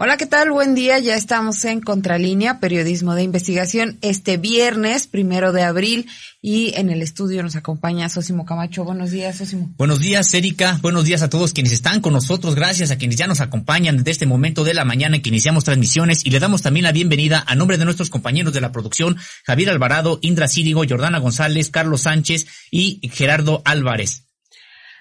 Hola, ¿qué tal? Buen día. Ya estamos en Contralínea, Periodismo de Investigación, este viernes, primero de abril, y en el estudio nos acompaña Sosimo Camacho. Buenos días, Sosimo. Buenos días, Erika. Buenos días a todos quienes están con nosotros. Gracias a quienes ya nos acompañan desde este momento de la mañana en que iniciamos transmisiones y le damos también la bienvenida a nombre de nuestros compañeros de la producción, Javier Alvarado, Indra Círigo, Jordana González, Carlos Sánchez y Gerardo Álvarez.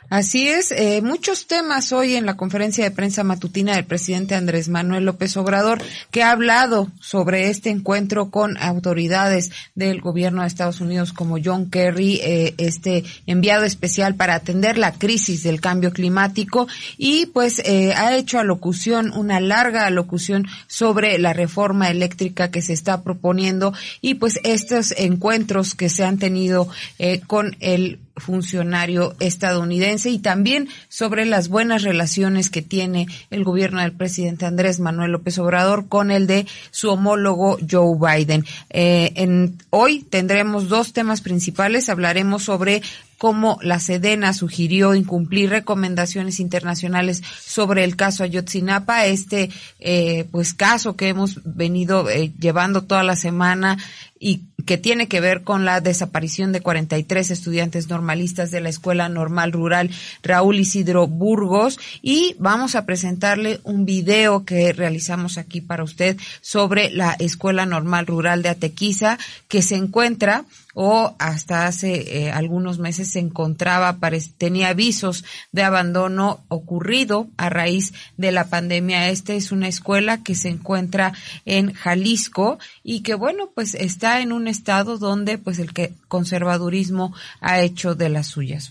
Así es, eh, muchos temas hoy en la conferencia de prensa matutina del presidente Andrés Manuel López Obrador, que ha hablado sobre este encuentro con autoridades del gobierno de Estados Unidos como John Kerry, eh, este enviado especial para atender la crisis del cambio climático y pues eh, ha hecho alocución, una larga alocución sobre la reforma eléctrica que se está proponiendo y pues estos encuentros que se han tenido eh, con el funcionario estadounidense y también sobre las buenas relaciones que tiene el gobierno del presidente Andrés Manuel López Obrador con el de su homólogo Joe Biden. Eh, hoy tendremos dos temas principales. Hablaremos sobre cómo la Sedena sugirió incumplir recomendaciones internacionales sobre el caso Ayotzinapa, este eh, pues caso que hemos venido eh, llevando toda la semana y que tiene que ver con la desaparición de 43 estudiantes normalistas de la Escuela Normal Rural Raúl Isidro Burgos y vamos a presentarle un video que realizamos aquí para usted sobre la Escuela Normal Rural de Atequiza que se encuentra o hasta hace eh, algunos meses se encontraba, tenía avisos de abandono ocurrido a raíz de la pandemia. Esta es una escuela que se encuentra en Jalisco y que bueno, pues está en un estado donde pues el que conservadurismo ha hecho de las suyas.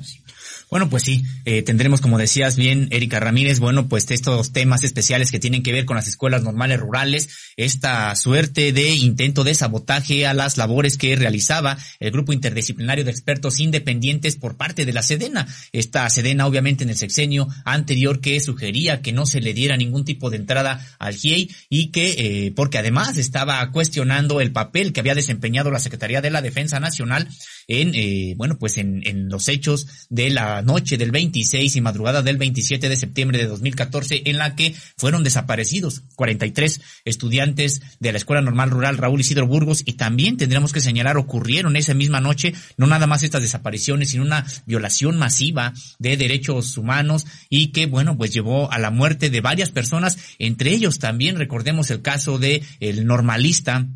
Bueno, pues sí, eh, tendremos, como decías bien, Erika Ramírez, bueno, pues estos temas especiales que tienen que ver con las escuelas normales rurales, esta suerte de intento de sabotaje a las labores que realizaba el grupo interdisciplinario de expertos independientes por parte de la Sedena. Esta Sedena, obviamente, en el sexenio anterior que sugería que no se le diera ningún tipo de entrada al GIEI y que, eh, porque además estaba cuestionando el papel que había desempeñado la Secretaría de la Defensa Nacional en, eh, bueno, pues en, en los hechos de la noche del 26 y madrugada del 27 de septiembre de 2014 en la que fueron desaparecidos 43 estudiantes de la Escuela Normal Rural Raúl Isidro Burgos. Y también tendremos que señalar ocurrieron esa misma noche no nada más estas desapariciones sino una violación masiva de derechos humanos y que bueno pues llevó a la muerte de varias personas entre ellos también recordemos el caso de el normalista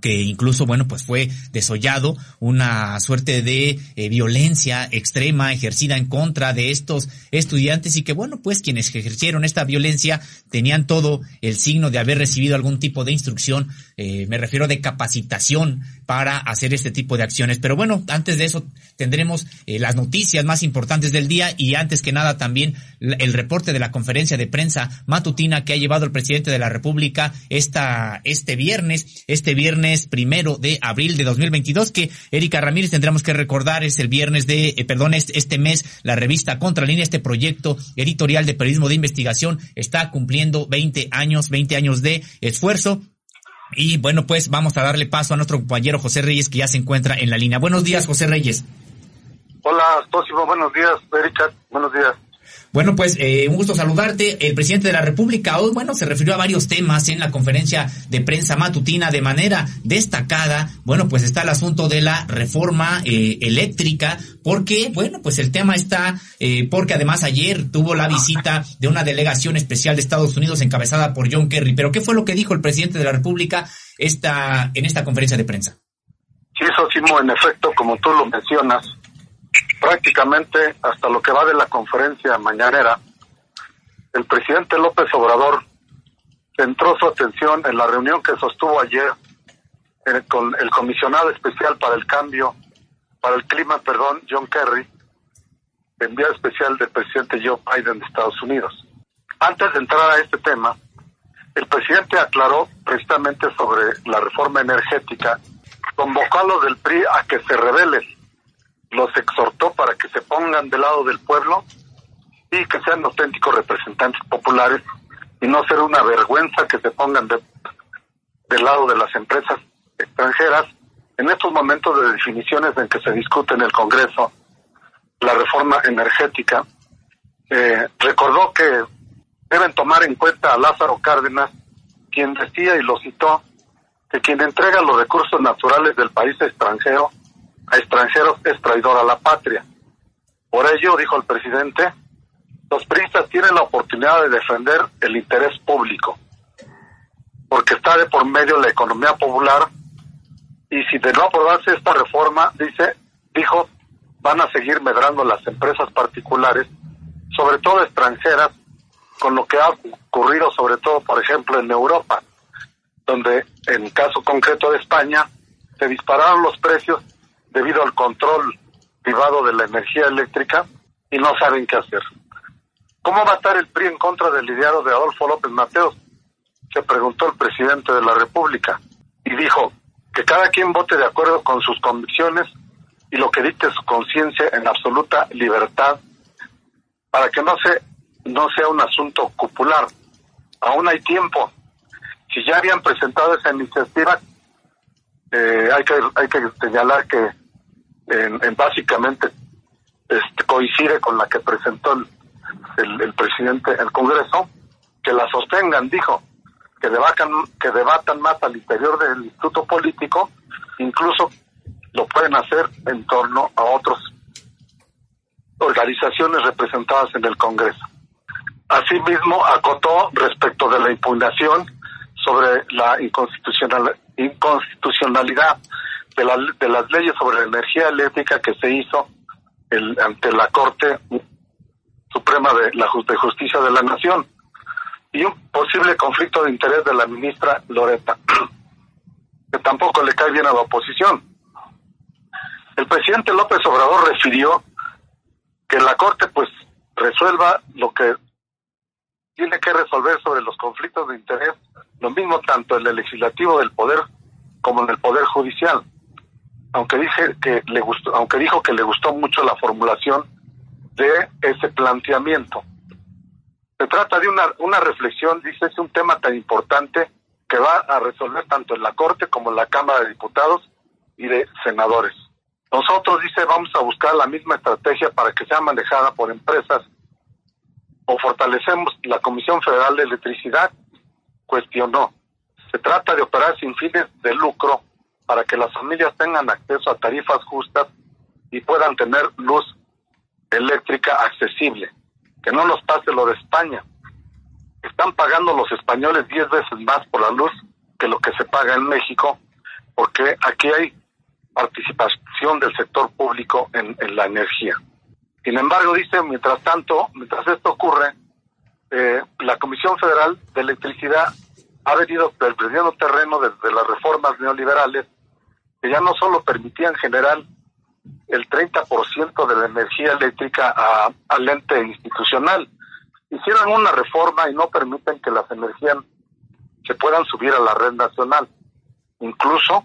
que incluso, bueno, pues fue desollado, una suerte de eh, violencia extrema ejercida en contra de estos estudiantes y que, bueno, pues quienes ejercieron esta violencia tenían todo el signo de haber recibido algún tipo de instrucción, eh, me refiero de capacitación para hacer este tipo de acciones. Pero bueno, antes de eso tendremos eh, las noticias más importantes del día y antes que nada también el reporte de la conferencia de prensa matutina que ha llevado el presidente de la República esta, este viernes, este viernes primero de abril de 2022, que Erika Ramírez tendremos que recordar es el viernes de, eh, perdón, este, este mes la revista Contralínea, este proyecto editorial de periodismo de investigación está cumpliendo 20 años, 20 años de esfuerzo. Y bueno, pues vamos a darle paso a nuestro compañero José Reyes que ya se encuentra en la línea. Buenos días, José Reyes. Hola, Tósimo, buenos días, Erika, buenos días. Bueno, pues eh, un gusto saludarte. El presidente de la República hoy, bueno, se refirió a varios temas en la conferencia de prensa matutina de manera destacada. Bueno, pues está el asunto de la reforma eh, eléctrica, porque, bueno, pues el tema está, eh, porque además ayer tuvo la visita de una delegación especial de Estados Unidos encabezada por John Kerry. Pero, ¿qué fue lo que dijo el presidente de la República esta, en esta conferencia de prensa? Sí, Sosimo, en efecto, como tú lo mencionas, prácticamente hasta lo que va de la conferencia mañanera, el presidente López Obrador centró su atención en la reunión que sostuvo ayer con el comisionado especial para el cambio, para el clima, perdón, John Kerry, enviado especial del presidente Joe Biden de Estados Unidos. Antes de entrar a este tema, el presidente aclaró precisamente sobre la reforma energética, convocó a los del PRI a que se rebelen los exhortó para que se pongan del lado del pueblo y que sean auténticos representantes populares y no ser una vergüenza que se pongan de del lado de las empresas extranjeras en estos momentos de definiciones en que se discute en el Congreso la reforma energética, eh, recordó que deben tomar en cuenta a Lázaro Cárdenas, quien decía y lo citó, que quien entrega los recursos naturales del país extranjero a extranjeros es traidor a la patria. Por ello, dijo el presidente, los priistas tienen la oportunidad de defender el interés público, porque está de por medio la economía popular y si de no aprobarse esta reforma, dice, dijo, van a seguir medrando las empresas particulares, sobre todo extranjeras, con lo que ha ocurrido sobre todo, por ejemplo, en Europa, donde en caso concreto de España se dispararon los precios debido al control privado de la energía eléctrica y no saben qué hacer. ¿Cómo va a estar el PRI en contra del ideario de Adolfo López Mateos? Se preguntó el presidente de la República y dijo que cada quien vote de acuerdo con sus convicciones y lo que dicte su conciencia en absoluta libertad para que no se no sea un asunto cupular. Aún hay tiempo. Si ya habían presentado esa iniciativa, eh, hay que hay que señalar que en, básicamente este, coincide con la que presentó el, el, presidente el Congreso, que la sostengan, dijo, que debatan, que debatan más al interior del instituto político, incluso lo pueden hacer en torno a otras organizaciones representadas en el Congreso. Asimismo, acotó respecto de la impugnación sobre la inconstitucional, inconstitucionalidad de, la, de las leyes sobre la energía eléctrica que se hizo el, ante la Corte Suprema de la de Justicia de la Nación y un posible conflicto de interés de la ministra Loreta, que tampoco le cae bien a la oposición. El presidente López Obrador refirió que la Corte pues resuelva lo que tiene que resolver sobre los conflictos de interés, lo mismo tanto en el legislativo del poder como en el poder judicial aunque dice que le gustó, aunque dijo que le gustó mucho la formulación de ese planteamiento. Se trata de una, una reflexión, dice, es un tema tan importante que va a resolver tanto en la Corte como en la Cámara de Diputados y de Senadores. Nosotros, dice, vamos a buscar la misma estrategia para que sea manejada por empresas o fortalecemos la Comisión Federal de Electricidad, cuestionó. Se trata de operar sin fines de lucro para que las familias tengan acceso a tarifas justas y puedan tener luz eléctrica accesible. Que no nos pase lo de España. Están pagando los españoles 10 veces más por la luz que lo que se paga en México, porque aquí hay participación del sector público en, la energía. Sin embargo, dice, mientras tanto, mientras esto ocurre, eh, la Comisión Federal de Electricidad ha venido perdiendo terreno desde las reformas neoliberales que ya no solo permitían generar el 30% de la energía eléctrica a, al ente institucional, hicieron una reforma y no permiten que las energías se puedan subir a la red nacional. Incluso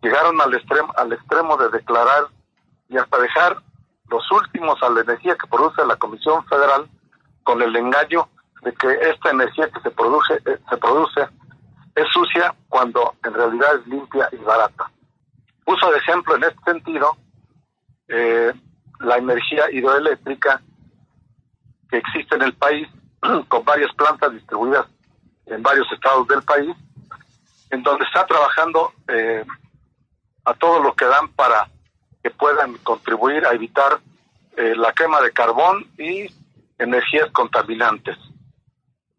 llegaron al extremo, al extremo de declarar y hasta dejar los últimos a la energía que produce la Comisión Federal con el engaño de que esta energía que se produce, eh, se produce es sucia cuando en realidad es limpia y barata puso de ejemplo en este sentido eh, la energía hidroeléctrica que existe en el país, con varias plantas distribuidas en varios estados del país, en donde está trabajando eh, a todo lo que dan para que puedan contribuir a evitar eh, la quema de carbón y energías contaminantes.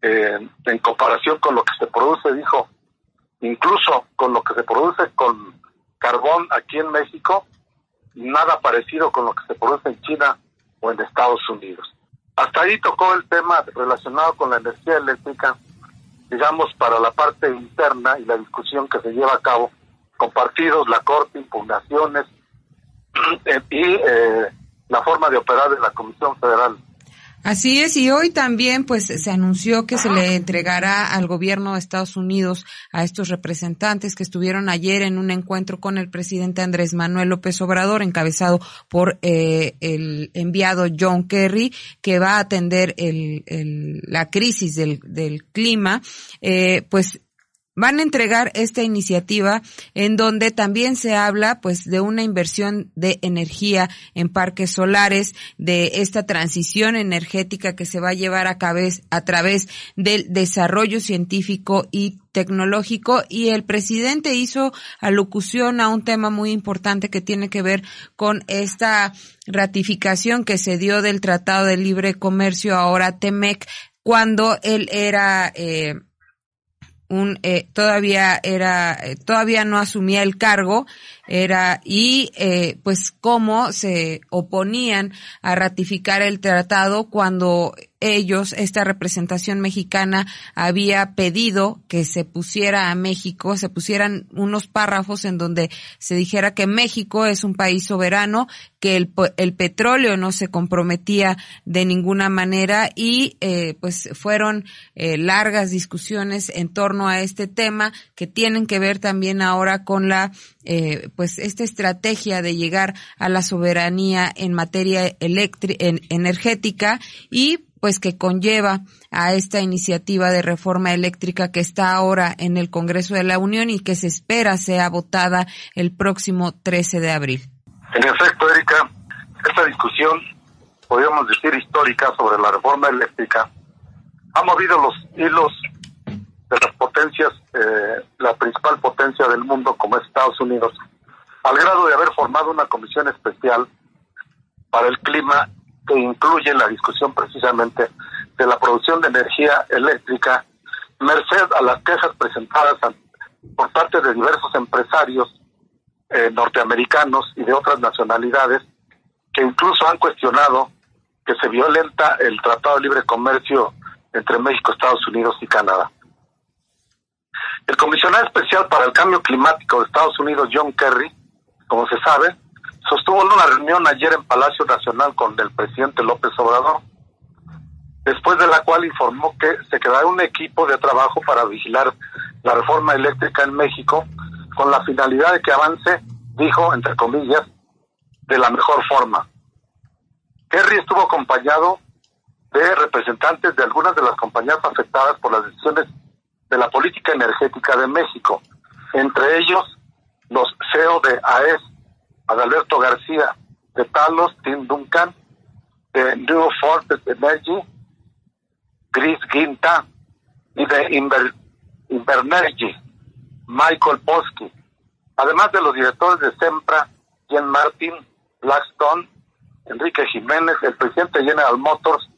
en comparación con lo que se produce, dijo, incluso con lo que se produce con carbón aquí en México, nada parecido con lo que se produce en China o en Estados Unidos. Hasta ahí tocó el tema relacionado con la energía eléctrica, digamos, para la parte interna y la discusión que se lleva a cabo con partidos, la Corte, impugnaciones y eh, la forma de operar de la Comisión Federal Así es, y hoy también pues se anunció que se le entregará al gobierno de Estados Unidos a estos representantes que estuvieron ayer en un encuentro con el presidente Andrés Manuel López Obrador, encabezado por eh, el enviado John Kerry, que va a atender el, el, la crisis del, del clima, eh, pues van a entregar esta iniciativa en donde también se habla pues de una inversión de energía en parques solares, de esta transición energética que se va a llevar a, a través del desarrollo científico y tecnológico. Y el presidente hizo alocución a un tema muy importante que tiene que ver con esta ratificación que se dio del Tratado de Libre Comercio ahora TEMEC cuando él era eh, un eh, todavía era eh, todavía no asumía el cargo era y eh, pues cómo se oponían a ratificar el tratado cuando ellos, esta representación mexicana, había pedido que se pusiera a México, se pusieran unos párrafos en donde se dijera que México es un país soberano, que el, el petróleo no se comprometía de ninguna manera y eh, pues fueron eh, largas discusiones en torno a este tema que tienen que ver también ahora con la eh, pues esta estrategia de llegar a la soberanía en materia en, energética y pues que conlleva a esta iniciativa de reforma eléctrica que está ahora en el Congreso de la Unión y que se espera sea votada el próximo 13 de abril. En efecto, Erika, esta discusión, podríamos decir histórica, sobre la reforma eléctrica, ha movido los hilos de las potencias, eh, la principal del mundo como Estados Unidos, al grado de haber formado una comisión especial para el clima que incluye la discusión precisamente de la producción de energía eléctrica, merced a las quejas presentadas por parte de diversos empresarios eh, norteamericanos y de otras nacionalidades que incluso han cuestionado que se violenta el Tratado de Libre Comercio entre México, Estados Unidos y Canadá. El comisionado especial para el cambio climático de Estados Unidos, John Kerry, como se sabe, sostuvo una reunión ayer en Palacio Nacional con el presidente López Obrador, después de la cual informó que se quedará un equipo de trabajo para vigilar la reforma eléctrica en México con la finalidad de que avance, dijo, entre comillas, de la mejor forma. Kerry estuvo acompañado de representantes de algunas de las compañías afectadas por las decisiones de la política energética de México, entre ellos los CEO de AES, Adalberto García, de Talos, Tim Duncan, de New Forces Energy, Chris Guinta y de Inver, Invernergy, Michael Posky, además de los directores de Sempra, Jen Martin, Blackstone, Enrique Jiménez, el presidente de General Motors,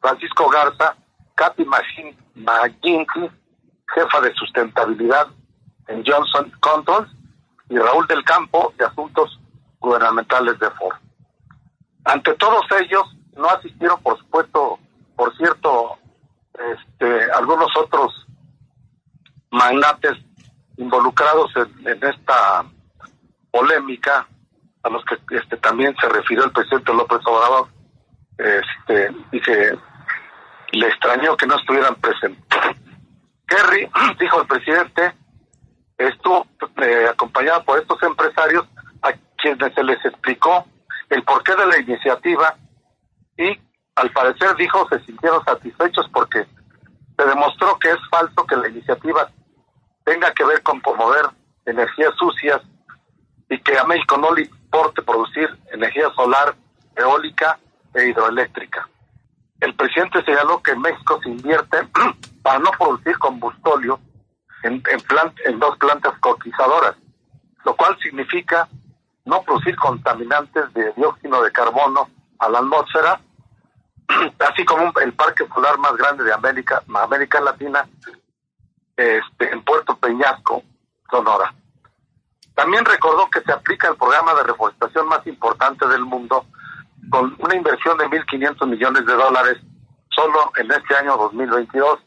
Francisco Garza, Katy McGinty, jefa de sustentabilidad en Johnson Controls, y Raúl del Campo de Asuntos Gubernamentales de Ford. Ante todos ellos, no asistieron, por supuesto, por cierto, este, algunos otros magnates involucrados en, esta polémica, a los que este, también se refirió el presidente López Obrador, este, y que le extrañó que no estuvieran presentes. Kerry, dijo el presidente, estuvo eh, acompañado por estos empresarios a quienes se les explicó el porqué de la iniciativa y al parecer dijo se sintieron satisfechos porque se demostró que es falso que la iniciativa tenga que ver con promover energías sucias y que a México no le importe producir energía solar, eólica e hidroeléctrica. El presidente señaló que en México se invierte para no producir combustóleo en, en, dos plantas cotizadoras, lo cual significa no producir contaminantes de dióxido de carbono a la atmósfera, así como el parque solar más grande de América, América Latina, este, en Puerto Peñasco, Sonora. También recordó que se aplica el programa de reforestación más importante del mundo, con una inversión de 1.500 millones de dólares solo en este año 2022,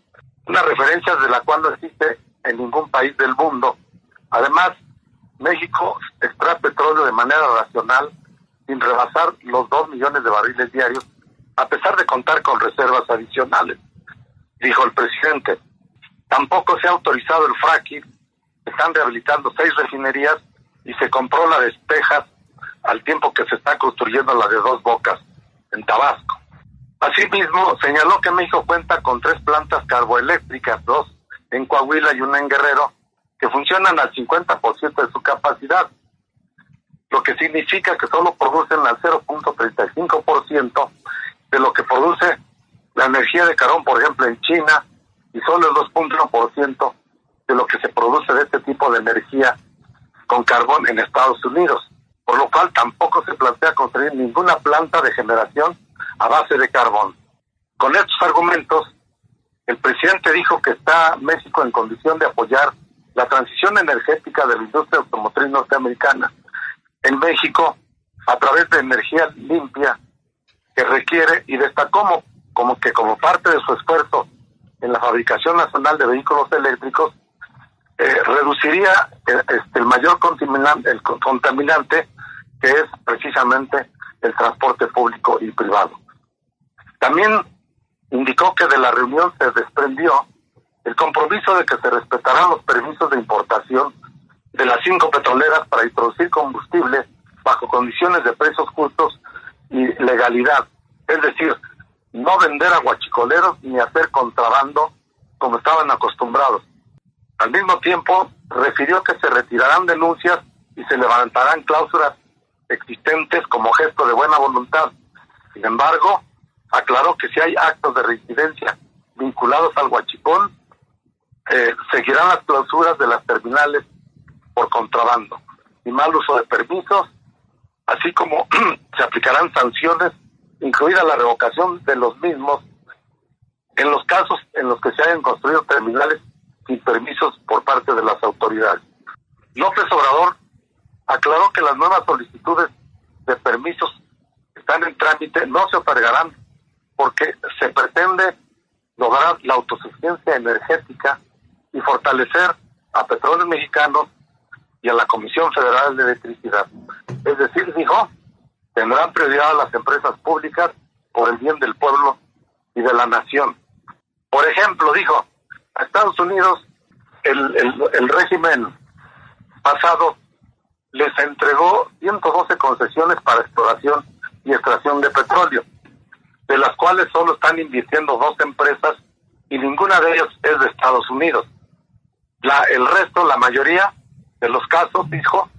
una referencia de la cual no existe en ningún país del mundo. Además, México extrae petróleo de manera racional sin rebasar los 2 millones de barriles diarios, a pesar de contar con reservas adicionales, dijo el presidente. Tampoco se ha autorizado el fracking, están rehabilitando seis refinerías y se compró la de Espejas al tiempo que se está construyendo la de Dos Bocas en Tabasco. Asimismo, señaló que México cuenta con tres plantas carboeléctricas, dos en Coahuila y una en Guerrero, que funcionan al 50% de su capacidad, lo que significa que solo producen al 0.35% de lo que produce la energía de carbón, por ejemplo, en China, y solo el 2.1% de lo que se produce de este tipo de energía con carbón en Estados Unidos, por lo cual tampoco se plantea construir ninguna planta de generación a base de carbón. Con estos argumentos, el presidente dijo que está México en condición de apoyar la transición energética de la industria automotriz norteamericana en México a través de energía limpia que requiere y destacó como, que como parte de su esfuerzo en la fabricación nacional de vehículos eléctricos eh, reduciría el, eh, este, el mayor contaminante, que es precisamente el transporte público y privado. También indicó que de la reunión se desprendió el compromiso de que se respetarán los permisos de importación de las cinco petroleras para introducir combustible bajo condiciones de precios justos y legalidad. Es decir, no vender a guachicoleros ni hacer contrabando como estaban acostumbrados. Al mismo tiempo, refirió que se retirarán denuncias y se levantarán cláusulas existentes como gesto de buena voluntad. Sin embargo, aclaró que si hay actos de reincidencia vinculados al huachicol, eh, seguirán las clausuras de las terminales por contrabando y mal uso de permisos, así como se aplicarán sanciones, incluida la revocación de los mismos, en los casos en los que se hayan construido terminales sin permisos por parte de las autoridades. López Obrador aclaró que las nuevas solicitudes de permisos que están en trámite no se otorgarán porque se pretende lograr la autosuficiencia energética y fortalecer a petróleos mexicanos y a la Comisión Federal de Electricidad. Es decir, dijo, tendrán prioridad las empresas públicas por el bien del pueblo y de la nación. Por ejemplo, dijo, a Estados Unidos el, el, régimen pasado les entregó 112 concesiones para exploración y extracción de petróleo, de las cuales solo están invirtiendo dos empresas y ninguna de ellas es de Estados Unidos. La, el resto, la mayoría de los casos, dijo,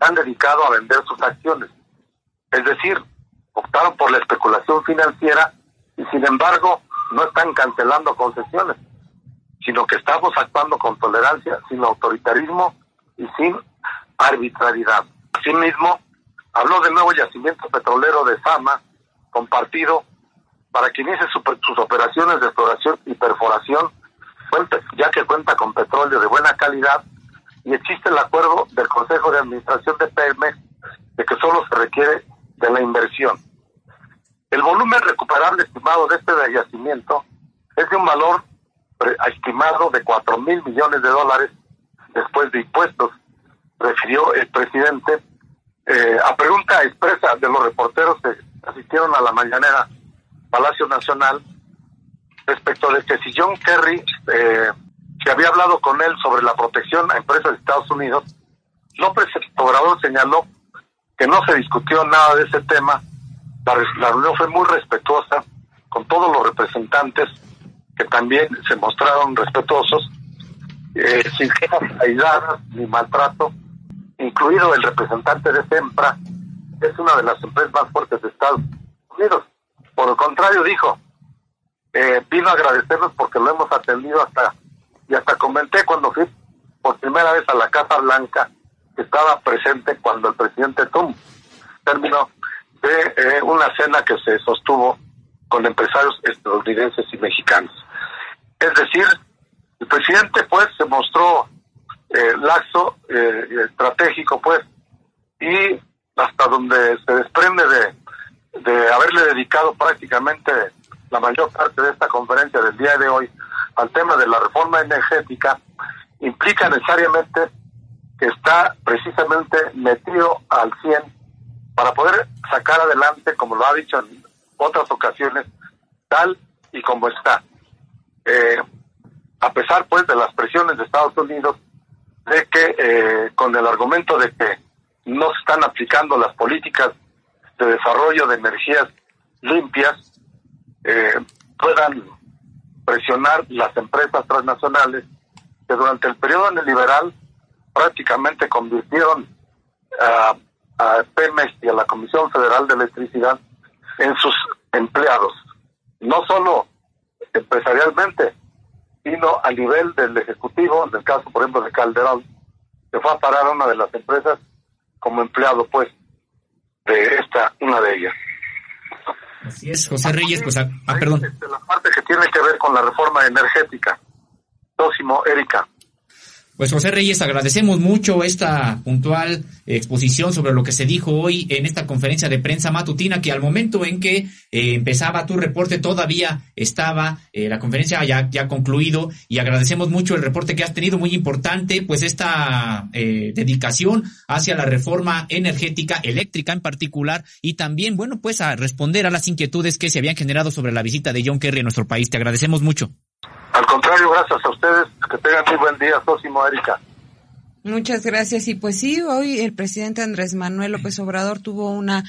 han dedicado a vender sus acciones. Es decir, optaron por la especulación financiera y sin embargo no están cancelando concesiones, sino que estamos actuando con tolerancia, sin autoritarismo y sin arbitrariedad. Asimismo, habló del nuevo yacimiento petrolero de Sama, compartido, para que inicie sus operaciones de exploración y perforación ya que cuenta con petróleo de buena calidad y existe el acuerdo del Consejo de Administración de Pemex de que solo se requiere de la inversión. El volumen recuperable estimado de este yacimiento es de un valor estimado de 4 mil millones de dólares después de impuestos, refirió el presidente eh, a pregunta expresa de los reporteros que asistieron a la mañanera Palacio Nacional respecto de que si John Kerry eh, se había hablado con él sobre la protección a empresas de Estados Unidos, López Obrador señaló que no se discutió nada de ese tema, la, reunión fue muy respetuosa con todos los representantes que también se mostraron respetuosos, eh, sin quejas aisladas ni maltrato, incluido el representante de SEMPRA, es una de las empresas más fuertes de Estados Unidos. Por el contrario, dijo, eh, vino a agradecernos porque lo hemos atendido hasta, y hasta comenté cuando fui por primera vez a la Casa Blanca, que estaba presente cuando el presidente Trump terminó de eh, una cena que se sostuvo con empresarios estadounidenses y mexicanos. Es decir, el presidente pues se mostró eh, laxo, eh, estratégico pues, y hasta donde se desprende de, de haberle dedicado prácticamente la mayor parte de esta conferencia del día de hoy al tema de la reforma energética, implica necesariamente que está precisamente metido al 100 para poder sacar adelante, como lo ha dicho en otras ocasiones, tal y como está. Eh, a pesar pues de las presiones de Estados Unidos, de que eh, con el argumento de que no se están aplicando las políticas de desarrollo de energías limpias, eh, puedan presionar las empresas transnacionales que durante el periodo neoliberal prácticamente convirtieron a, a Pemex y a la Comisión Federal de Electricidad en sus empleados, no solo empresarialmente, sino a nivel del Ejecutivo, en el caso, por ejemplo, de Calderón, que fue a parar a una de las empresas como empleado, pues, de esta, una de ellas. Así es, José Reyes, pues, ah, perdón. Este, la parte que tiene que ver con la reforma energética. Próximo, Erika. Pues José Reyes, agradecemos mucho esta puntual exposición sobre lo que se dijo hoy en esta conferencia de prensa matutina, que al momento en que eh, empezaba tu reporte todavía estaba eh, la conferencia ya, ya concluido y agradecemos mucho el reporte que has tenido, muy importante, pues esta eh, dedicación hacia la reforma energética, eléctrica en particular, y también, bueno, pues a responder a las inquietudes que se habían generado sobre la visita de John Kerry a nuestro país. Te agradecemos mucho. Al contrario, gracias a ustedes. Que tengan muy buen día, Sósimo Erika. Muchas gracias. Y pues sí, hoy el presidente Andrés Manuel López Obrador tuvo una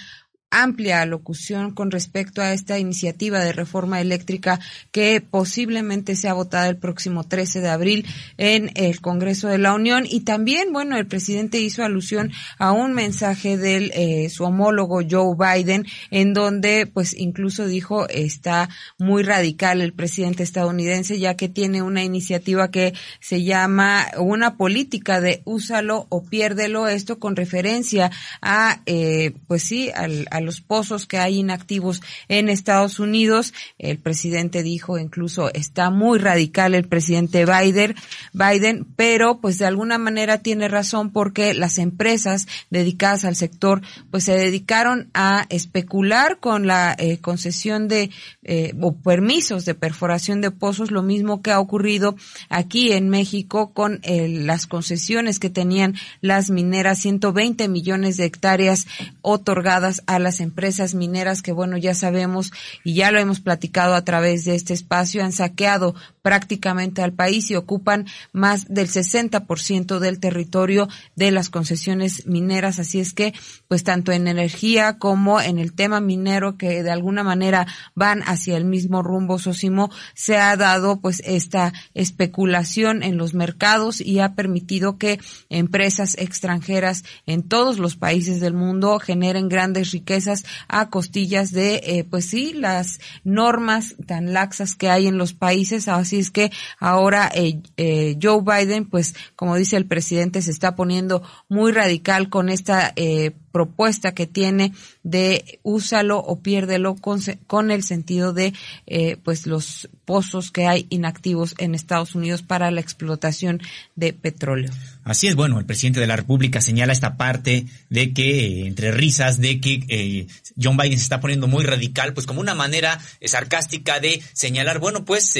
amplia alocución con respecto a esta iniciativa de reforma eléctrica que posiblemente sea votada el próximo 13 de abril en el Congreso de la Unión. Y también bueno el presidente hizo alusión a un mensaje del eh, su homólogo Joe Biden en donde pues incluso dijo está muy radical el presidente estadounidense ya que tiene una iniciativa que se llama una política de úsalo o piérdelo esto con referencia a eh, pues sí al los pozos que hay inactivos en Estados Unidos. El presidente dijo incluso está muy radical el presidente Biden, Biden, pero pues de alguna manera tiene razón porque las empresas dedicadas al sector pues se dedicaron a especular con la eh, concesión de eh, o permisos de perforación de pozos, lo mismo que ha ocurrido aquí en México con eh, las concesiones que tenían las mineras, 120 millones de hectáreas otorgadas a las empresas mineras que, bueno, ya sabemos y ya lo hemos platicado a través de este espacio, han saqueado prácticamente al país y ocupan más del 60% del territorio de las concesiones mineras. Así es que, pues tanto en energía como en el tema minero que de alguna manera van hacia el mismo rumbo, Sosimo, se ha dado pues esta especulación en los mercados y ha permitido que empresas extranjeras en todos los países del mundo generen grandes riquezas a costillas de, eh, pues sí, las normas tan laxas que hay en los países. Así es que ahora eh, eh, Joe Biden, pues como dice el presidente, se está poniendo muy radical con esta eh, propuesta que tiene de úsalo o piérdelo con, con el sentido de eh, pues los pozos que hay inactivos en Estados Unidos para la explotación de petróleo. Así es, bueno, el presidente de la República señala esta parte de que, eh, entre risas, de que eh, John Biden se está poniendo muy radical, pues como una manera sarcástica de señalar, bueno, pues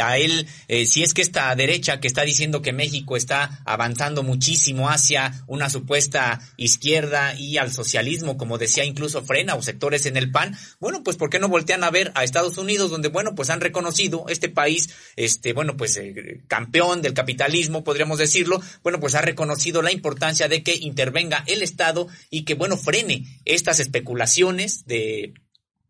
a él, si es que esta derecha que está diciendo que México está avanzando muchísimo hacia una supuesta izquierda y al socialismo, como decía incluso Frena o sectores en el PAN, bueno, pues ¿por qué no voltean a ver a Estados Unidos donde, bueno, pues han reconocido este país, este, bueno, pues eh, campeón del capitalismo, podríamos decirlo, bueno, pues ha reconocido la importancia de que intervenga el Estado y que, bueno, frene estas especulaciones de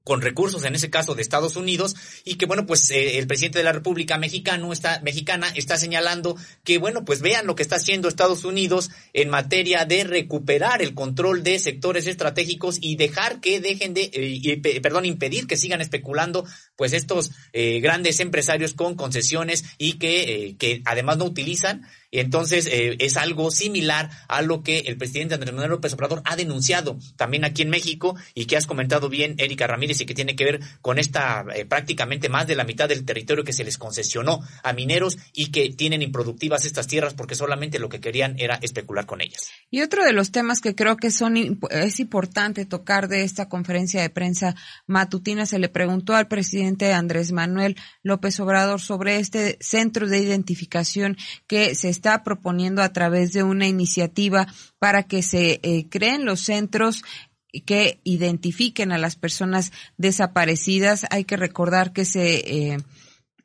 con recursos, en ese caso de Estados Unidos, y que bueno, pues eh, el presidente de la República Mexicano está, Mexicana está señalando que bueno, pues vean lo que está haciendo Estados Unidos en materia de recuperar el control de sectores estratégicos y dejar que dejen de, eh, perdón, impedir que sigan especulando pues estos eh, grandes empresarios con concesiones y que, que además no utilizan y entonces eh, es algo similar a lo que el presidente Andrés Manuel López Obrador ha denunciado también aquí en México y que has comentado bien, Erika Ramírez, y que tiene que ver con esta eh, prácticamente más de la mitad del territorio que se les concesionó a mineros y que tienen improductivas estas tierras porque solamente lo que querían era especular con ellas. Y otro de los temas que creo que son es importante tocar de esta conferencia de prensa matutina se le preguntó al presidente Andrés Manuel López Obrador sobre este centro de identificación que se está proponiendo a través de una iniciativa para que se eh, creen los centros que identifiquen a las personas desaparecidas. Hay que recordar que se eh,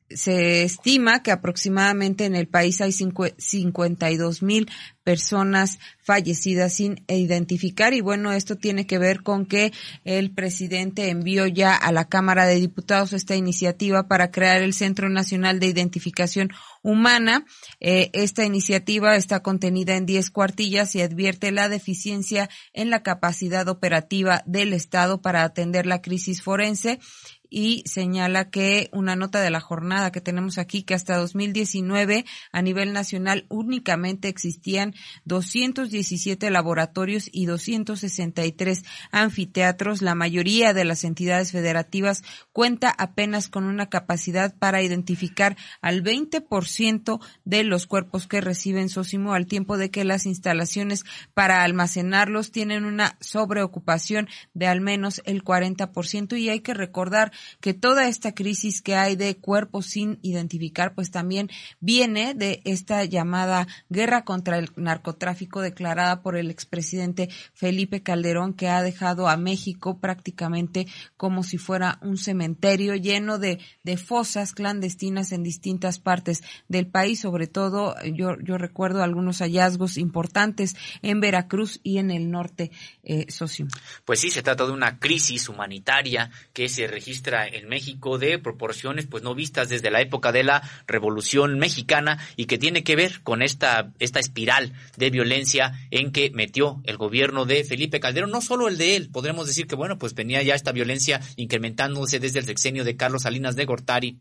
se estima que aproximadamente en el país hay 52 mil personas fallecidas sin identificar. Y bueno, esto tiene que ver con que el presidente envió ya a la Cámara de Diputados esta iniciativa para crear el Centro Nacional de Identificación Humana. Eh, esta iniciativa está contenida en 10 cuartillas y advierte la deficiencia en la capacidad operativa del Estado para atender la crisis forense y señala que una nota de la jornada que tenemos aquí que hasta 2019 a nivel nacional únicamente existían 217 laboratorios y 263 anfiteatros. La mayoría de las entidades federativas cuenta apenas con una capacidad para identificar al 20% de los cuerpos que reciben Sosimo al tiempo de que las instalaciones para almacenarlos tienen una sobreocupación de al menos el 40% y hay que recordar que toda esta crisis que hay de cuerpos sin identificar, pues también viene de esta llamada guerra contra el narcotráfico declarada por el expresidente Felipe Calderón, que ha dejado a México prácticamente como si fuera un cementerio lleno de, de fosas clandestinas en distintas partes del país, sobre todo yo, yo recuerdo algunos hallazgos importantes en Veracruz y en el norte eh, socio. Pues sí, se trata de una crisis humanitaria que se registra en México de proporciones pues no vistas desde la época de la Revolución Mexicana y que tiene que ver con esta, esta espiral de violencia en que metió el gobierno de Felipe Calderón, no solo el de él, podremos decir que bueno, pues venía ya esta violencia incrementándose desde el sexenio de Carlos Salinas de Gortari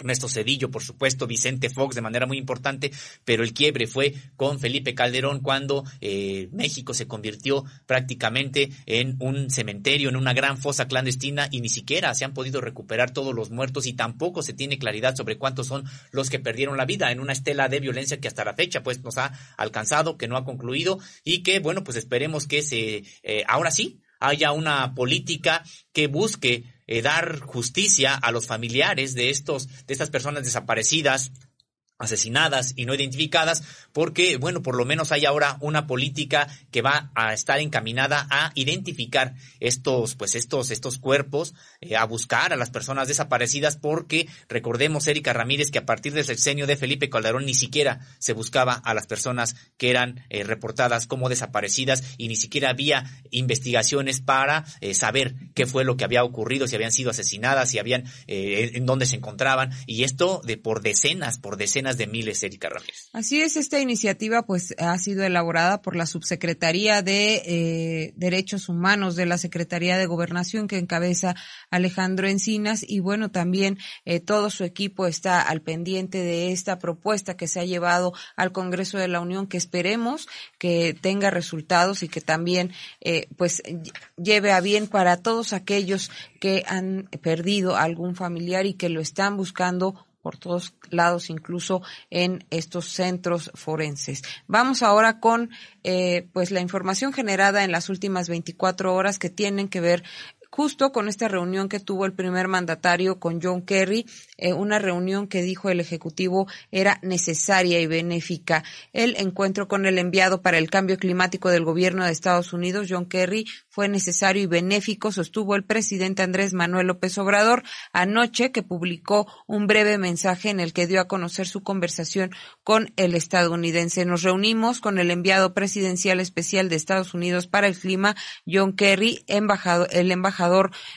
Ernesto Cedillo, por supuesto, Vicente Fox de manera muy importante, pero el quiebre fue con Felipe Calderón cuando eh, México se convirtió prácticamente en un cementerio, en una gran fosa clandestina y ni siquiera se han podido recuperar todos los muertos y tampoco se tiene claridad sobre cuántos son los que perdieron la vida en una estela de violencia que hasta la fecha pues nos ha alcanzado, que no ha concluido y que bueno pues esperemos que se eh, ahora sí haya una política que busque eh, dar justicia a los familiares de estos, de estas personas desaparecidas, asesinadas y no identificadas, porque, bueno, por lo menos hay ahora una política que va a estar encaminada a identificar estos, pues estos, estos cuerpos, eh, a buscar a las personas desaparecidas, porque recordemos, Erika Ramírez, que a partir del sexenio de Felipe Calderón ni siquiera se buscaba a las personas que eran eh, reportadas como desaparecidas y ni siquiera había investigaciones para eh, saber qué fue lo que había ocurrido, si habían sido asesinadas, si habían, en dónde se encontraban, y esto de por decenas, por decenas de miles, Erika Ramírez. Así es, esta iniciativa pues ha sido elaborada por la Subsecretaría de eh, Derechos Humanos de la Secretaría de Gobernación que encabeza Alejandro Encinas y bueno, también eh, todo su equipo está al pendiente de esta propuesta que se ha llevado al Congreso de la Unión que esperemos que tenga resultados y que también eh, pues lleve a bien para todos aquellos que han perdido algún familiar y que lo están buscando por todos lados, incluso en estos centros forenses. Vamos ahora con eh, pues la información generada en las últimas 24 horas que tienen que ver justo con esta reunión que tuvo el primer mandatario con John Kerry, eh, una reunión que dijo el Ejecutivo era necesaria y benéfica. El encuentro con el enviado para el cambio climático del gobierno de Estados Unidos, John Kerry, fue necesario y benéfico, sostuvo el presidente Andrés Manuel López Obrador anoche, que publicó un breve mensaje en el que dio a conocer su conversación con el estadounidense. Nos reunimos con el enviado presidencial especial de Estados Unidos para el clima, John Kerry, embajado, el embajador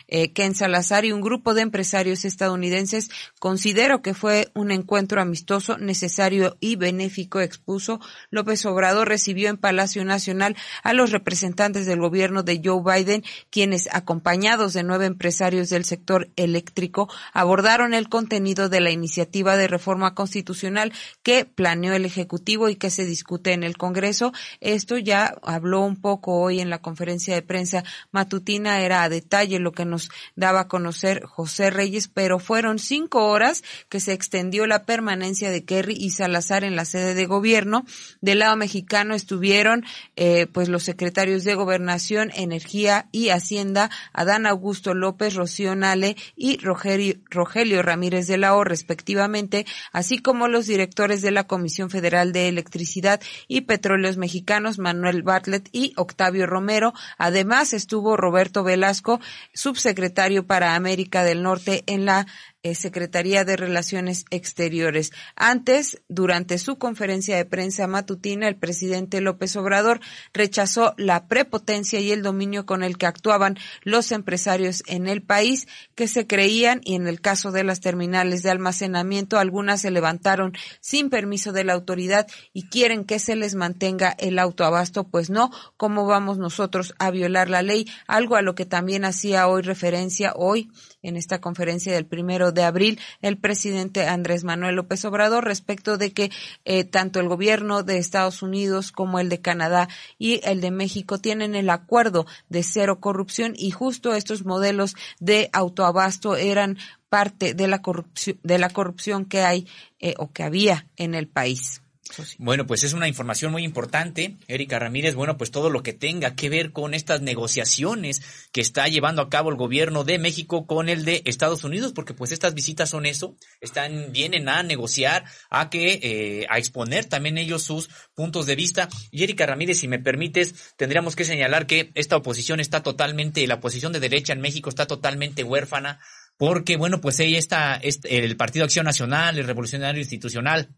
eh, Ken Salazar y un grupo de empresarios estadounidenses. Considero que fue un encuentro amistoso, necesario y benéfico, expuso. López Obrador recibió en Palacio Nacional a los representantes del gobierno de Joe Biden, quienes, acompañados de nueve empresarios del sector eléctrico, abordaron el contenido de la iniciativa de reforma constitucional que planeó el Ejecutivo y que se discute en el Congreso. Esto ya habló un poco hoy en la conferencia de prensa matutina, era a detalle lo que nos daba a conocer José Reyes, pero fueron cinco horas que se extendió la permanencia de Kerry y Salazar en la sede de gobierno. Del lado mexicano estuvieron eh, pues los secretarios de Gobernación, Energía y Hacienda, Adán Augusto López, Rocío Nale y Rogelio, Rogelio Ramírez de la O, respectivamente, así como los directores de la Comisión Federal de Electricidad y Petróleos Mexicanos, Manuel Bartlett y Octavio Romero. Además estuvo Roberto Velasco, subsecretario para América del Norte en la Secretaría de Relaciones Exteriores. Antes, durante su conferencia de prensa matutina, el presidente López Obrador rechazó la prepotencia y el dominio con el que actuaban los empresarios en el país que se creían y en el caso de las terminales de almacenamiento algunas se levantaron sin permiso de la autoridad y quieren que se les mantenga el autoabasto, pues no, ¿cómo vamos nosotros a violar la ley? Algo a lo que también hacía hoy referencia hoy en esta conferencia del primero de abril el presidente Andrés Manuel López Obrador respecto de que eh, tanto el gobierno de Estados Unidos como el de Canadá y el de México tienen el acuerdo de cero corrupción y justo estos modelos de autoabasto eran parte de la corrupción, de la corrupción que hay eh, o que había en el país. Bueno, pues es una información muy importante, Erika Ramírez. Bueno, pues todo lo que tenga que ver con estas negociaciones que está llevando a cabo el gobierno de México con el de Estados Unidos, porque pues estas visitas son eso, están vienen a negociar, a que eh, a exponer también ellos sus puntos de vista. Y Erika Ramírez, si me permites, tendríamos que señalar que esta oposición está totalmente, la oposición de derecha en México está totalmente huérfana, porque bueno, pues ella está, el Partido Acción Nacional, el Revolucionario Institucional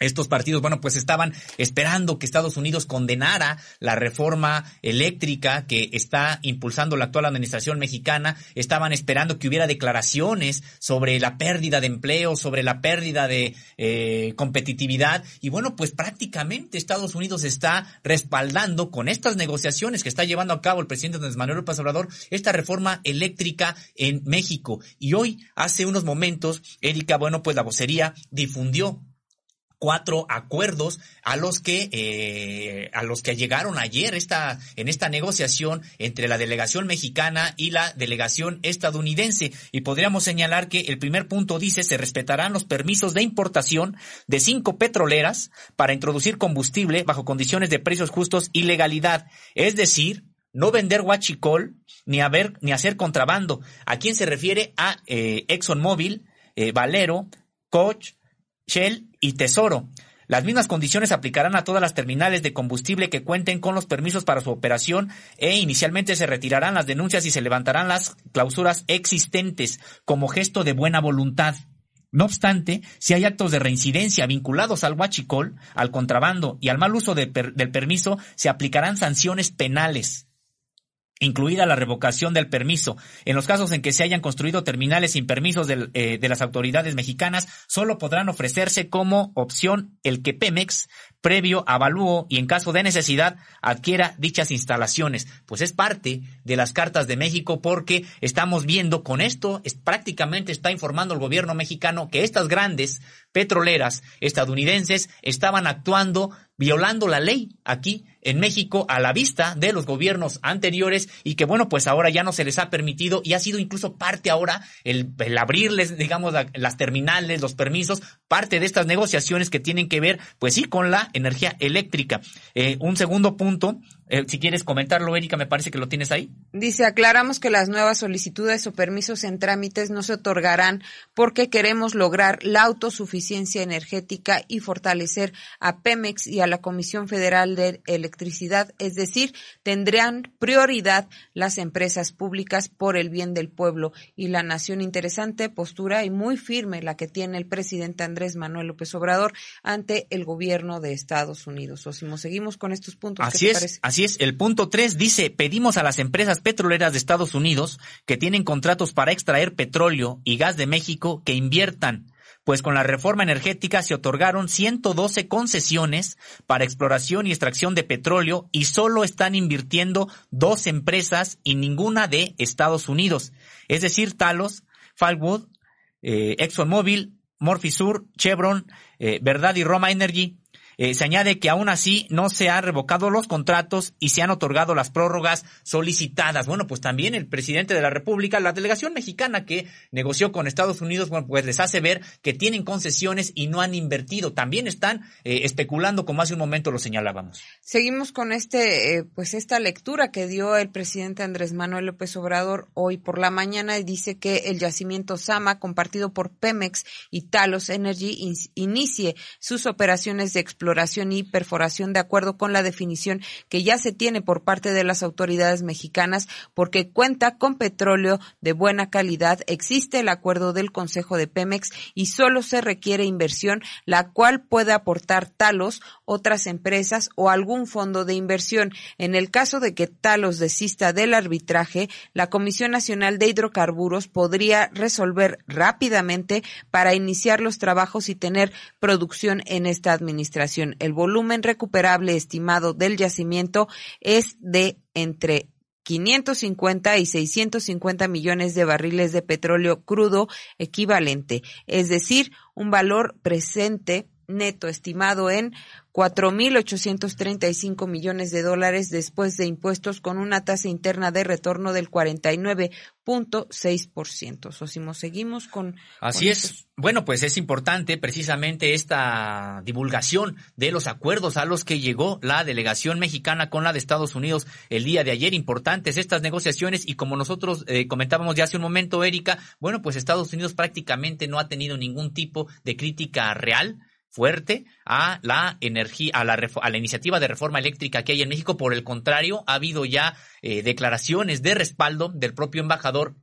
estos partidos, bueno, pues estaban esperando que Estados Unidos condenara la reforma eléctrica que está impulsando la actual administración mexicana. Estaban esperando que hubiera declaraciones sobre la pérdida de empleo, sobre la pérdida de eh, competitividad. Y bueno, pues prácticamente Estados Unidos está respaldando con estas negociaciones que está llevando a cabo el presidente Andrés Manuel López Obrador esta reforma eléctrica en México. Y hoy, hace unos momentos, Erika, bueno, pues la vocería difundió cuatro acuerdos a los que eh, a los que llegaron ayer esta en esta negociación entre la delegación mexicana y la delegación estadounidense. Y podríamos señalar que el primer punto dice se respetarán los permisos de importación de cinco petroleras para introducir combustible bajo condiciones de precios justos y legalidad. Es decir no vender huachicol ni haber ni hacer contrabando a quién se refiere a eh, ExxonMobil eh, Valero Koch Shell y Tesoro. Las mismas condiciones aplicarán a todas las terminales de combustible que cuenten con los permisos para su operación e inicialmente se retirarán las denuncias y se levantarán las clausuras existentes como gesto de buena voluntad. No obstante, si hay actos de reincidencia vinculados al huachicol, al contrabando y al mal uso del permiso, se aplicarán sanciones penales incluida la revocación del permiso. En los casos en que se hayan construido terminales sin permisos eh, de las autoridades mexicanas, solo podrán ofrecerse como opción el que Pemex previo avalúo y en caso de necesidad adquiera dichas instalaciones. Pues es parte de las cartas de México porque estamos viendo con esto, es, prácticamente está informando el gobierno mexicano que estas grandes petroleras estadounidenses estaban actuando violando la ley aquí en México a la vista de los gobiernos anteriores y que bueno, pues ahora ya no se les ha permitido y ha sido incluso parte ahora el, el abrirles, digamos, las terminales, los permisos, parte de estas negociaciones que tienen que ver, pues sí, con la energía eléctrica. Eh, un segundo punto, eh, si quieres comentarlo, Erika, me parece que lo tienes ahí. Dice, aclaramos que las nuevas solicitudes o permisos en trámites no se otorgarán porque queremos lograr la autosuficiencia energética y fortalecer a Pemex y a la Comisión Federal de Electricidad, es decir, tendrán prioridad las empresas públicas por el bien del pueblo y la nación. Interesante postura y muy firme la que tiene el presidente Andrés Manuel López Obrador ante el gobierno de Estados Unidos. Osimo, seguimos con estos puntos. Así es, así El punto tres dice, pedimos a las empresas petroleras de Estados Unidos que tienen contratos para extraer petróleo y gas de México que inviertan pues con la reforma energética se otorgaron 112 concesiones para exploración y extracción de petróleo y solo están invirtiendo dos empresas y ninguna de Estados Unidos, es decir, Talos, Falwood, eh, ExxonMobil, Morphisur, Chevron, eh, Verdad y Roma Energy eh, se añade que aún así no se han revocado los contratos y se han otorgado las prórrogas solicitadas. Bueno, pues también el presidente de la República, la delegación mexicana que negoció con Estados Unidos, bueno, pues les hace ver que tienen concesiones y no han invertido. También están eh, especulando, como hace un momento lo señalábamos. Seguimos con este, eh, pues esta lectura que dio el presidente Andrés Manuel López Obrador hoy por la mañana y dice que el yacimiento Sama, compartido por Pemex y Talos Energy, inicie sus operaciones de exploración exploración y perforación de acuerdo con la definición que ya se tiene por parte de las autoridades mexicanas porque cuenta con petróleo de buena calidad. Existe el acuerdo del Consejo de Pemex y solo se requiere inversión, la cual puede aportar Talos, otras empresas o algún fondo de inversión. En el caso de que Talos desista del arbitraje, la Comisión Nacional de Hidrocarburos podría resolver rápidamente para iniciar los trabajos y tener producción en esta administración. El volumen recuperable estimado del yacimiento es de entre 550 y 650 millones de barriles de petróleo crudo equivalente, es decir, un valor presente neto estimado en 4.835 millones de dólares después de impuestos con una tasa interna de retorno del 49.6%. Sosimo, seguimos con... Así es. Bueno, pues es importante precisamente esta divulgación de los acuerdos a los que llegó la delegación mexicana con la de Estados Unidos el día de ayer. Importantes estas negociaciones y como nosotros eh, comentábamos ya hace un momento, Erika, bueno, pues Estados Unidos prácticamente no ha tenido ningún tipo de crítica real fuerte a la energía, a la, a la iniciativa de reforma eléctrica que hay en México. Por el contrario, ha habido ya eh, declaraciones de respaldo del propio embajador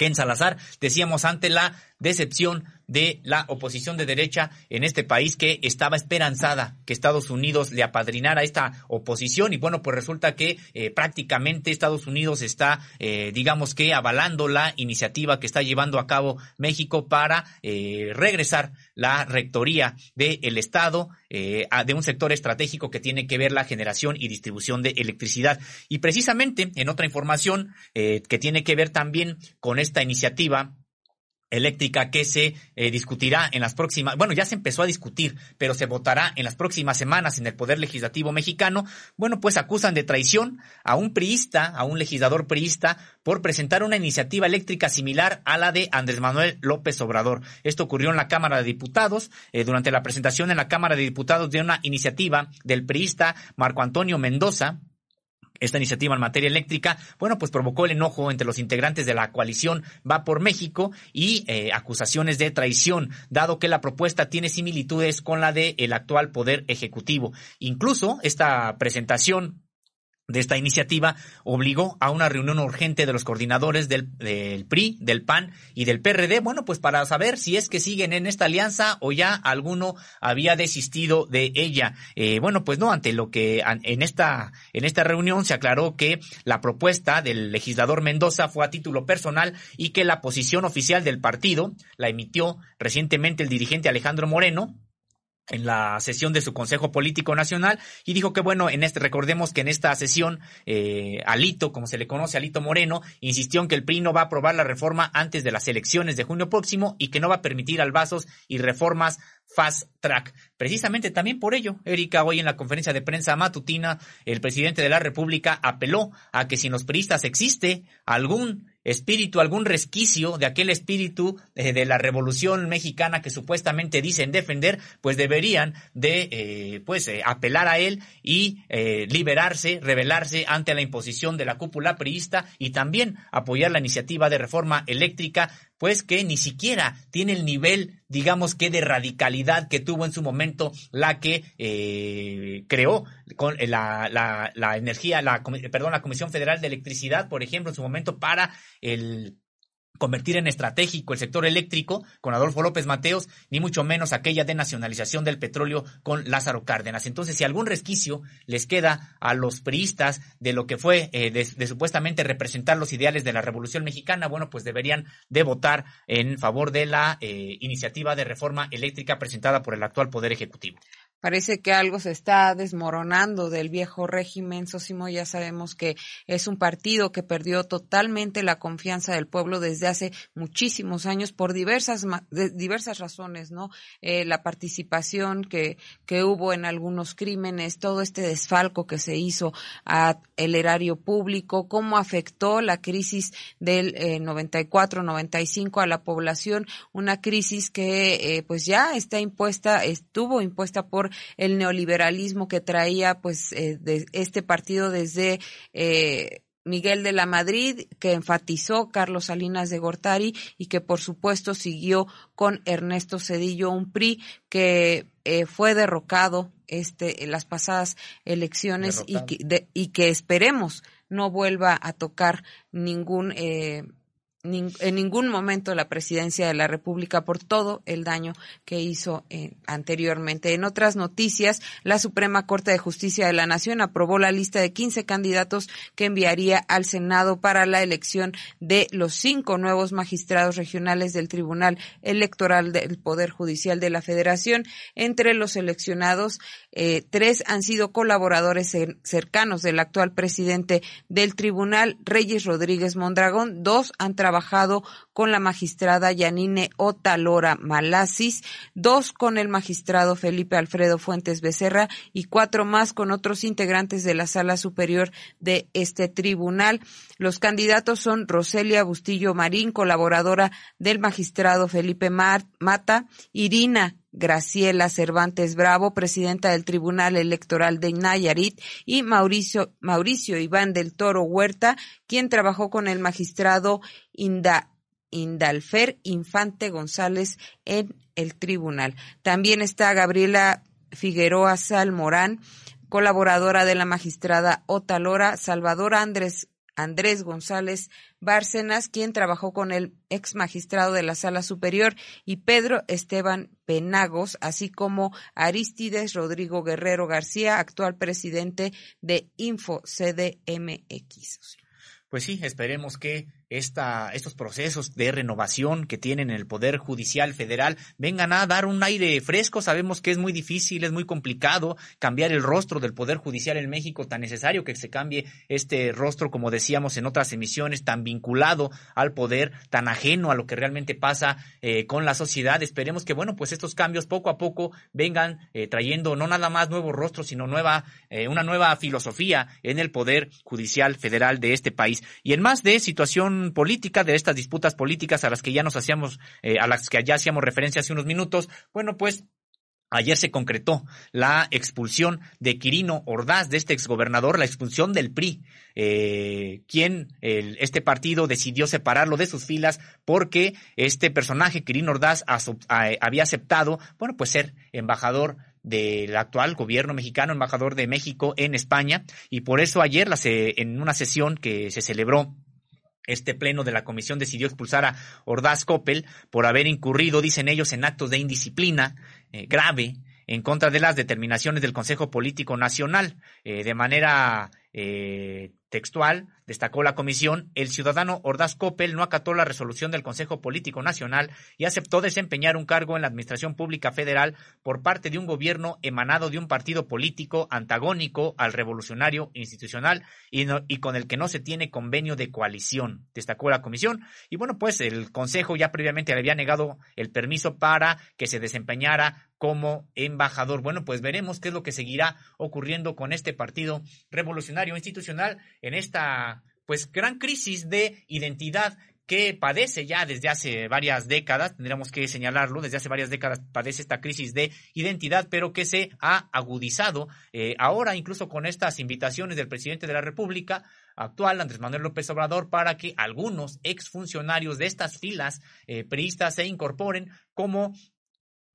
Ken Salazar, decíamos ante la decepción de la oposición de derecha en este país que estaba esperanzada que Estados Unidos le apadrinara esta oposición y bueno, pues resulta que eh, prácticamente Estados Unidos está, eh, digamos que, avalando la iniciativa que está llevando a cabo México para eh, regresar la rectoría del Estado de un sector estratégico que tiene que ver la generación y distribución de electricidad. Y precisamente en otra información que tiene que ver también con esta iniciativa, eléctrica que se eh, discutirá en las próximas, bueno, ya se empezó a discutir, pero se votará en las próximas semanas en el Poder Legislativo mexicano, bueno, pues acusan de traición a un priista, a un legislador priista, por presentar una iniciativa eléctrica similar a la de Andrés Manuel López Obrador. Esto ocurrió en la Cámara de Diputados, eh, durante la presentación en la Cámara de Diputados de una iniciativa del priista Marco Antonio Mendoza, esta iniciativa en materia eléctrica, bueno, pues provocó el enojo entre los integrantes de la coalición Va por México y eh, acusaciones de traición, dado que la propuesta tiene similitudes con la del el actual Poder Ejecutivo. Incluso esta presentación de esta iniciativa obligó a una reunión urgente de los coordinadores del, PRI, del PAN y del PRD, bueno, pues para saber si es que siguen en esta alianza o ya alguno había desistido de ella. Eh, bueno, pues no, ante lo que en esta, en esta reunión se aclaró que la propuesta del legislador Mendoza fue a título personal y que la posición oficial del partido la emitió recientemente el dirigente Alejandro Moreno, en la sesión de su Consejo Político Nacional y dijo que bueno, en este recordemos que en esta sesión eh, Alito, como se le conoce Alito Moreno, insistió en que el PRI no va a aprobar la reforma antes de las elecciones de junio próximo y que no va a permitir albazos y reformas fast track. Precisamente también por ello, Erika, hoy en la conferencia de prensa matutina, el presidente de la República apeló a que si en los priistas existe algún espíritu, algún resquicio de aquel espíritu eh, de la revolución mexicana que supuestamente dicen defender, pues deberían de eh, pues eh, apelar a él y liberarse, rebelarse ante la imposición de la cúpula priista y también apoyar la iniciativa de reforma eléctrica pues que ni siquiera tiene el nivel, digamos que de radicalidad que tuvo en su momento la que eh, creó con la, la, la energía, la, perdón, la Comisión Federal de Electricidad, por ejemplo, en su momento para el convertir en estratégico el sector eléctrico con Adolfo López Mateos, ni mucho menos aquella de nacionalización del petróleo con Lázaro Cárdenas. Entonces, si algún resquicio les queda a los priistas de lo que fue eh, de, supuestamente representar los ideales de la Revolución Mexicana, bueno, pues deberían de votar en favor de la eh, iniciativa de reforma eléctrica presentada por el actual Poder Ejecutivo. Parece que algo se está desmoronando del viejo régimen. Sosimo ya sabemos que es un partido que perdió totalmente la confianza del pueblo desde hace muchísimos años por diversas diversas razones, ¿no? Eh, la participación que que hubo en algunos crímenes, todo este desfalco que se hizo a el erario público, cómo afectó la crisis del 94-95 eh, a la población, una crisis que eh, pues ya está impuesta, estuvo impuesta por el neoliberalismo que traía pues eh, de este partido desde eh, Miguel de la Madrid, que enfatizó Carlos Salinas de Gortari y que por supuesto siguió con Ernesto Cedillo, un PRI que eh, fue derrocado este, en las pasadas elecciones y que, y que esperemos no vuelva a tocar ningún eh, en ningún momento la presidencia de la República por todo el daño que hizo eh, anteriormente. En otras noticias, la Suprema Corte de Justicia de la Nación aprobó la lista de 15 candidatos que enviaría al Senado para la elección de los cinco nuevos magistrados regionales del Tribunal Electoral del Poder Judicial de la Federación. Entre los seleccionados, eh, tres han sido colaboradores cercanos del actual presidente del Tribunal, Reyes Rodríguez Mondragón. Dos han trabajado con la magistrada Yanine Otalora Malasis, dos con el magistrado Felipe Alfredo Fuentes Becerra y cuatro más con otros integrantes de la sala superior de este tribunal. Los candidatos son Roselia Bustillo Marín, colaboradora del magistrado Felipe Mata, Irina Graciela Cervantes Bravo, presidenta del Tribunal Electoral de Nayarit, y Mauricio, Mauricio Iván del Toro Huerta, quien trabajó con el magistrado Inda, Indalfer Infante González en el tribunal. También está Gabriela Figueroa Salmorán, colaboradora de la magistrada Otalora, Salvador Andrés Andrés González Bárcenas, quien trabajó con el ex magistrado de la Sala Superior, y Pedro Esteban Penagos, así como Aristides Rodrigo Guerrero García, actual presidente de Info CDMX. Pues sí, esperemos que esta, estos procesos de renovación que tienen el Poder Judicial Federal vengan a dar un aire fresco. Sabemos que es muy difícil, es muy complicado cambiar el rostro del Poder Judicial en México, tan necesario que se cambie este rostro, como decíamos en otras emisiones, tan vinculado al poder, tan ajeno a lo que realmente pasa eh, con la sociedad. Esperemos que, bueno, pues estos cambios poco a poco vengan eh, trayendo no nada más nuevos rostros, sino nueva, eh, una nueva filosofía en el Poder Judicial Federal de este país. Y en más de situación política, de estas disputas políticas a las que ya nos hacíamos, eh, a las que ya hacíamos referencia hace unos minutos, bueno, pues Ayer se concretó la expulsión de Quirino Ordaz, de este exgobernador, la expulsión del PRI, eh, quien este partido decidió separarlo de sus filas porque este personaje, Quirino Ordaz, había aceptado, bueno, pues ser embajador del actual gobierno mexicano, embajador de México en España, y por eso ayer en una sesión que se celebró este pleno de la comisión decidió expulsar a Ordaz Coppel por haber incurrido, dicen ellos, en actos de indisciplina eh, grave en contra de las determinaciones del Consejo Político Nacional. Eh, de manera eh, textual, destacó la comisión, el ciudadano Ordaz Coppel no acató la resolución del Consejo Político Nacional y aceptó desempeñar un cargo en la Administración Pública Federal por parte de un gobierno emanado de un partido político antagónico al revolucionario institucional y, y con el que no se tiene convenio de coalición, destacó la comisión. Y bueno, pues el Consejo ya previamente le había negado el permiso para que se desempeñara como embajador. Bueno, pues veremos qué es lo que seguirá ocurriendo con este partido revolucionario institucional en esta pues gran crisis de identidad que padece ya desde hace varias décadas, tendríamos que señalarlo, desde hace varias décadas padece esta crisis de identidad, pero que se ha agudizado. Eh, ahora incluso con estas invitaciones del presidente de la República actual, Andrés Manuel López Obrador, para que algunos exfuncionarios de estas filas eh, priistas se incorporen como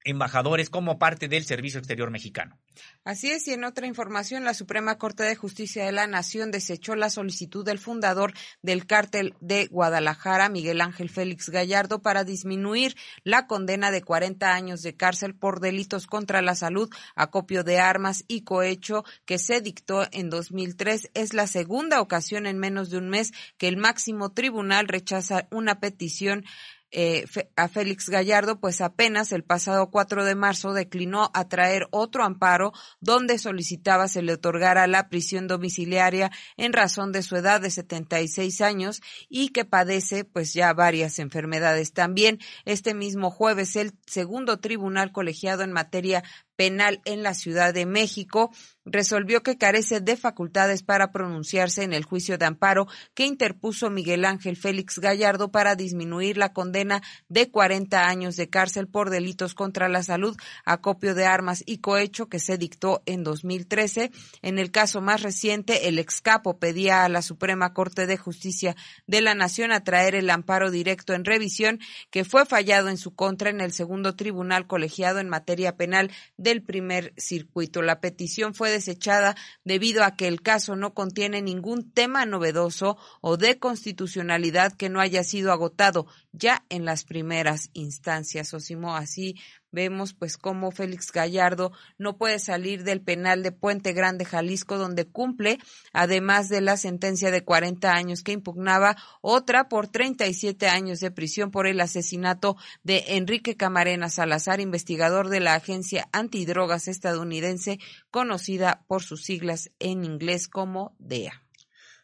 embajadores como parte del Servicio Exterior Mexicano. Así es, y en otra información, la Suprema Corte de Justicia de la Nación desechó la solicitud del fundador del cártel de Guadalajara, Miguel Ángel Félix Gallardo, para disminuir la condena de 40 años de cárcel por delitos contra la salud, acopio de armas y cohecho que se dictó en 2003. Es la segunda ocasión en menos de un mes que el máximo tribunal rechaza una petición eh, a Félix Gallardo, pues apenas el pasado 4 de marzo declinó a traer otro amparo donde solicitaba se le otorgara la prisión domiciliaria en razón de su edad de 76 años y que padece pues ya varias enfermedades. También este mismo jueves el segundo tribunal colegiado en materia Penal en la Ciudad de México resolvió que carece de facultades para pronunciarse en el juicio de amparo que interpuso Miguel Ángel Félix Gallardo para disminuir la condena de 40 años de cárcel por delitos contra la salud, acopio de armas y cohecho que se dictó en 2013. En el caso más reciente, el excapo pedía a la Suprema Corte de Justicia de la Nación a traer el amparo directo en revisión que fue fallado en su contra en el segundo tribunal colegiado en materia penal del primer circuito. La petición fue desechada debido a que el caso no contiene ningún tema novedoso o de constitucionalidad que no haya sido agotado ya en las primeras instancias. Osimo, así vemos pues cómo Félix Gallardo no puede salir del penal de Puente Grande, Jalisco, donde cumple, además de la sentencia de 40 años que impugnaba, otra por 37 años de prisión por el asesinato de Enrique Camarena Salazar, investigador de la agencia antidrogas estadounidense, conocida por sus siglas en inglés como DEA.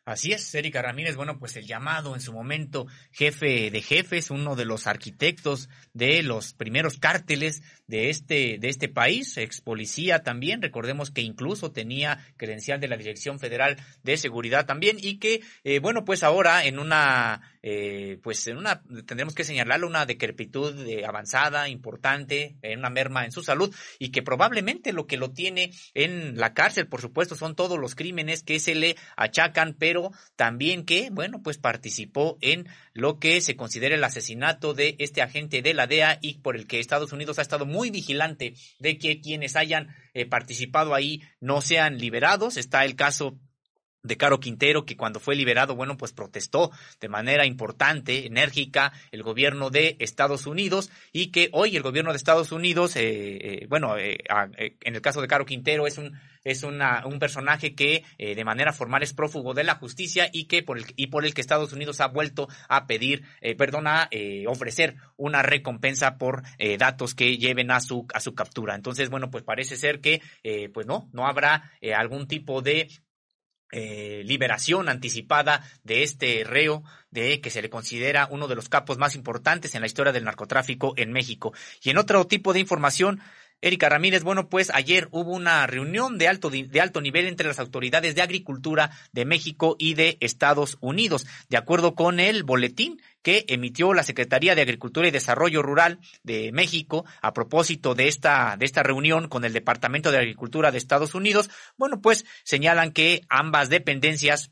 Así es, Erika Ramírez, bueno, pues el llamado en su momento jefe de jefes, uno de los arquitectos de los primeros cárteles de este, de este país, ex policía también, recordemos que incluso tenía credencial de la Dirección Federal de Seguridad también y que, eh, bueno, pues ahora en una, eh, pues en una, tendremos que señalarle una decrepitud avanzada, importante, en una merma en su salud y que probablemente lo que lo tiene en la cárcel, por supuesto, son todos los crímenes que se le achacan, pero también que, bueno, pues participó en lo que se considera el asesinato de este agente de la DEA y por el que Estados Unidos ha estado muy vigilante de que quienes hayan eh, participado ahí no sean liberados. Está el caso de Caro Quintero, que cuando fue liberado, bueno, pues protestó de manera importante, enérgica, el gobierno de Estados Unidos y que hoy el gobierno de Estados Unidos, eh, eh, bueno, eh, en el caso de Caro Quintero es un es una, un personaje que de manera formal es prófugo de la justicia y que por el y por el que Estados Unidos ha vuelto a pedir, perdón, a ofrecer una recompensa por datos que lleven a su a su captura. Entonces, bueno, pues parece ser que pues no no habrá algún tipo de eh, liberación anticipada de este reo de que se le considera uno de los capos más importantes en la historia del narcotráfico en México. Y en otro tipo de información, Erika Ramírez, bueno, pues ayer hubo una reunión de alto, de alto nivel entre las autoridades de agricultura de México y de Estados Unidos. De acuerdo con el boletín que emitió la Secretaría de Agricultura y Desarrollo Rural de México a propósito de esta, de esta reunión con el Departamento de Agricultura de Estados Unidos, bueno, pues señalan que ambas dependencias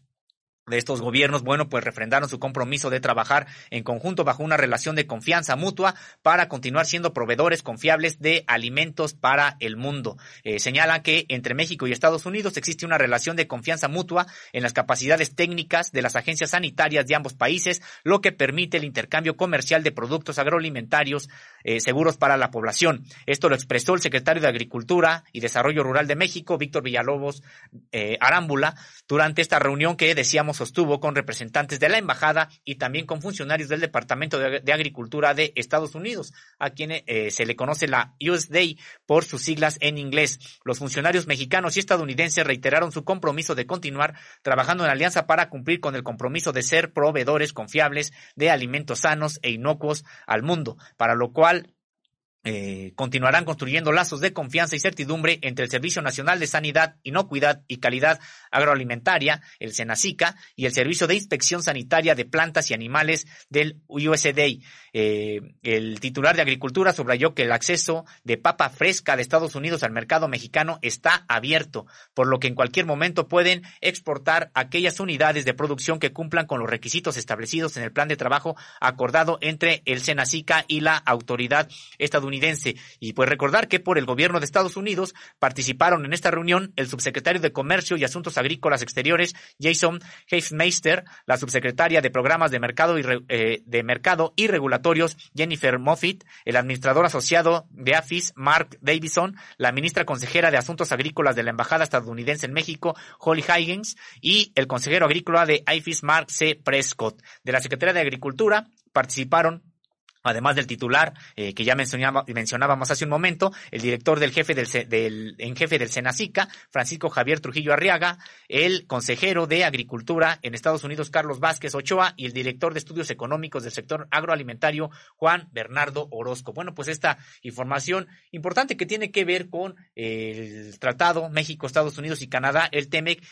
de estos gobiernos, bueno, pues refrendaron su compromiso de trabajar en conjunto bajo una relación de confianza mutua para continuar siendo proveedores confiables de alimentos para el mundo. Eh, señalan que entre México y Estados Unidos existe una relación de confianza mutua en las capacidades técnicas de las agencias sanitarias de ambos países, lo que permite el intercambio comercial de productos agroalimentarios eh, seguros para la población. Esto lo expresó el secretario de Agricultura y Desarrollo Rural de México, Víctor Villalobos eh, Arámbula, durante esta reunión que decíamos sostuvo con representantes de la embajada y también con funcionarios del Departamento de, Agricultura de Estados Unidos, a quienes eh, se le conoce la USDA por sus siglas en inglés. Los funcionarios mexicanos y estadounidenses reiteraron su compromiso de continuar trabajando en alianza para cumplir con el compromiso de ser proveedores confiables de alimentos sanos e inocuos al mundo, para lo cual eh, continuarán construyendo lazos de confianza y certidumbre entre el Servicio Nacional de Sanidad, Inocuidad y Calidad Agroalimentaria, el SENACICA, y el Servicio de Inspección Sanitaria de Plantas y Animales del USDA. Eh, el titular de Agricultura subrayó que el acceso de papa fresca de Estados Unidos al mercado mexicano está abierto, por lo que en cualquier momento pueden exportar aquellas unidades de producción que cumplan con los requisitos establecidos en el plan de trabajo acordado entre el SENACICA y la autoridad estadounidense. Y pues recordar que por el gobierno de Estados Unidos participaron en esta reunión el subsecretario de Comercio y Asuntos Agrícolas Exteriores, Jason Heifmeister, la subsecretaria de Programas de Mercado y, eh, de Mercado y Regulación Jennifer Moffitt, el administrador asociado de AFIS, Mark Davison, la ministra consejera de Asuntos Agrícolas de la Embajada estadounidense en México, Holly Higgins, y el consejero agrícola de AFIS, Mark C. Prescott. De la Secretaría de Agricultura participaron Además del titular eh, que ya mencionábamos hace un momento, el director del jefe del, del, en jefe del Senacica, Francisco Javier Trujillo Arriaga, el consejero de Agricultura en Estados Unidos, Carlos Vázquez Ochoa, y el director de Estudios Económicos del sector agroalimentario, Juan Bernardo Orozco. Bueno, pues esta información importante que tiene que ver con el Tratado México, Estados Unidos y Canadá, el TEMEC,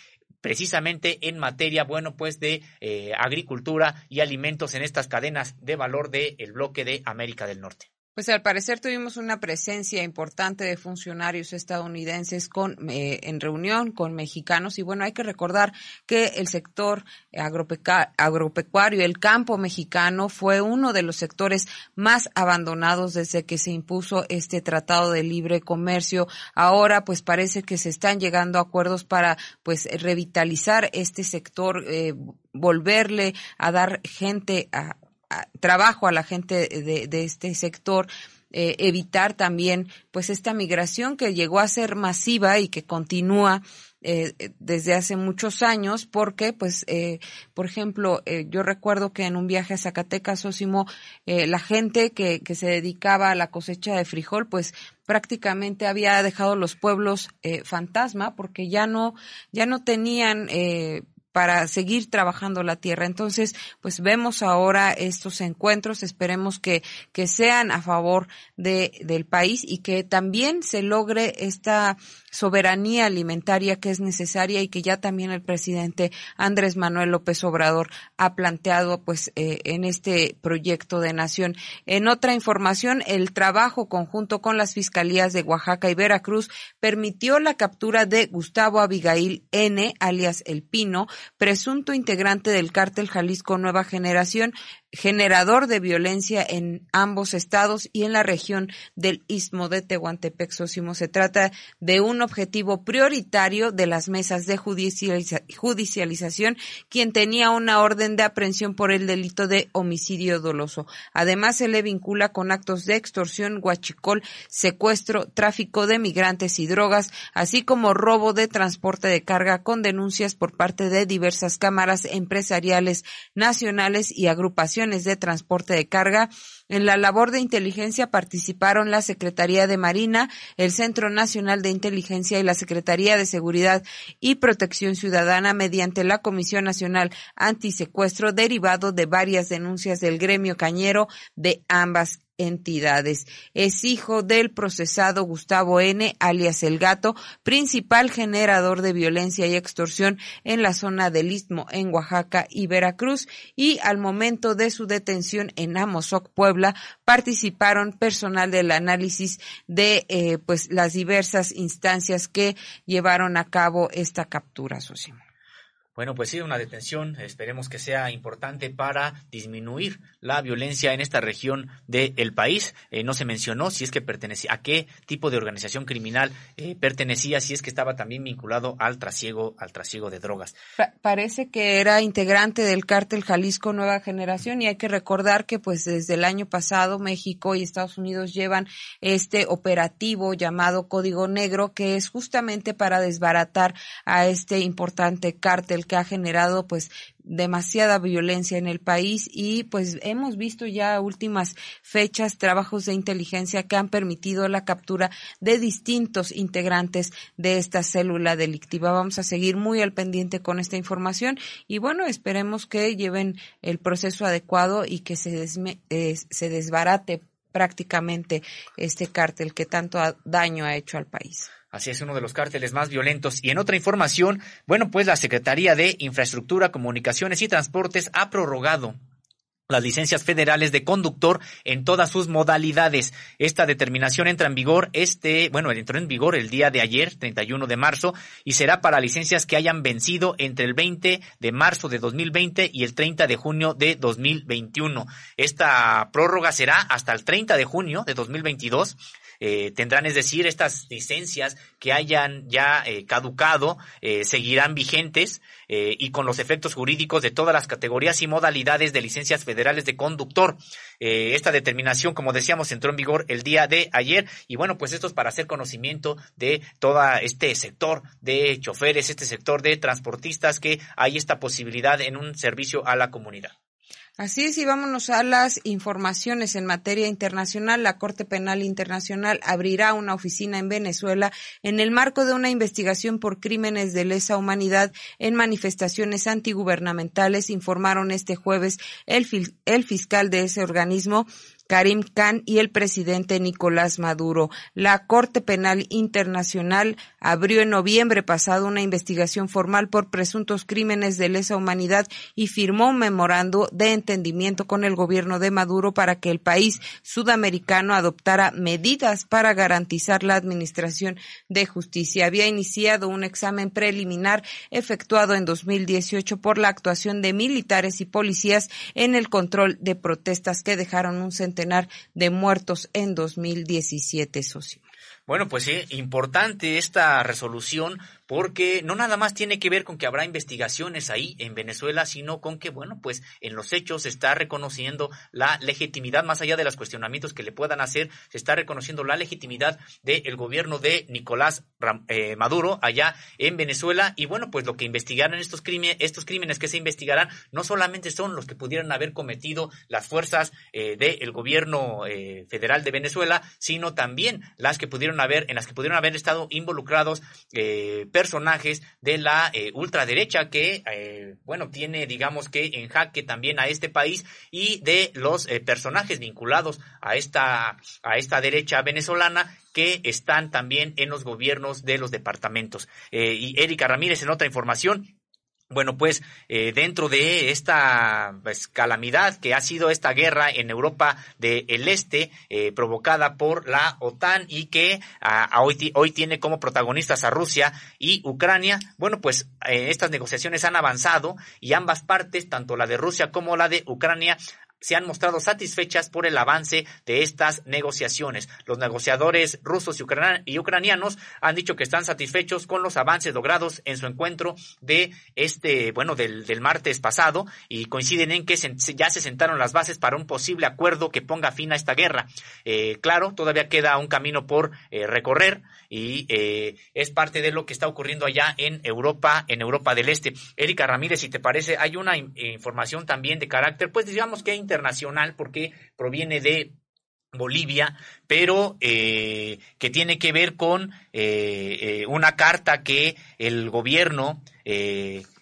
precisamente en materia, bueno, pues de eh, agricultura y alimentos en estas cadenas de valor del bloque de América del Norte. Pues al parecer tuvimos una presencia importante de funcionarios estadounidenses con, eh, en reunión con mexicanos y bueno, hay que recordar que el sector agropecuario, el campo mexicano fue uno de los sectores más abandonados desde que se impuso este tratado de libre comercio. Ahora pues parece que se están llegando a acuerdos para pues revitalizar este sector, eh, volverle a dar gente a trabajo a la gente de, de este sector. Eh, evitar también pues esta migración que llegó a ser masiva y que continúa eh, desde hace muchos años porque pues eh, por ejemplo eh, yo recuerdo que en un viaje a Zacatecas Osimo eh, la gente que, que se dedicaba a la cosecha de frijol pues prácticamente había dejado los pueblos eh, fantasma porque ya no ya no tenían para seguir trabajando la tierra. Entonces, pues vemos ahora estos encuentros, esperemos que, que sean a favor de, del país y que también se logre esta soberanía alimentaria que es necesaria y que ya también el presidente Andrés Manuel López Obrador ha planteado pues eh, en este proyecto de nación. En otra información, el trabajo conjunto con las fiscalías de Oaxaca y Veracruz permitió la captura de Gustavo Abigail N, alias El Pino, presunto integrante del cártel Jalisco Nueva Generación, generador de violencia en ambos estados y en la región del Istmo de Tehuantepec Sósimo. Se trata de un objetivo prioritario de las mesas de judicialización, quien tenía una orden de aprehensión por el delito de homicidio doloso. Además, se le vincula con actos de extorsión, guachicol, secuestro, tráfico de migrantes y drogas, así como robo de transporte de carga con denuncias por parte de diversas cámaras empresariales nacionales y agrupaciones de transporte de carga. En la labor de inteligencia participaron la Secretaría de Marina, el Centro Nacional de Inteligencia y la Secretaría de Seguridad y Protección Ciudadana mediante la Comisión Nacional Antisecuestro derivado de varias denuncias del gremio cañero de ambas entidades. Es hijo del procesado Gustavo N., alias El Gato, principal generador de violencia y extorsión en la zona del Istmo en Oaxaca y Veracruz, y al momento de su detención en Amozoc, Puebla, participaron personal del análisis de eh, pues las diversas instancias que llevaron a cabo esta captura, Sosimo. Bueno, pues sí, una detención, esperemos que sea importante para disminuir la violencia en esta región del país. Eh, no se mencionó si es que pertenecía, a qué tipo de organización criminal eh, pertenecía, si es que estaba también vinculado al trasiego, al trasiego de drogas. parece que era integrante del cártel Jalisco Nueva Generación y hay que recordar que pues desde el año pasado México y Estados Unidos llevan este operativo llamado Código Negro que es justamente para desbaratar a este importante cártel que ha generado pues demasiada violencia en el país y pues hemos visto ya últimas fechas trabajos de inteligencia que han permitido la captura de distintos integrantes de esta célula delictiva. Vamos a seguir muy al pendiente con esta información y bueno, esperemos que lleven el proceso adecuado y que se, eh, se desbarate prácticamente este cártel que tanto daño ha hecho al país. Así es uno de los cárteles más violentos. Y en otra información, bueno, pues la Secretaría de Infraestructura, Comunicaciones y Transportes ha prorrogado las licencias federales de conductor en todas sus modalidades. Esta determinación entra en vigor este, bueno, entró en vigor el día de ayer, 31 de marzo, y será para licencias que hayan vencido entre el 20 de marzo de 2020 y el 30 de junio de 2021. Esta prórroga será hasta el 30 de junio de 2022 eh, tendrán, es decir, estas licencias que hayan ya eh, caducado eh, seguirán vigentes y con los efectos jurídicos de todas las categorías y modalidades de licencias federales de conductor. esta determinación, como decíamos, entró en vigor el día de ayer y bueno, pues esto es para hacer conocimiento de todo este sector de choferes, este sector de transportistas que hay esta posibilidad en un servicio a la comunidad. Así es, y vámonos a las informaciones en materia internacional. La Corte Penal Internacional abrirá una oficina en Venezuela en el marco de una investigación por crímenes de lesa humanidad en manifestaciones antigubernamentales, informaron este jueves el, el fiscal de ese organismo, Karim Khan y el presidente Nicolás Maduro. La Corte Penal Internacional abrió en noviembre pasado una investigación formal por presuntos crímenes de lesa humanidad y firmó un memorando de entendimiento con el gobierno de Maduro para que el país sudamericano adoptara medidas para garantizar la administración de justicia. Había iniciado un examen preliminar efectuado en 2018 por la actuación de militares y policías en el control de protestas que dejaron un centenar de muertos en 2017, socio. Bueno, pues sí, importante esta resolución porque no nada más tiene que ver con que habrá investigaciones ahí en Venezuela, sino con que, bueno, pues en los hechos se está reconociendo la legitimidad, más allá de los cuestionamientos que le puedan hacer, se está reconociendo la legitimidad del gobierno de Nicolás eh, Maduro allá en Venezuela. Y bueno, pues lo que investigarán estos crímenes, estos crímenes que se investigarán, no solamente son los que pudieran haber cometido las fuerzas eh, del gobierno eh, federal de Venezuela, sino también las que pudieron haber, en las que pudieron haber estado involucrados personajes de la eh, ultraderecha que, eh, bueno, tiene, digamos que en jaque también a este país y de los eh, personajes vinculados a esta, a esta derecha venezolana que están también en los gobiernos de los departamentos. y Erika Ramírez, en otra información, bueno, pues eh, dentro de esta pues, calamidad que ha sido esta guerra en Europa del Este eh, provocada por la OTAN y que hoy, hoy, tiene como protagonistas a Rusia y Ucrania, bueno, pues eh, estas negociaciones han avanzado y ambas partes, tanto la de Rusia como la de Ucrania, se han mostrado satisfechas por el avance de estas negociaciones. Los negociadores rusos y ucranianos han dicho que están satisfechos con los avances logrados en su encuentro de este, bueno, del, martes pasado y coinciden en que ya se sentaron las bases para un posible acuerdo que ponga fin a esta guerra. Eh, claro, todavía queda un camino por eh, recorrer y eh, es parte de lo que está ocurriendo allá en Europa, en Europa del Este. Erika Ramírez, si te parece, hay una información también de carácter, pues digamos que internacional porque proviene de Bolivia, pero eh, que tiene que ver con eh, eh, una carta que el gobierno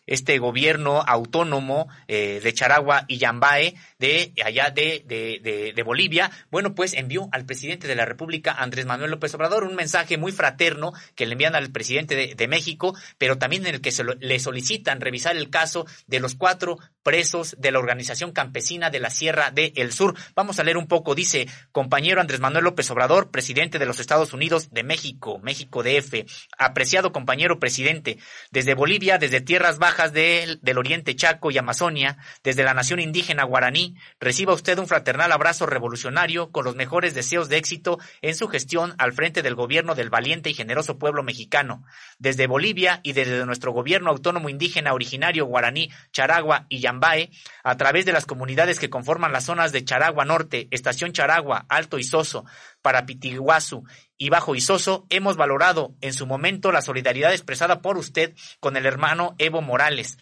este gobierno autónomo eh, de Charagua y Yambae, de allá de, de, de, Bolivia, bueno, pues envió al presidente de la República, Andrés Manuel López Obrador, un mensaje muy fraterno que le envían al presidente de, México, pero también en el que se le solicitan revisar el caso de los cuatro presos de la organización campesina de la Sierra de Sur. Vamos a leer un poco, dice, compañero Andrés Manuel López Obrador, presidente de los Estados Unidos de México, México DF, apreciado compañero presidente, desde Bolivia, desde tierras bajas, del Oriente Chaco y Amazonia, desde la nación indígena guaraní, reciba usted un fraternal abrazo revolucionario con los mejores deseos de éxito en su gestión al frente del gobierno del valiente y generoso pueblo mexicano. Desde Bolivia y desde nuestro gobierno autónomo indígena originario guaraní, Charagua y Yambae, a través de las comunidades que conforman las zonas de Charagua Norte, Estación Charagua, Alto Isoso, Parapitiguazú y Bajo Isoso, hemos valorado en su momento la solidaridad expresada por usted con el hermano Evo Morales,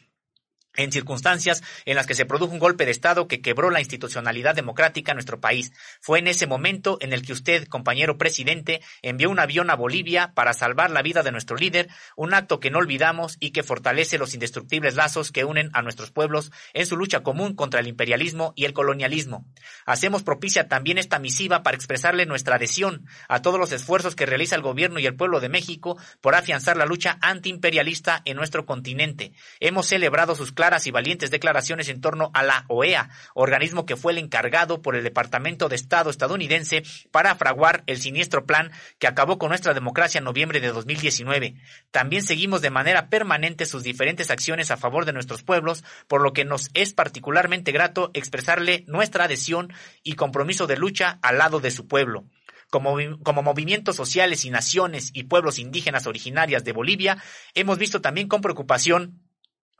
en circunstancias en las que se produjo un golpe de Estado que quebró la institucionalidad democrática en nuestro país. Fue en ese momento en el que usted, compañero presidente, envió un avión a Bolivia para salvar la vida de nuestro líder, un acto que no olvidamos y que fortalece los indestructibles lazos que unen a nuestros pueblos en su lucha común contra el imperialismo y el colonialismo. Hacemos propicia también esta misiva para expresarle nuestra adhesión a todos los esfuerzos que realiza el gobierno y el pueblo de México por afianzar la lucha antiimperialista en nuestro continente. Hemos celebrado sus claras y valientes declaraciones en torno a la OEA, organismo que fue el encargado por el Departamento de Estado estadounidense para fraguar el siniestro plan que acabó con nuestra democracia en noviembre de 2019. También seguimos de manera permanente sus diferentes acciones a favor de nuestros pueblos, por lo que nos es particularmente grato expresarle nuestra adhesión y compromiso de lucha al lado de su pueblo. Como, como, movimientos sociales y naciones y pueblos indígenas originarias de Bolivia, hemos visto también con preocupación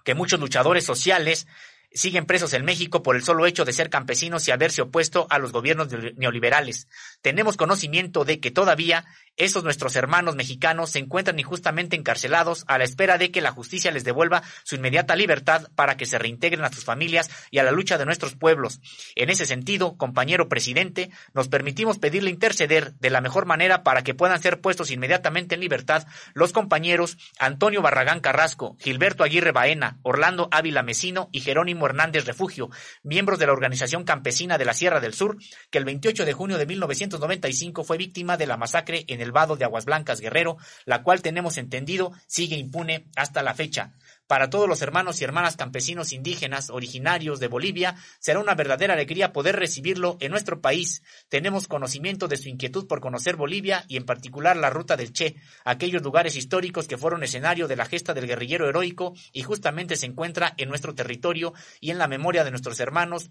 que muchos luchadores sociales siguen presos en México por el solo hecho de ser campesinos y haberse opuesto a los gobiernos neoliberales. Tenemos conocimiento de que todavía esos nuestros hermanos mexicanos se encuentran injustamente encarcelados a la espera de que la justicia les devuelva su inmediata libertad para que se reintegren a sus familias y a la lucha de nuestros pueblos. En ese sentido, compañero presidente, nos permitimos pedirle interceder de la mejor manera para que puedan ser puestos inmediatamente en libertad los compañeros Antonio Barragán Carrasco, Gilberto Aguirre Baena, Orlando Ávila Mesino y Jerónimo Hernández Refugio, miembros de la Organización Campesina de la Sierra del Sur, que el 28 de junio de 1995 fue víctima de la masacre en el vado de Aguas Blancas Guerrero, la cual tenemos entendido sigue impune hasta la fecha. Para todos los hermanos y hermanas campesinos indígenas originarios de Bolivia, será una verdadera alegría poder recibirlo en nuestro país. Tenemos conocimiento de su inquietud por conocer Bolivia y en particular la ruta del Che, aquellos lugares históricos que fueron escenario de la gesta del guerrillero heroico y justamente se encuentra en nuestro territorio y en la memoria de nuestros hermanos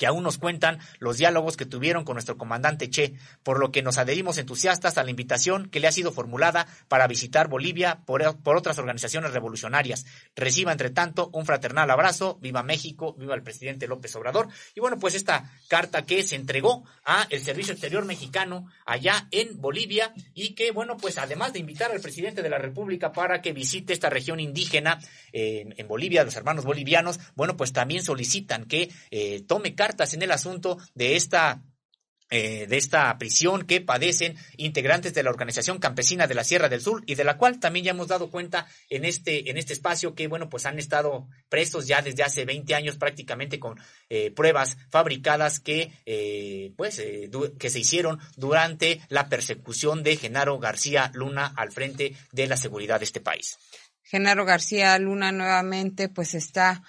que aún nos cuentan los diálogos que tuvieron con nuestro comandante Che, por lo que nos adherimos entusiastas a la invitación que le ha sido formulada para visitar Bolivia por, otras organizaciones revolucionarias. Reciba, entre tanto, un fraternal abrazo, viva México, viva el presidente López Obrador. Y bueno, pues esta carta que se entregó a el Servicio Exterior Mexicano allá en Bolivia y que, bueno, pues además de invitar al presidente de la República para que visite esta región indígena en Bolivia, los hermanos bolivianos, bueno, pues también solicitan que eh, tome carta en el asunto de esta eh, de esta prisión que padecen integrantes de la Organización Campesina de la Sierra del Sur y de la cual también ya hemos dado cuenta en este, en este espacio que, bueno, pues han estado presos ya desde hace 20 años prácticamente con eh, pruebas fabricadas que, eh, pues, que se hicieron durante la persecución de Genaro García Luna al frente de la seguridad de este país. Genaro García Luna nuevamente pues está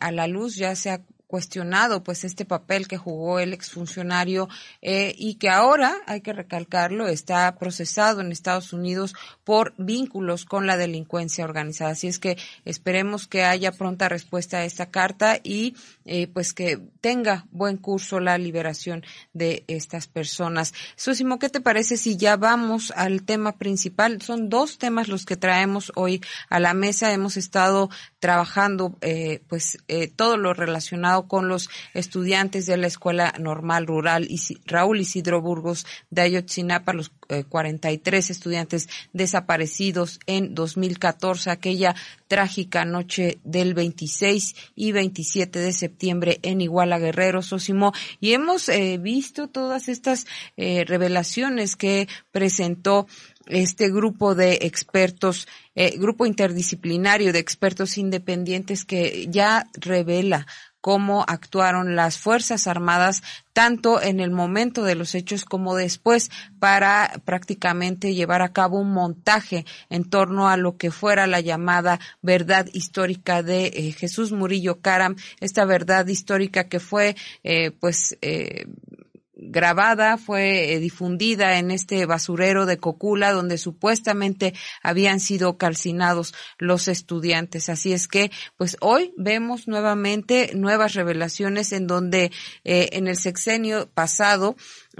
a la luz, ya se ha cuestionado pues este papel que jugó el exfuncionario eh, y que ahora, hay que recalcarlo, está procesado en Estados Unidos por vínculos con la delincuencia organizada. Así es que esperemos que haya pronta respuesta a esta carta y eh, pues que tenga buen curso la liberación de estas personas. Sosimo, ¿qué te parece si ya vamos al tema principal? Son dos temas los que traemos hoy a la mesa. Hemos estado trabajando eh, pues eh, todo lo relacionado con los estudiantes de la Escuela Normal Rural Raúl Isidro Burgos de Ayotzinapa, los 43 eh, estudiantes desaparecidos en 2014, aquella trágica noche del 26 y 27 de septiembre en Iguala Guerrero, Sosimo, y hemos eh, visto todas estas eh, revelaciones que presentó este grupo de expertos, grupo interdisciplinario de expertos independientes que ya revela cómo actuaron las Fuerzas Armadas tanto en el momento de los hechos como después para prácticamente llevar a cabo un montaje en torno a lo que fuera la llamada verdad histórica de eh, Jesús Murillo Caram, esta verdad histórica que fue eh, pues eh, grabada, fue eh, difundida en este basurero de Cocula donde supuestamente habían sido calcinados los estudiantes. Así es que, pues hoy vemos nuevamente nuevas revelaciones en donde eh, en el sexenio pasado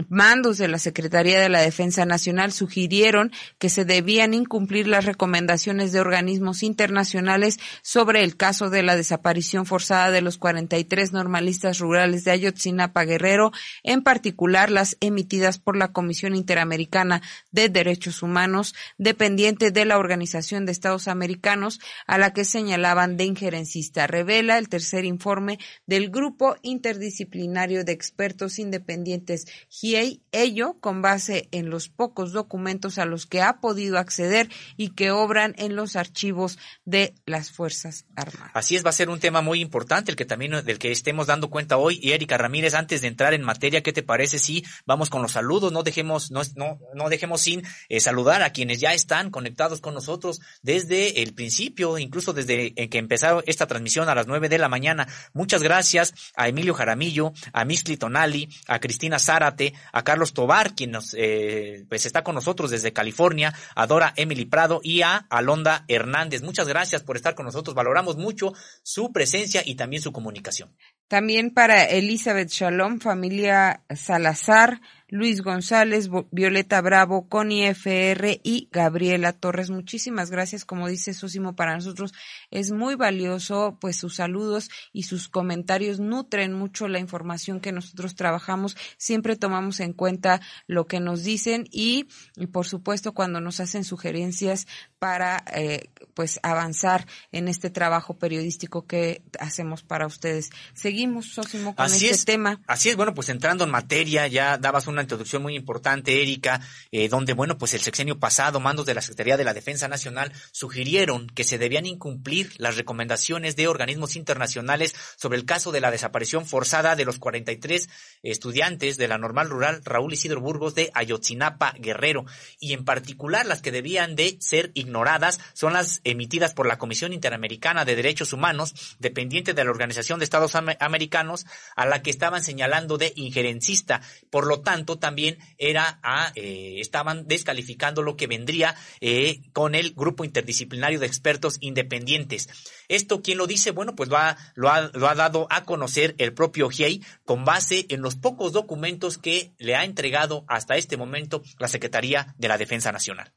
mandos de la Secretaría de la Defensa Nacional sugirieron que se debían incumplir las recomendaciones de organismos internacionales sobre el caso de la desaparición forzada de los 43 normalistas rurales de Ayotzinapa Guerrero, en particular las emitidas por la Comisión Interamericana de Derechos Humanos, dependiente de la Organización de Estados Americanos, a la que señalaban de injerencista. Revela el tercer informe del Grupo Interdisciplinario de Expertos Independientes y ello con base en los pocos documentos a los que ha podido acceder y que obran en los archivos de las Fuerzas Armadas. Así es, va a ser un tema muy importante el que también del que estemos dando cuenta hoy. Y Erika Ramírez, antes de entrar en materia, ¿qué te parece si vamos con los saludos? No dejemos, no, no, no dejemos sin eh, saludar a quienes ya están conectados con nosotros desde el principio, incluso desde que empezó esta transmisión a las nueve de la mañana. Muchas gracias a Emilio Jaramillo, a Miscli Tonali, a Cristina Zárate, a Carlos Tobar, quien nos, eh, pues está con nosotros desde California, a Dora Emily Prado y a Alonda Hernández. Muchas gracias por estar con nosotros. Valoramos mucho su presencia y también su comunicación. También para Elizabeth Shalom, familia Salazar, Luis González, Violeta Bravo, Connie FR y Gabriela Torres. Muchísimas gracias. Como dice Sosimo, para nosotros es muy valioso, pues sus saludos y sus comentarios nutren mucho la información que nosotros trabajamos. Siempre tomamos en cuenta lo que nos dicen y, por supuesto, cuando nos hacen sugerencias para, eh, pues, avanzar en este trabajo periodístico que hacemos para ustedes. Seguimos, Sosimo, con este tema. Así es, bueno, pues entrando en materia, ya dabas una introducción muy importante, Erika, eh, donde, bueno, pues el sexenio pasado, mandos de la Secretaría de la Defensa Nacional sugirieron que se debían incumplir las recomendaciones de organismos internacionales sobre el caso de la desaparición forzada de los 43 estudiantes de la normal rural Raúl Isidro Burgos de Ayotzinapa, Guerrero, y en particular las que debían de ser ignoradas son las emitidas por la Comisión Interamericana de Derechos Humanos, dependiente de la Organización de Estados Americanos, a la que estaban señalando de injerencista. Por lo tanto, también era a, eh, estaban descalificando lo que vendría eh, con el grupo interdisciplinario de expertos independientes. Esto, ¿quién lo dice? Bueno, pues lo ha, lo ha, lo ha dado a conocer el propio GIEI con base en los pocos documentos que le ha entregado hasta este momento la Secretaría de la Defensa Nacional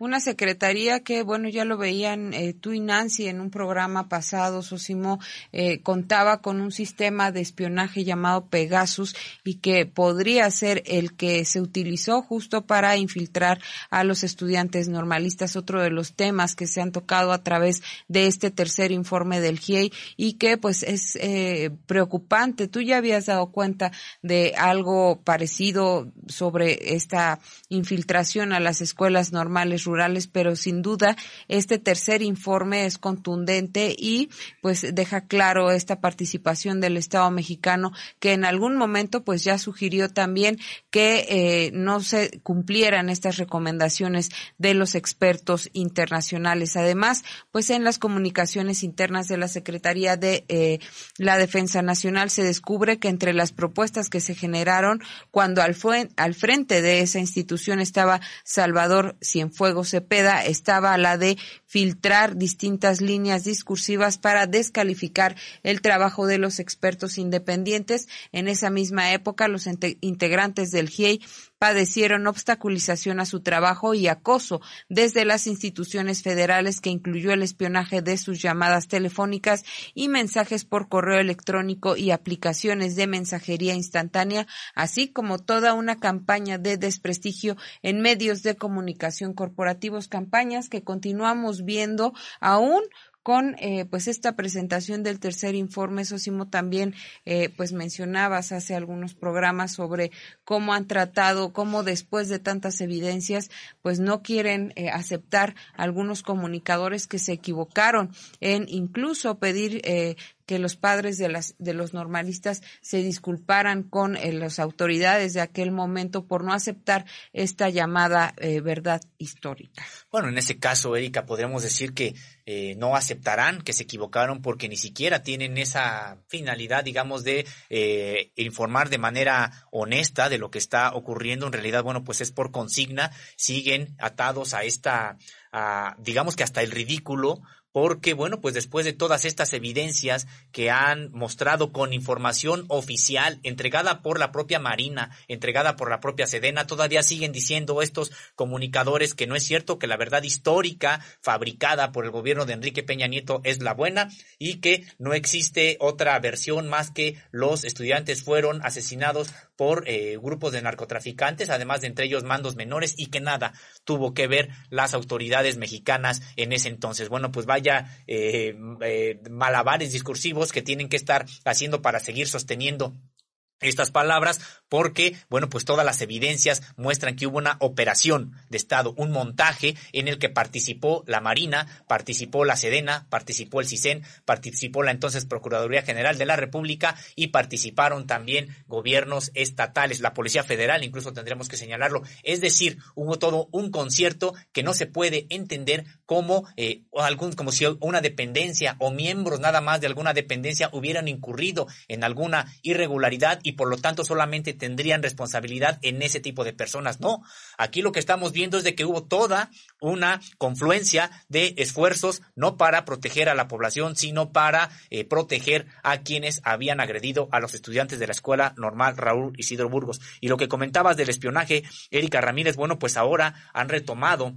una secretaría que, bueno, ya lo veían eh, tú y Nancy en un programa pasado, Sosimo, eh, contaba con un sistema de espionaje llamado Pegasus y que podría ser el que se utilizó justo para infiltrar a los estudiantes normalistas, otro de los temas que se han tocado a través de este tercer informe del GIEI y que pues es eh, preocupante. Tú ya habías dado cuenta de algo parecido sobre esta infiltración a las escuelas normales rurales, pero sin duda este tercer informe es contundente y pues deja claro esta participación del Estado mexicano que en algún momento pues ya sugirió también que eh, no se cumplieran estas recomendaciones de los expertos internacionales. Además, pues en las comunicaciones internas de la Secretaría de eh, la Defensa Nacional se descubre que entre las propuestas que se generaron cuando al, fue, al frente de esa institución estaba Salvador Cienfuegos, Cepeda estaba la de filtrar distintas líneas discursivas para descalificar el trabajo de los expertos independientes. En esa misma época, los integrantes del GIEI padecieron obstaculización a su trabajo y acoso desde las instituciones federales que incluyó el espionaje de sus llamadas telefónicas y mensajes por correo electrónico y aplicaciones de mensajería instantánea, así como toda una campaña de desprestigio en medios de comunicación corporativos, campañas que continuamos viendo aún con eh, pues esta presentación del tercer informe, Sosimo, también eh, pues mencionabas hace algunos programas sobre cómo han tratado, cómo después de tantas evidencias, pues no quieren eh, aceptar algunos comunicadores que se equivocaron en incluso pedir eh, que los padres de las de los normalistas se disculparan con eh, las autoridades de aquel momento por no aceptar esta llamada eh, verdad histórica. Bueno, en ese caso, Erika, podríamos decir que eh, no aceptarán que se equivocaron porque ni siquiera tienen esa finalidad, digamos, de informar de manera honesta de lo que está ocurriendo. En realidad, bueno, pues es por consigna, siguen atados a esta, a, digamos que hasta el ridículo, porque, bueno, pues después de todas estas evidencias que han mostrado con información oficial entregada por la propia Marina, entregada por la propia Sedena, todavía siguen diciendo estos comunicadores que no es cierto, que la verdad histórica fabricada por el gobierno de Enrique Peña Nieto es la buena y que no existe otra versión más que los estudiantes fueron asesinados por eh, grupos de narcotraficantes, además de entre ellos mandos menores y que nada tuvo que ver las autoridades mexicanas en ese entonces. Bueno, pues vaya eh, eh, malabares discursivos que tienen que estar haciendo para seguir sosteniendo estas palabras porque, bueno, pues todas las evidencias muestran que hubo una operación de Estado, un montaje en el que participó la Marina, participó la Sedena, participó el CISEN, participó la entonces Procuraduría General de la República y participaron también gobiernos estatales, la Policía Federal, incluso tendremos que señalarlo. Es decir, hubo todo un concierto que no se puede entender como, eh, algún, como si una dependencia o miembros nada más de alguna dependencia hubieran incurrido en alguna irregularidad por lo tanto solamente tendrían responsabilidad en ese tipo de personas. No, aquí lo que estamos viendo es de que hubo toda una confluencia de esfuerzos no para proteger a la población, sino para eh, proteger a quienes habían agredido a los estudiantes de la Escuela Normal Raúl Isidro Burgos. Y lo que comentabas del espionaje, Erika Ramírez, bueno, pues ahora han retomado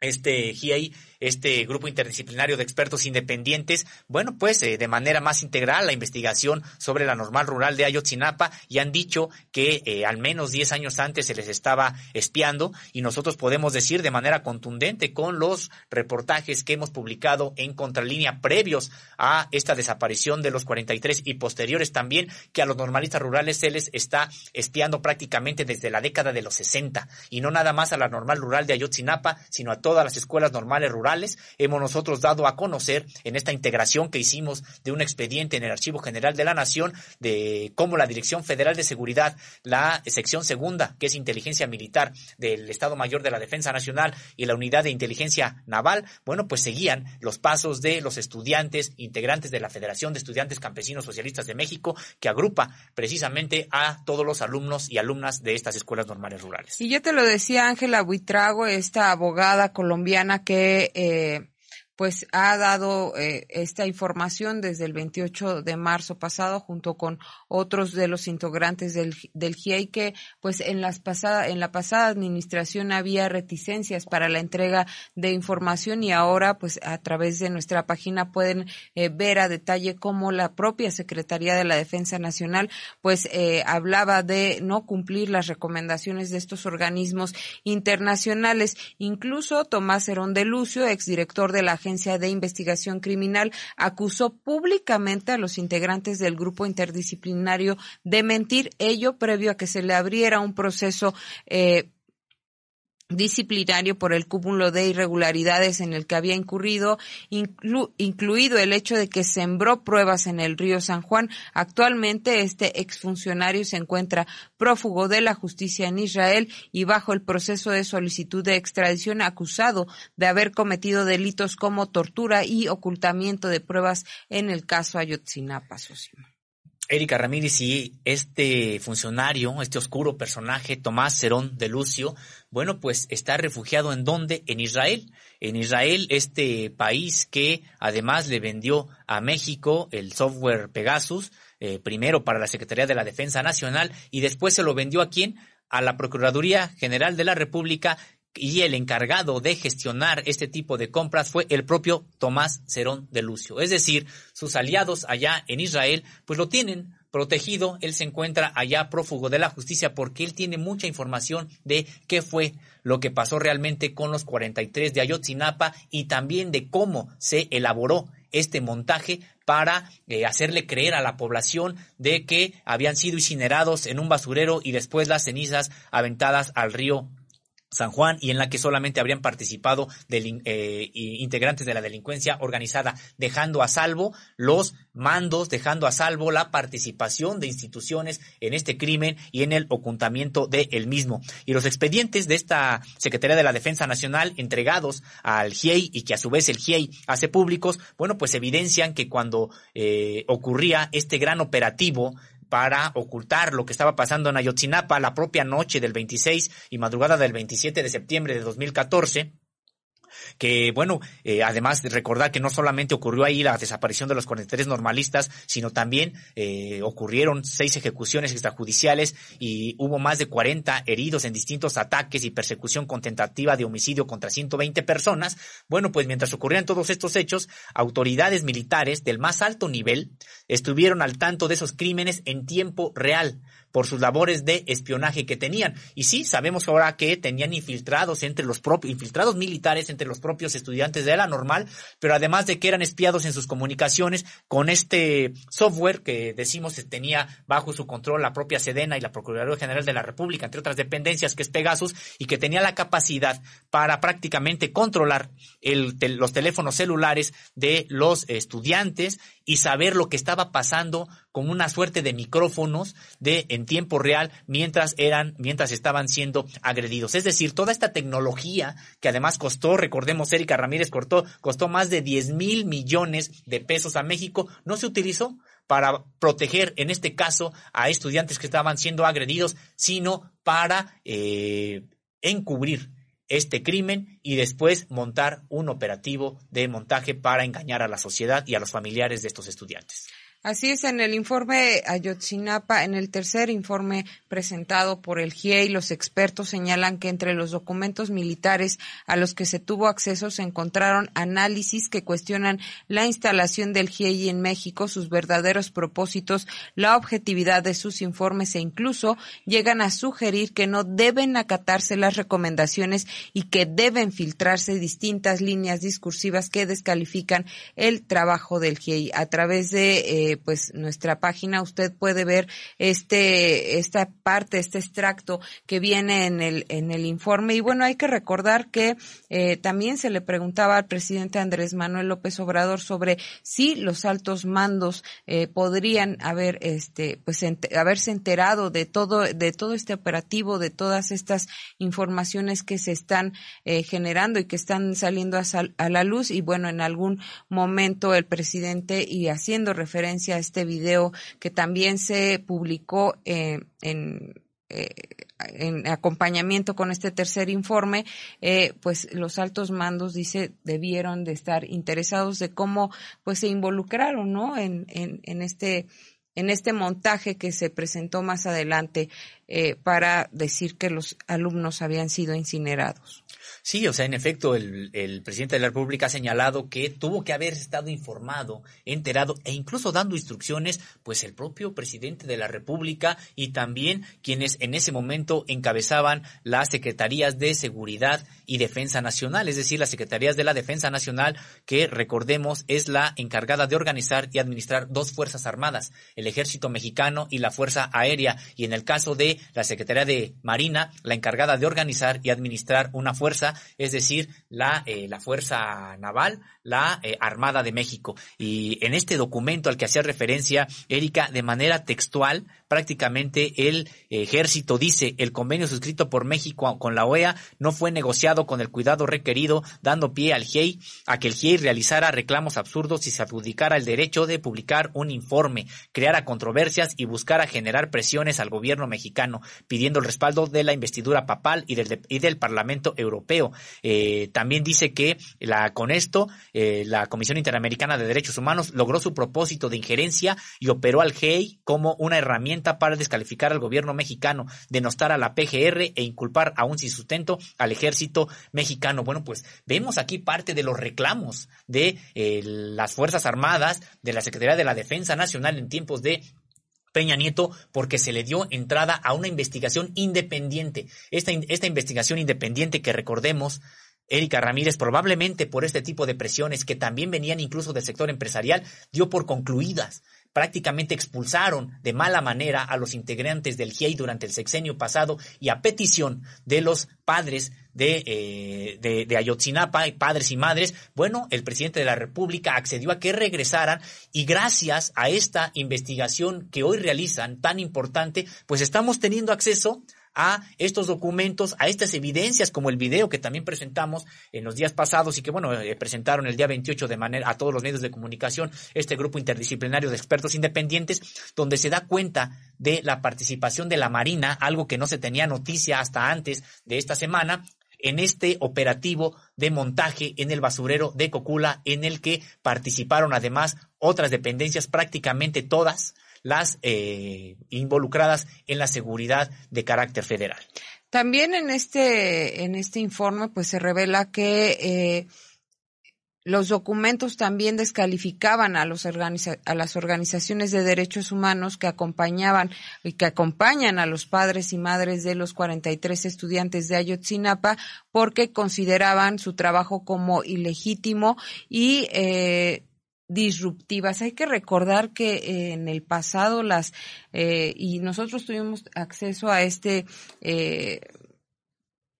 este GIEI este grupo interdisciplinario de expertos independientes, bueno, pues eh, de manera más integral la investigación sobre la normal rural de Ayotzinapa y han dicho que eh, al menos 10 años antes se les estaba espiando y nosotros podemos decir de manera contundente con los reportajes que hemos publicado en Contralínea previos a esta desaparición de los 43 y posteriores también que a los normalistas rurales se les está espiando prácticamente desde la década de los 60 y no nada más a la normal rural de Ayotzinapa, sino a todas las escuelas normales rurales hemos nosotros dado a conocer en esta integración que hicimos de un expediente en el Archivo General de la Nación de cómo la Dirección Federal de Seguridad, la sección segunda, que es inteligencia militar del Estado Mayor de la Defensa Nacional y la unidad de inteligencia naval, bueno, pues seguían los pasos de los estudiantes integrantes de la Federación de Estudiantes Campesinos Socialistas de México, que agrupa precisamente a todos los alumnos y alumnas de estas escuelas normales rurales. Y yo te lo decía Ángela Buitrago, esta abogada colombiana que eh, pues ha dado eh, esta información desde el 28 de marzo pasado junto con otros de los integrantes del, del GIEI que pues en las pasada, en la pasada administración había reticencias para la entrega de información y ahora pues a través de nuestra página pueden eh, ver a detalle cómo la propia Secretaría de la Defensa Nacional pues eh, hablaba de no cumplir las recomendaciones de estos organismos internacionales. Incluso Tomás Herón de Lucio, exdirector de la Agencia de Investigación Criminal acusó públicamente a los integrantes del grupo interdisciplinario de mentir, ello previo a que se le abriera un proceso eh, disciplinario por el cúmulo de irregularidades en el que había incurrido, incluido el hecho de que sembró pruebas en el río San Juan. Actualmente este exfuncionario se encuentra prófugo de la justicia en Israel y bajo el proceso de solicitud de extradición acusado de haber cometido delitos como tortura y ocultamiento de pruebas en el caso Ayotzinapa. Erika Ramírez y este funcionario, este oscuro personaje, Tomás Cerón de Lucio, bueno, pues está refugiado en dónde? En Israel. En Israel, este país que además le vendió a México el software Pegasus, eh, primero para la Secretaría de la Defensa Nacional y después se lo vendió a quién? A la Procuraduría General de la República y el encargado de gestionar este tipo de compras fue el propio Tomás Cerón de Lucio. Es decir, sus aliados allá en Israel, pues lo tienen protegido, él se encuentra allá prófugo de la justicia porque él tiene mucha información de qué fue lo que pasó realmente con los 43 de Ayotzinapa y también de cómo se elaboró este montaje para eh, hacerle creer a la población de que habían sido incinerados en un basurero y después las cenizas aventadas al río San Juan y en la que solamente habrían participado eh, integrantes de la delincuencia organizada, dejando a salvo los mandos, dejando a salvo la participación de instituciones en este crimen y en el ocultamiento de el mismo. Y los expedientes de esta Secretaría de la Defensa Nacional entregados al GIEI y que a su vez el GIEI hace públicos, bueno, pues evidencian que cuando eh, ocurría este gran operativo para ocultar lo que estaba pasando en Ayotzinapa la propia noche del 26 y madrugada del 27 de septiembre de 2014 que bueno, eh, además de recordar que no solamente ocurrió ahí la desaparición de los 43 normalistas, sino también eh, ocurrieron seis ejecuciones extrajudiciales y hubo más de 40 heridos en distintos ataques y persecución con tentativa de homicidio contra 120 personas. Bueno, pues mientras ocurrían todos estos hechos, autoridades militares del más alto nivel estuvieron al tanto de esos crímenes en tiempo real por sus labores de espionaje que tenían. Y sí, sabemos ahora que tenían infiltrados entre los propios, infiltrados militares entre los propios estudiantes de la normal, pero además de que eran espiados en sus comunicaciones con este software que decimos que tenía bajo su control la propia Sedena y la Procuraduría General de la República, entre otras dependencias, que es Pegasus, y que tenía la capacidad para prácticamente controlar el, los teléfonos celulares de los estudiantes y saber lo que estaba pasando con una suerte de micrófonos de en tiempo real mientras eran, mientras estaban siendo agredidos. Es decir, toda esta tecnología que además costó, recordemos, Erika Ramírez cortó, costó más de 10 mil millones de pesos a México, no se utilizó para proteger, en este caso, a estudiantes que estaban siendo agredidos, sino para eh, encubrir este crimen y después montar un operativo de montaje para engañar a la sociedad y a los familiares de estos estudiantes. Así es, en el informe Ayotzinapa, en el tercer informe presentado por el GIEI, los expertos señalan que entre los documentos militares a los que se tuvo acceso se encontraron análisis que cuestionan la instalación del GIEI en México, sus verdaderos propósitos, la objetividad de sus informes e incluso llegan a sugerir que no deben acatarse las recomendaciones y que deben filtrarse distintas líneas discursivas que descalifican el trabajo del GIEI a través de eh, pues nuestra página usted puede ver este esta parte este extracto que viene en el en el informe. Y bueno hay que recordar que eh, también se le preguntaba al presidente Andrés Manuel López Obrador sobre si los altos mandos eh, podrían haber este pues haberse enterado de todo de todo este operativo de todas estas informaciones que se están eh, generando y que están saliendo a la luz. Y bueno en algún momento el presidente y haciendo referencia a este video que también se publicó eh, en eh, en acompañamiento con este tercer informe, eh, pues los altos mandos, dice, debieron de estar interesados de cómo pues se involucraron, ¿no? En, en este en este montaje que se presentó más adelante para decir que los alumnos habían sido incinerados. Sí, o sea, en efecto, el, el, presidente de la República ha señalado que tuvo que haber estado informado, enterado e incluso dando instrucciones, pues el propio presidente de la República y también quienes en ese momento encabezaban las secretarías de Seguridad y Defensa Nacional, es decir, las secretarías de la Defensa Nacional, que recordemos es la encargada de organizar y administrar dos fuerzas armadas, el Ejército Mexicano y la Fuerza Aérea, y en el caso de la Secretaría de Marina, la encargada de organizar y administrar una fuerza es decir, la, eh, la Fuerza Naval, la eh, Armada de México. Y en este documento al que hacía referencia Erika, de manera textual, prácticamente el ejército dice el convenio suscrito por México con la OEA no fue negociado con el cuidado requerido, dando pie al GIEI a que el GIEI realizara reclamos absurdos y se adjudicara el derecho de publicar un informe, creara controversias y buscara generar presiones al gobierno mexicano, pidiendo el respaldo de la investidura papal y del, y del Parlamento Europeo. Eh, también dice que con esto eh, la Comisión Interamericana de Derechos Humanos logró su propósito de injerencia y operó al GIEI como una herramienta para descalificar al gobierno mexicano, denostar a la PGR e inculpar aún sin sustento al ejército mexicano. Bueno, pues vemos aquí parte de los reclamos de eh, las Fuerzas Armadas, de la Secretaría de la Defensa Nacional en tiempos de Peña Nieto porque se le dio entrada a una investigación independiente. Esta, esta investigación independiente que recordemos Erika Ramírez, probablemente por este tipo de presiones que también venían incluso del sector empresarial, dio por concluidas prácticamente expulsaron de mala manera a los integrantes del GIEI durante el sexenio pasado y a petición de los padres de, eh, de, de, Ayotzinapa, padres y madres, bueno, el presidente de la República accedió a que regresaran y gracias a esta investigación que hoy realizan tan importante, pues estamos teniendo acceso a estos documentos, a estas evidencias, como el video que también presentamos en los días pasados y que, bueno, eh, presentaron el día 28 de manera a todos los medios de comunicación, este grupo interdisciplinario de expertos independientes, donde se da cuenta de la participación de la Marina, algo que no se tenía noticia hasta antes de esta semana, en este operativo de montaje en el basurero de Cocula, en el que participaron además otras dependencias, prácticamente todas, las eh, involucradas en la seguridad de carácter federal. También en este, en este informe, pues se revela que eh, los documentos también descalificaban a, los a las organizaciones de derechos humanos que acompañaban y que acompañan a los padres y madres de los 43 estudiantes de Ayotzinapa porque consideraban su trabajo como ilegítimo y eh, disruptivas. Hay que recordar que eh, en el pasado las, eh, y nosotros tuvimos acceso a este eh,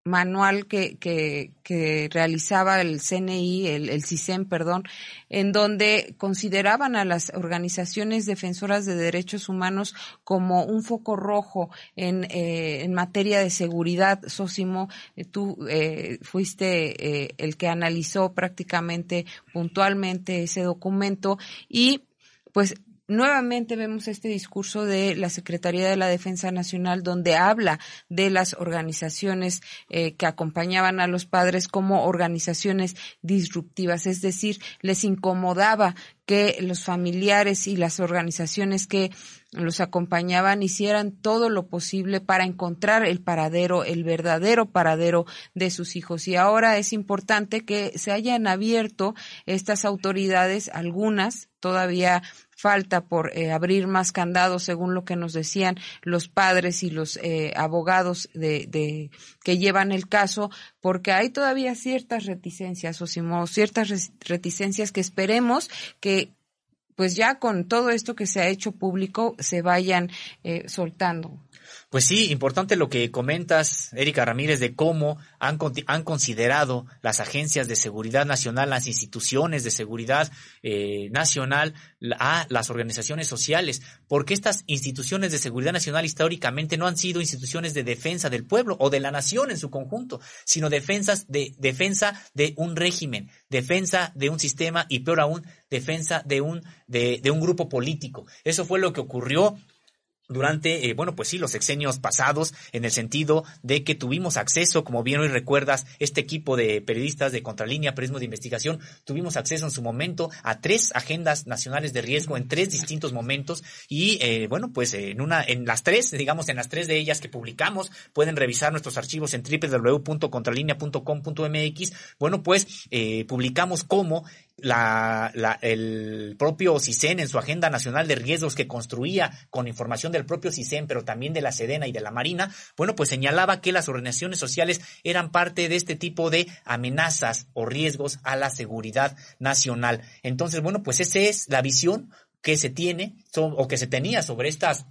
manual que, que, que, realizaba el CNI, el, el CISEM, perdón, en donde consideraban a las organizaciones defensoras de derechos humanos como un foco rojo en, eh, en materia de seguridad. Sosimo, eh, tú eh, fuiste eh, el que analizó prácticamente puntualmente ese documento y pues nuevamente vemos este discurso de la Secretaría de la Defensa Nacional donde habla de las organizaciones eh, que acompañaban a los padres como organizaciones disruptivas, es decir, les incomodaba que los familiares y las organizaciones que los acompañaban hicieran todo lo posible para encontrar el paradero, el verdadero paradero de sus hijos. Y ahora es importante que se hayan abierto estas autoridades, algunas todavía falta por eh, abrir más candados según lo que nos decían los padres y los eh, abogados de, de, que llevan el caso porque hay todavía ciertas reticencias o ciertas reticencias que esperemos que pues ya con todo esto que se ha hecho público se vayan eh, soltando. Pues sí, importante lo que comentas, Erika Ramírez, de cómo han, considerado las agencias de seguridad nacional, las instituciones de seguridad eh, nacional, a las organizaciones sociales, porque estas instituciones de seguridad nacional históricamente no han sido instituciones de defensa del pueblo o de la nación en su conjunto, sino defensas de defensa de un régimen, defensa de un sistema y peor aún, defensa de un de un grupo político. Eso fue lo que ocurrió durante, eh, bueno, pues sí, los sexenios pasados, en el sentido de que tuvimos acceso, como bien hoy recuerdas, este equipo de periodistas de Contralínea, Periodismo de Investigación, tuvimos acceso en su momento a tres agendas nacionales de riesgo en tres distintos momentos y, eh, bueno, pues en una, en las tres, digamos, en las tres de ellas que publicamos, pueden revisar nuestros archivos en www.contralinea.com.mx, bueno, pues eh, publicamos cómo la, la, el propio CISEN en su agenda nacional de riesgos que construía con información del propio CISEN, pero también de la Sedena y de la Marina, bueno, pues señalaba que las organizaciones sociales eran parte de este tipo de amenazas o riesgos a la seguridad nacional. Entonces, bueno, pues esa es la visión que se tiene o que se tenía sobre estas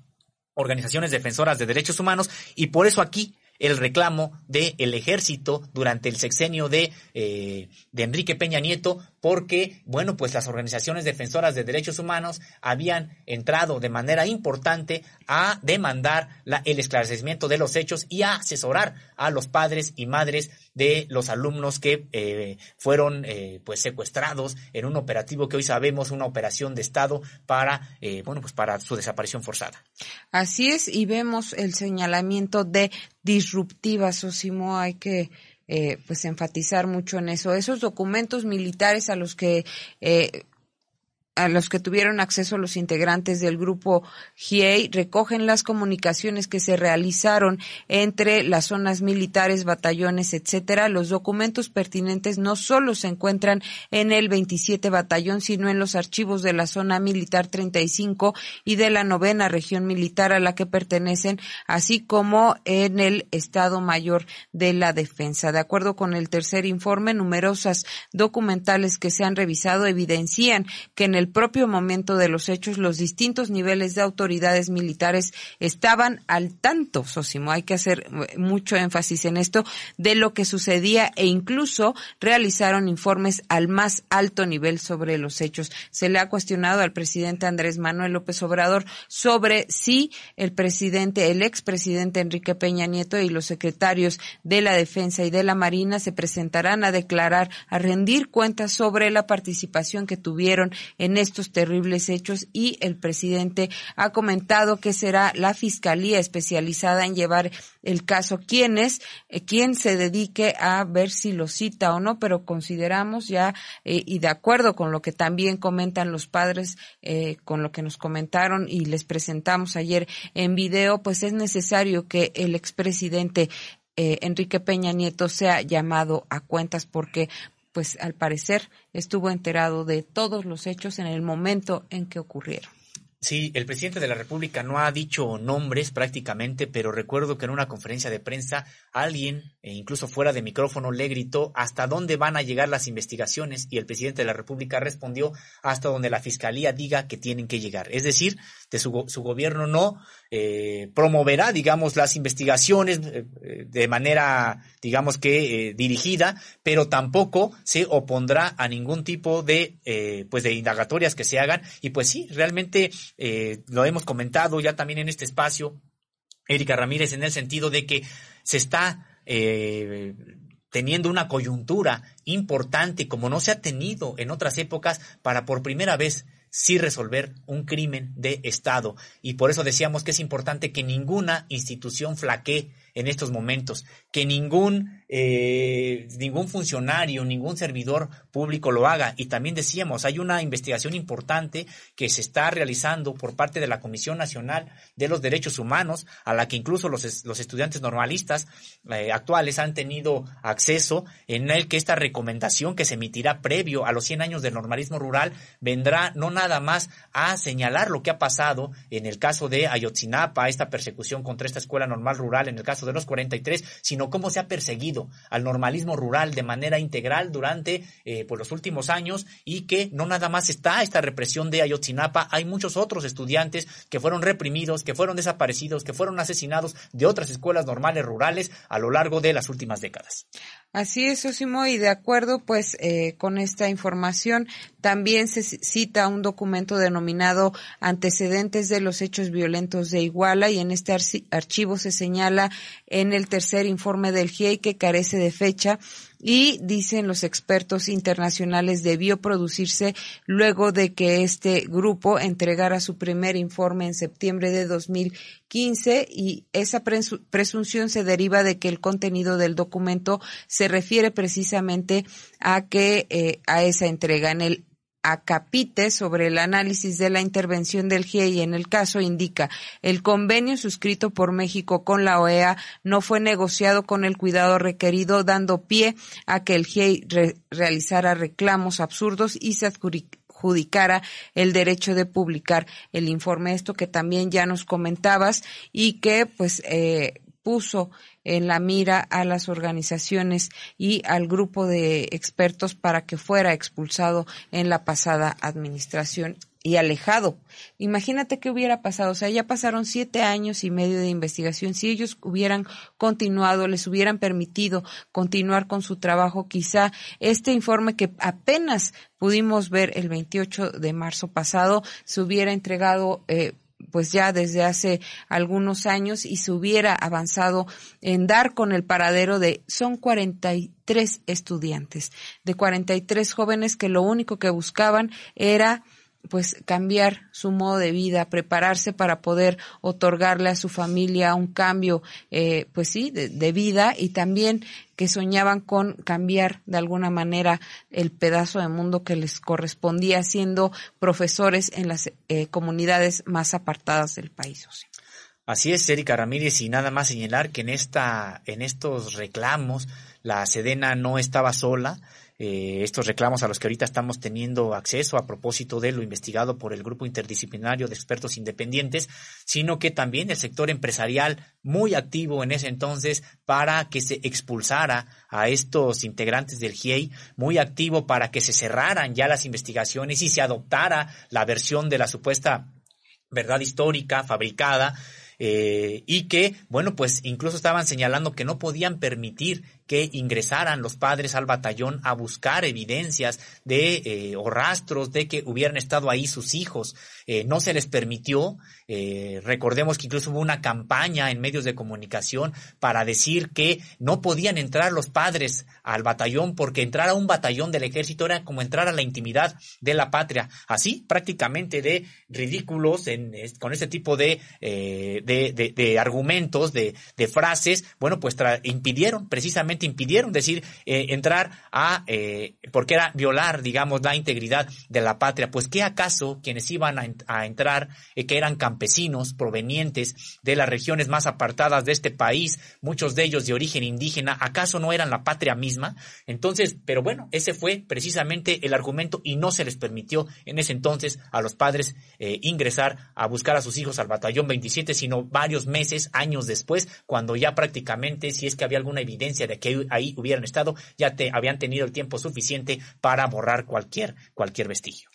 organizaciones defensoras de derechos humanos y por eso aquí el reclamo del el ejército durante el sexenio de, eh, de Enrique Peña Nieto, porque, bueno, pues las organizaciones defensoras de derechos humanos habían entrado de manera importante a demandar la, el esclarecimiento de los hechos y a asesorar a los padres y madres de los alumnos que eh, fueron eh, pues secuestrados en un operativo que hoy sabemos una operación de estado para eh, bueno pues para su desaparición forzada. Así es y vemos el señalamiento de disruptivas Osimo hay que eh, pues enfatizar mucho en eso. Esos documentos militares a los que eh, a los que tuvieron acceso los integrantes del grupo GIEI recogen las comunicaciones que se realizaron entre las zonas militares, batallones, etcétera. Los documentos pertinentes no solo se encuentran en el 27 batallón, sino en los archivos de la zona militar 35 y de la novena región militar a la que pertenecen, así como en el Estado Mayor de la Defensa. De acuerdo con el tercer informe, numerosas documentales que se han revisado evidencian que en el propio momento de los hechos los distintos niveles de autoridades militares estaban al tanto, Sosimo, hay que hacer eh, mucho énfasis en esto, de lo que sucedía e incluso realizaron informes al más alto nivel sobre los hechos. Se le ha cuestionado al presidente Andrés Manuel López Obrador sobre si el presidente, el expresidente Enrique Peña Nieto y los secretarios de la Defensa y de la Marina se presentarán a declarar, a rendir cuentas sobre la participación que tuvieron en estos terribles hechos y el presidente ha comentado que será la fiscalía especializada en llevar el caso quién eh, quien se dedique a ver si lo cita o no, pero consideramos ya eh, y de acuerdo con lo que también comentan los padres, eh, con lo que nos comentaron y les presentamos ayer en video, pues es necesario que el expresidente Enrique Peña Nieto sea llamado a cuentas porque pues al parecer estuvo enterado de todos los hechos en el momento en que ocurrieron. Sí, el presidente de la República no ha dicho nombres prácticamente, pero recuerdo que en una conferencia de prensa alguien, e incluso fuera de micrófono, le gritó hasta dónde van a llegar las investigaciones y el presidente de la República respondió hasta donde la fiscalía diga que tienen que llegar. Es decir, de su, su gobierno no eh, promoverá, digamos, las investigaciones eh, de manera, digamos que eh, dirigida, pero tampoco se opondrá a ningún tipo de, eh, pues, de indagatorias que se hagan. Y pues sí, realmente eh, lo hemos comentado ya también en este espacio, Erika Ramírez, en el sentido de que se está eh, teniendo una coyuntura importante como no se ha tenido en otras épocas para por primera vez sí resolver un crimen de Estado. Y por eso decíamos que es importante que ninguna institución flaquee en estos momentos, que ningún, eh, ningún funcionario, ningún servidor público lo haga. Y también decíamos, hay una investigación importante que se está realizando por parte de la Comisión Nacional de los Derechos Humanos, a la que incluso los, los estudiantes normalistas eh, actuales han tenido acceso, en el que esta recomendación que se emitirá previo a los 100 años del normalismo rural vendrá no nada más a señalar lo que ha pasado en el caso de Ayotzinapa, esta persecución contra esta escuela normal rural, en el caso de los 43, sino cómo se ha perseguido al normalismo rural de manera integral durante eh, pues los últimos años y que no nada más está esta represión de Ayotzinapa, hay muchos otros estudiantes que fueron reprimidos, que fueron desaparecidos, que fueron asesinados de otras escuelas normales rurales a lo largo de las últimas décadas. Así es, Osimo, y de acuerdo pues eh, con esta información, también se cita un documento denominado Antecedentes de los Hechos Violentos de Iguala y en este archivo se señala en el tercer informe del GIEI que carece de fecha y dicen los expertos internacionales debió producirse luego de que este grupo entregara su primer informe en septiembre de 2015 y esa presunción se deriva de que el contenido del documento se refiere precisamente a que eh, a esa entrega. En el Acapite sobre el análisis de la intervención del GIEI en el caso indica el convenio suscrito por México con la OEA no fue negociado con el cuidado requerido dando pie a que el GIEI realizara reclamos absurdos y se adjudicara el derecho de publicar el informe. Esto que también ya nos comentabas y que pues eh, puso en la mira a las organizaciones y al grupo de expertos para que fuera expulsado en la pasada administración y alejado. Imagínate qué hubiera pasado. O sea, ya pasaron siete años y medio de investigación. Si ellos hubieran continuado, les hubieran permitido continuar con su trabajo, quizá este informe que apenas pudimos ver el 28 de marzo pasado se hubiera entregado eh, pues ya desde hace algunos años y se hubiera avanzado en dar con el paradero de son 43 estudiantes, de 43 jóvenes que lo único que buscaban era pues cambiar su modo de vida, prepararse para poder otorgarle a su familia un cambio, eh, pues sí, de, vida y también que soñaban con cambiar de alguna manera el pedazo de mundo que les correspondía siendo profesores en las eh, comunidades más apartadas del país. Así es, Erika Ramírez, y nada más señalar que en esta, en estos reclamos, la Sedena no estaba sola, eh, estos reclamos a los que ahorita estamos teniendo acceso a propósito de lo investigado por el grupo interdisciplinario de expertos independientes, sino que también el sector empresarial muy activo en ese entonces para que se expulsara a estos integrantes del GIEI, muy activo para que se cerraran ya las investigaciones y se adoptara la versión de la supuesta verdad histórica fabricada eh, y que, bueno, pues incluso estaban señalando que no podían permitir que ingresaran los padres al batallón a buscar evidencias de eh, o rastros de que hubieran estado ahí sus hijos. Eh, no se les permitió. Eh, recordemos que incluso hubo una campaña en medios de comunicación para decir que no podían entrar los padres al batallón porque entrar a un batallón del ejército era como entrar a la intimidad de la patria. Así, prácticamente de ridículos en, con este tipo de, de, argumentos, de frases, bueno, pues impidieron precisamente impidieron decir eh, entrar a eh, porque era violar digamos la integridad de la patria. Pues qué acaso quienes iban a, entrar eh, que eran campesinos provenientes de las regiones más apartadas de este país muchos de ellos de origen indígena acaso no eran la patria misma entonces pero bueno ese fue precisamente el argumento y no se les permitió en ese entonces a los padres ingresar a buscar a sus hijos al batallón 27 sino varios meses años después cuando ya prácticamente si es que había alguna evidencia de que ahí hubieran estado, ya te, habían tenido el tiempo suficiente para borrar cualquier, cualquier vestigio.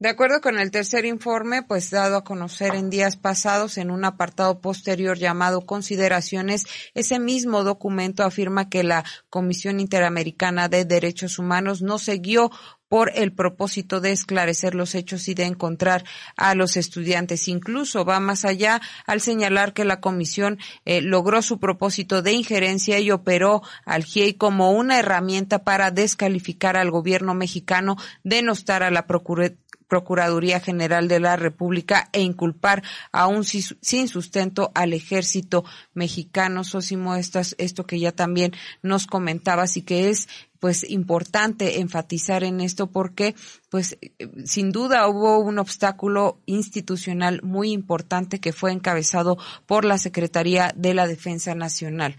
De acuerdo con el tercer informe, pues dado a conocer en días pasados en un apartado posterior llamado Consideraciones, ese mismo documento afirma que la Comisión Interamericana de Derechos Humanos no siguió por el propósito de esclarecer los hechos y de encontrar a los estudiantes. Incluso va más allá al señalar que la comisión eh, logró su propósito de injerencia y operó al GIEI como una herramienta para descalificar al gobierno mexicano, denostar a la Procuraduría General de la República e inculpar aún sin sustento al ejército mexicano. Sosimo, esto que ya también nos comentabas y que es pues importante enfatizar en esto porque pues sin duda hubo un obstáculo institucional muy importante que fue encabezado por la Secretaría de la Defensa Nacional.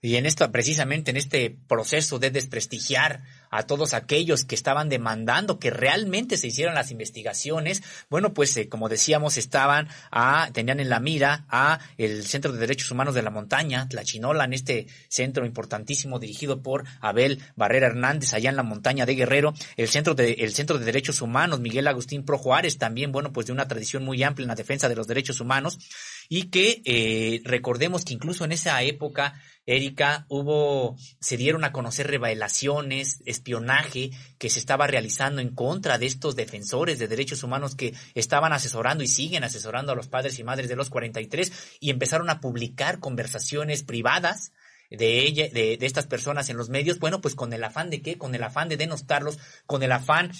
Y en esto, precisamente en este proceso de desprestigiar a todos aquellos que estaban demandando que realmente se hicieran las investigaciones, bueno, pues eh, como decíamos, estaban a, tenían en la mira a el Centro de Derechos Humanos de la Montaña, Tlachinola, en este centro importantísimo dirigido por Abel Barrera Hernández, allá en la montaña de Guerrero, el Centro de, el Centro de Derechos Humanos, Miguel Agustín Pro Juárez, también, bueno, pues de una tradición muy amplia en la defensa de los derechos humanos, y que eh, recordemos que incluso en esa época Erika, hubo, se dieron a conocer revelaciones, espionaje que se estaba realizando en contra de estos defensores de derechos humanos que estaban asesorando y siguen asesorando a los padres y madres de los 43 y empezaron a publicar conversaciones privadas de ella, de, de estas personas en los medios, bueno, pues con el afán de qué, con el afán de denostarlos, con el afán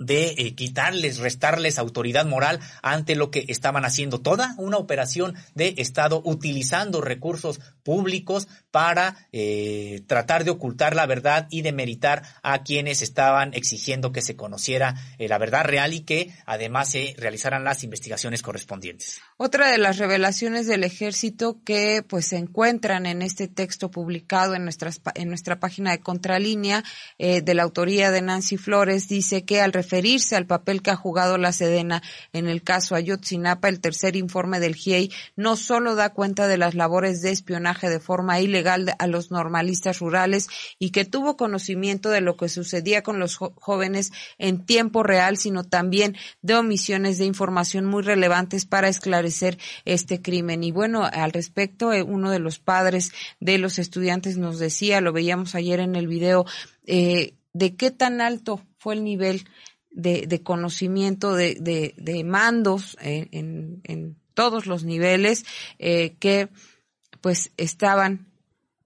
de eh, quitarles, restarles autoridad moral ante lo que estaban haciendo. Toda una operación de Estado utilizando recursos públicos para eh, tratar de ocultar la verdad y de meritar a quienes estaban exigiendo que se conociera eh, la verdad real y que además se realizaran las investigaciones correspondientes. Otra de las revelaciones del ejército que pues se encuentran en este texto publicado en, nuestras, en nuestra página de Contralínea de la autoría de Nancy Flores dice que al al papel que ha jugado la Sedena en el caso Ayotzinapa, el tercer informe del GIEI no solo da cuenta de las labores de espionaje de forma ilegal a los normalistas rurales y que tuvo conocimiento de lo que sucedía con los jóvenes en tiempo real, sino también de omisiones de información muy relevantes para esclarecer este crimen. Y bueno, al respecto, eh, uno de los padres de los estudiantes nos decía, lo veíamos ayer en el video, eh, de qué tan alto fue el nivel de, de conocimiento de, de, de mandos en, en, todos los niveles eh, que pues estaban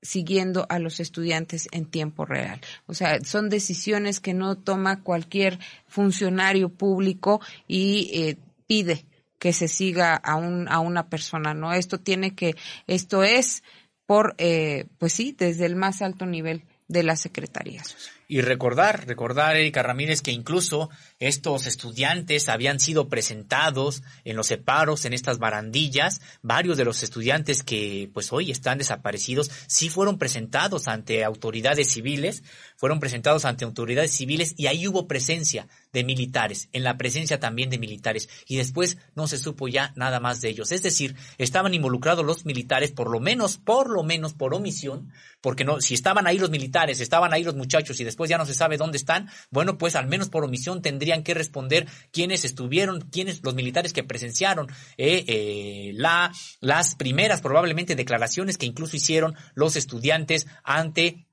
siguiendo a los estudiantes en tiempo real. O sea, son decisiones que no toma cualquier funcionario público y eh, pide que se siga a, un, a una persona, ¿no? Esto tiene que, esto es por, eh, pues sí, desde el más alto nivel de las secretarías. Y recordar, recordar, Erika Ramírez, que incluso estos estudiantes habían sido presentados en los separos, en estas barandillas. Varios de los estudiantes que pues hoy están desaparecidos sí fueron presentados ante autoridades civiles, fueron presentados ante autoridades civiles y ahí hubo presencia de militares, en la presencia también de militares. Y después no se supo ya nada más de ellos. Es decir, estaban involucrados los militares por lo menos, por lo menos por omisión, porque no, si estaban ahí los militares, estaban ahí los muchachos y después ya no se sabe dónde están, bueno, pues al menos por omisión tendrían que responder quiénes estuvieron, quiénes, los militares que presenciaron eh, eh, la, las primeras probablemente declaraciones que incluso hicieron los estudiantes ante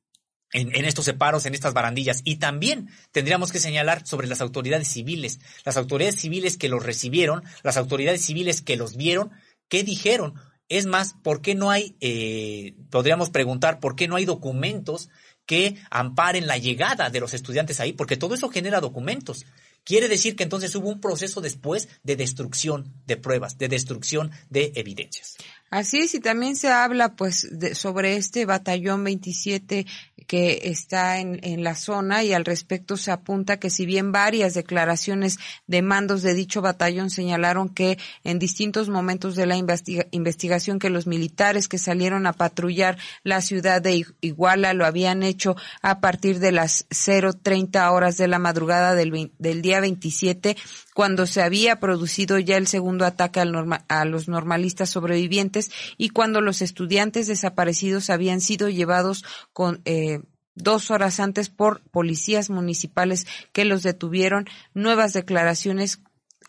en, en, estos separos, en estas barandillas. Y también tendríamos que señalar sobre las autoridades civiles, las autoridades civiles que los recibieron, las autoridades civiles que los vieron, ¿qué dijeron? Es más, ¿por qué no hay, eh, podríamos preguntar, por qué no hay documentos que amparen la llegada de los estudiantes ahí, porque todo eso genera documentos. Quiere decir que entonces hubo un proceso después de destrucción de pruebas, de destrucción de evidencias. Así es, y también se habla pues de, sobre este batallón 27 que está en, en, la zona y al respecto se apunta que si bien varias declaraciones de mandos de dicho batallón señalaron que en distintos momentos de la investigación que los militares que salieron a patrullar la ciudad de Iguala lo habían hecho a partir de las 0.30 horas de la madrugada del, del día 27 cuando se había producido ya el segundo ataque al a los normalistas sobrevivientes y cuando los estudiantes desaparecidos habían sido llevados con eh, dos horas antes por policías municipales que los detuvieron. Nuevas declaraciones,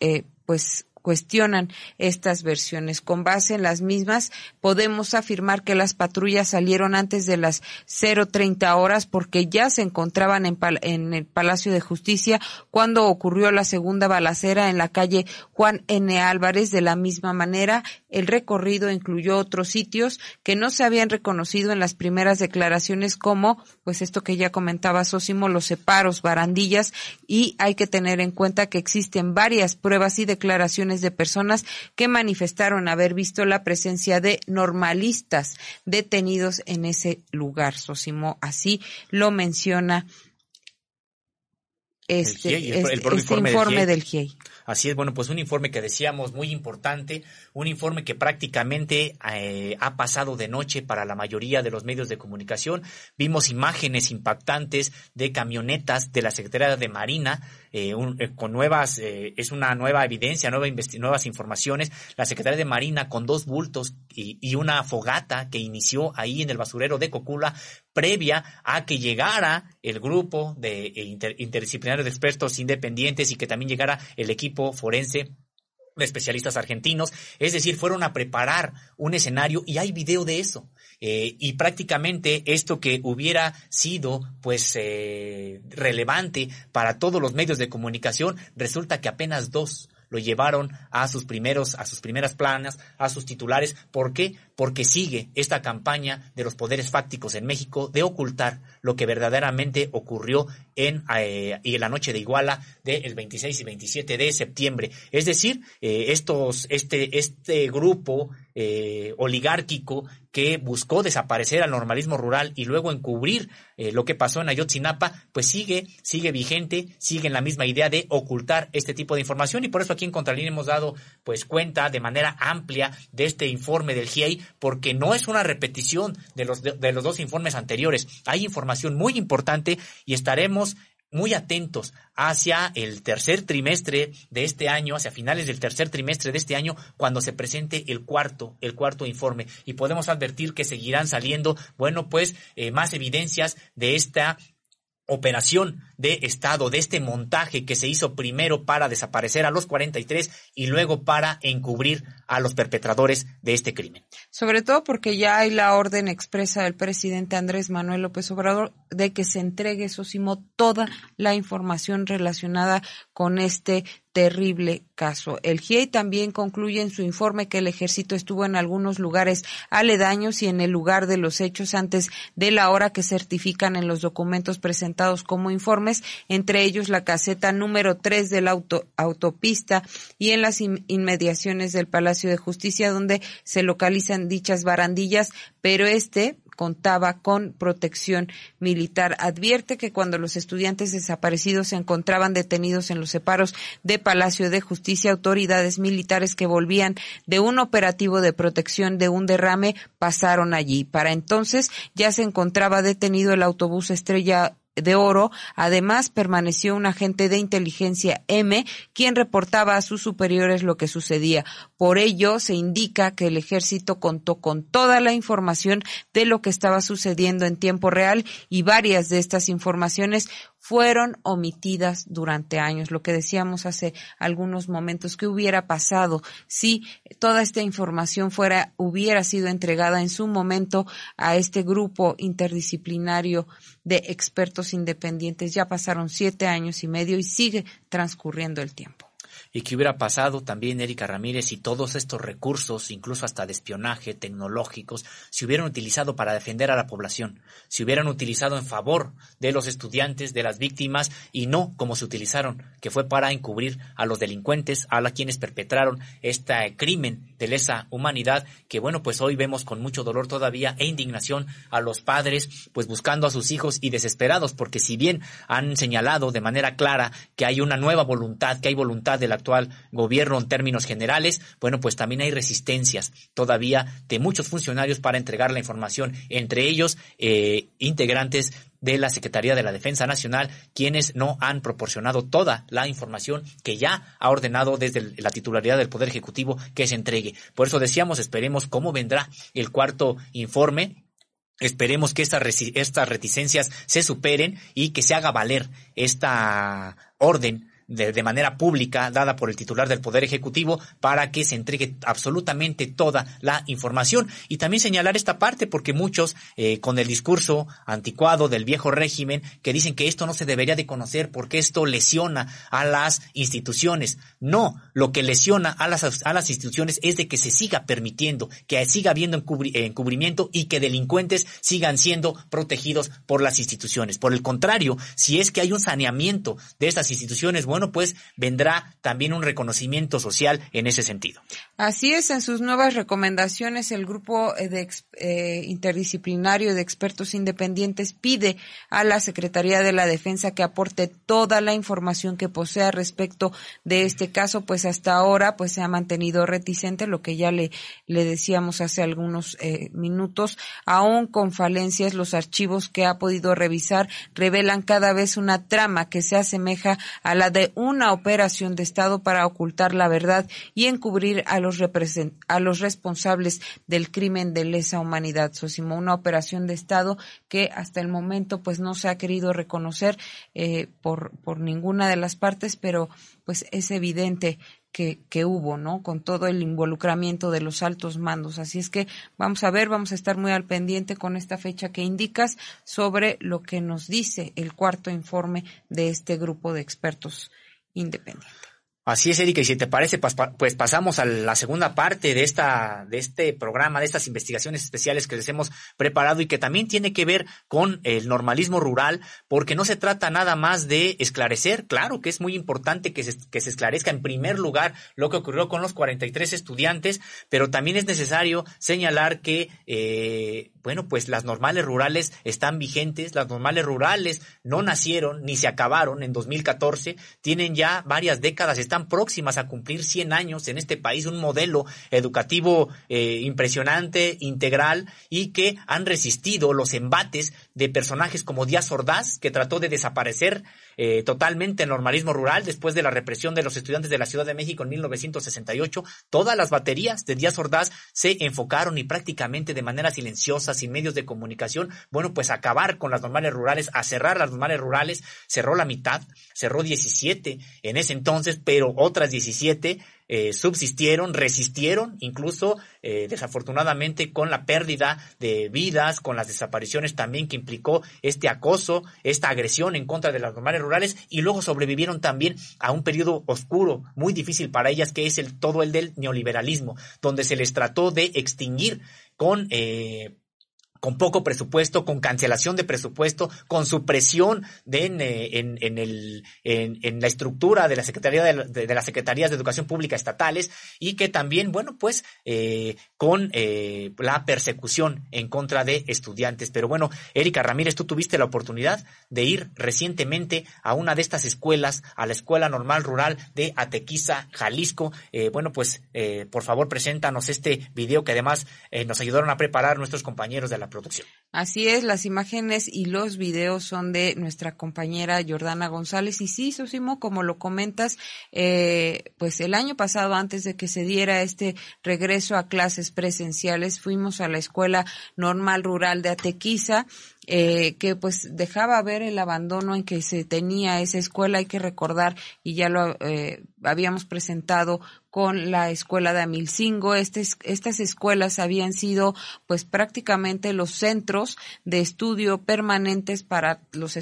eh, pues cuestionan estas versiones. Con base en las mismas, podemos afirmar que las patrullas salieron antes de las 0.30 horas porque ya se encontraban en, el Palacio de Justicia cuando ocurrió la segunda balacera en la calle Juan N. Álvarez. De la misma manera, el recorrido incluyó otros sitios que no se habían reconocido en las primeras declaraciones como, pues esto que ya comentaba Sosimo, los separos, barandillas y hay que tener en cuenta que existen varias pruebas y declaraciones de personas que manifestaron haber visto la presencia de normalistas detenidos en ese lugar. Sosimo así lo menciona este, este, este informe, del GIEI. Así es, bueno, pues un informe que decíamos muy importante, un informe que prácticamente eh, ha pasado de noche para la mayoría de los medios de comunicación. Vimos imágenes impactantes de camionetas de la Secretaría de Marina eh, eh, con nuevas, es una nueva evidencia, nueva nuevas informaciones. La Secretaría de Marina con dos bultos y, y una fogata que inició ahí en el basurero de Cocula previa a que llegara el grupo de interdisciplinarios de expertos independientes y que también llegara el equipo forense de especialistas argentinos, es decir, fueron a preparar un escenario y hay video de eso. Eh, y prácticamente esto que hubiera sido pues eh, relevante para todos los medios de comunicación, resulta que apenas dos lo llevaron a sus primeros, a sus primeras planas, a sus titulares. ¿Por qué? Porque sigue esta campaña de los poderes fácticos en México de ocultar lo que verdaderamente ocurrió en, eh, en la noche de Iguala del 26 y 27 de septiembre. Es decir, eh, estos, este, este grupo eh, oligárquico que buscó desaparecer al normalismo rural y luego encubrir eh, lo que pasó en Ayotzinapa, pues sigue, sigue vigente, sigue en la misma idea de ocultar este tipo de información y por eso aquí en Contralínea hemos dado pues cuenta de manera amplia de este informe del GIEI porque no es una repetición de los, de los dos informes anteriores. Hay información muy importante y estaremos muy atentos hacia el tercer trimestre de este año, hacia finales del tercer trimestre de este año, cuando se presente el cuarto, el cuarto informe. Y podemos advertir que seguirán saliendo, bueno, pues, eh, más evidencias de esta operación de Estado, de este montaje que se hizo primero para desaparecer a los 43 y luego para encubrir a los perpetradores de este crimen. Sobre todo porque ya hay la orden expresa del presidente Andrés Manuel López Obrador de que se entregue, Sosimo, toda la información relacionada con este terrible caso. El GIEI también concluye en su informe que el ejército estuvo en algunos lugares aledaños y en el lugar de los hechos antes de la hora que certifican en los documentos presentados como informes, entre ellos la caseta número 3 de la auto, autopista y en las inmediaciones del Palacio de Justicia donde se localizan dichas barandillas, pero este contaba con protección militar. Advierte que cuando los estudiantes desaparecidos se encontraban detenidos en los separos de Palacio de Justicia, autoridades militares que volvían de un operativo de protección de un derrame pasaron allí. Para entonces ya se encontraba detenido el autobús Estrella de Oro. Además, permaneció un agente de inteligencia M, quien reportaba a sus superiores lo que sucedía. Por ello, se indica que el ejército contó con toda la información de lo que estaba sucediendo en tiempo real y varias de estas informaciones fueron omitidas durante años. Lo que decíamos hace algunos momentos, ¿qué hubiera pasado si toda esta información fuera, hubiera sido entregada en su momento a este grupo interdisciplinario de expertos independientes? Ya pasaron siete años y medio y sigue transcurriendo el tiempo y qué hubiera pasado también Erika Ramírez si todos estos recursos, incluso hasta de espionaje, tecnológicos, se hubieran utilizado para defender a la población, se hubieran utilizado en favor de los estudiantes, de las víctimas y no como se utilizaron, que fue para encubrir a los delincuentes, a la quienes perpetraron este crimen de lesa humanidad que bueno, pues hoy vemos con mucho dolor todavía e indignación a los padres pues buscando a sus hijos y desesperados porque si bien han señalado de manera clara que hay una nueva voluntad, que hay voluntad de la actual gobierno en términos generales, bueno, pues también hay resistencias todavía de muchos funcionarios para entregar la información, entre ellos eh, integrantes de la Secretaría de la Defensa Nacional, quienes no han proporcionado toda la información que ya ha ordenado desde la titularidad del Poder Ejecutivo que se entregue. Por eso decíamos, esperemos cómo vendrá el cuarto informe Esperemos que estas, estas reticencias se superen y que se haga valer esta orden de, manera pública dada por el titular del Poder Ejecutivo para que se entregue absolutamente toda la información. Y también señalar esta parte porque muchos eh, con el discurso anticuado del viejo régimen que dicen que esto no se debería de conocer porque esto lesiona a las instituciones. No, lo que lesiona a las, a las instituciones es de que se siga permitiendo, que siga habiendo encubrimiento y que delincuentes sigan siendo protegidos por las instituciones. Por el contrario, si es que hay un saneamiento de estas instituciones, bueno, pues vendrá también un reconocimiento social en ese sentido. Así es, en sus nuevas recomendaciones, el grupo eh, eh, interdisciplinario de expertos independientes pide a la Secretaría de la Defensa que aporte toda la información que posea respecto de este caso, pues hasta ahora pues se ha mantenido reticente, lo que ya le, le decíamos hace algunos eh, minutos, aún con falencias, los archivos que ha podido revisar revelan cada vez una trama que se asemeja a la de una operación de Estado para ocultar la verdad y encubrir a los, a los responsables del crimen de lesa humanidad. Sosimo, una operación de Estado que hasta el momento pues no se ha querido reconocer eh, por, por ninguna de las partes, pero pues es evidente que, que, hubo, ¿no? Con todo el involucramiento de los altos mandos. Así es que vamos a ver, vamos a estar muy al pendiente con esta fecha que indicas sobre lo que nos dice el cuarto informe de este grupo de expertos independientes. Así es, Erika, y si te parece, pues pasamos a la segunda parte de esta, de este programa, de estas investigaciones especiales que les hemos preparado y que también tiene que ver con el normalismo rural, porque no se trata nada más de esclarecer, claro que es muy importante que se, que se esclarezca en primer lugar lo que ocurrió con los 43 estudiantes, pero también es necesario señalar que, eh, bueno, pues las normales rurales están vigentes, las normales rurales no nacieron ni se acabaron en 2014, tienen ya varias décadas, están próximas a cumplir 100 años en este país, un modelo educativo eh, impresionante, integral y que han resistido los embates de personajes como Díaz Ordaz, que trató de desaparecer eh, totalmente el normalismo rural después de la represión de los estudiantes de la Ciudad de México en 1968. Todas las baterías de Díaz Ordaz se enfocaron y prácticamente de manera silenciosa, sin medios de comunicación, bueno, pues acabar con las normales rurales, a cerrar las normales rurales, cerró la mitad, cerró 17 en ese entonces, pero otras 17 eh, subsistieron, resistieron, incluso eh, desafortunadamente con la pérdida de vidas, con las desapariciones también que implicó este acoso, esta agresión en contra de las normales rurales y luego sobrevivieron también a un periodo oscuro, muy difícil para ellas, que es el todo el del neoliberalismo, donde se les trató de extinguir con eh, con poco presupuesto, con cancelación de presupuesto, con supresión de, en, eh, en, en, el, en, la estructura de la Secretaría de, de, las Secretarías de Educación Pública estatales y que también, bueno, pues eh, con eh, la persecución en contra de estudiantes. Pero bueno, Erika Ramírez, tú tuviste la oportunidad de ir recientemente a una de estas escuelas, a la Escuela Normal Rural de Atequiza, Jalisco. Eh, bueno, pues eh, por favor, preséntanos este video que además eh, nos ayudaron a preparar nuestros compañeros de la producción. Así es, las imágenes y los videos son de nuestra compañera Jordana González. Y sí, Sosimo, como lo comentas, eh, pues el año pasado, antes de que se diera este regreso a clases presenciales, fuimos a la Escuela Normal Rural de Atequiza eh, que pues dejaba ver el abandono en que se tenía esa escuela. Hay que recordar, y ya lo eh, habíamos presentado con la escuela de Amilcingo. Estas, estas escuelas habían sido pues prácticamente los centros de estudio permanentes para los,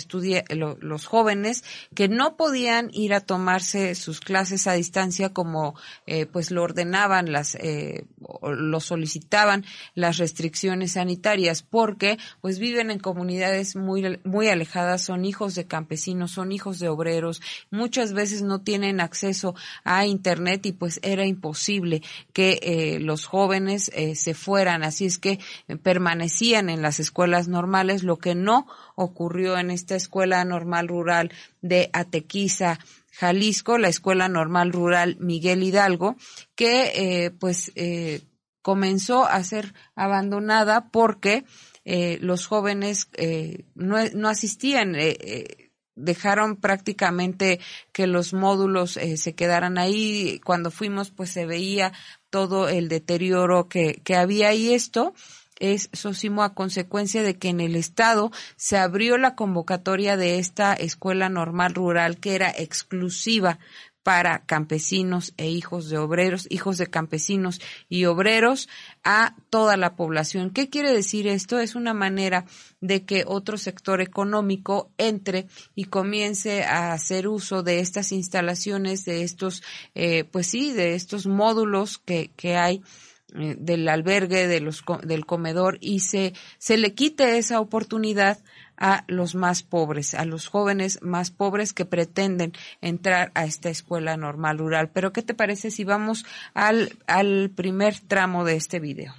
los jóvenes que no podían ir a tomarse sus clases a distancia como eh, pues lo ordenaban las, eh, lo solicitaban las restricciones sanitarias porque pues viven en comunidades muy, muy alejadas, son hijos de campesinos, son hijos de obreros, muchas veces no tienen acceso a internet y pues era imposible que eh, los jóvenes eh, se fueran, así es que permanecían en las escuelas normales, lo que no ocurrió en esta escuela normal rural de Atequiza, Jalisco, la escuela normal rural Miguel Hidalgo, que eh, pues comenzó a ser abandonada porque los jóvenes no, no, asistían dejaron prácticamente que los módulos eh, se quedaran ahí. Cuando fuimos, pues se veía todo el deterioro que, que había y esto es Sosimo a consecuencia de que en el estado se abrió la convocatoria de esta escuela normal rural que era exclusiva para campesinos e hijos de obreros, hijos de campesinos y obreros a toda la población. ¿Qué quiere decir esto? Es una manera de que otro sector económico entre y comience a hacer uso de estas instalaciones, de estos, eh, pues sí, de estos módulos que, que hay eh, del albergue, de los, del comedor y se, se le quite esa oportunidad a los más pobres, a los jóvenes más pobres que pretenden entrar a esta escuela normal rural. Pero ¿qué te parece si vamos al, al primer tramo de este video?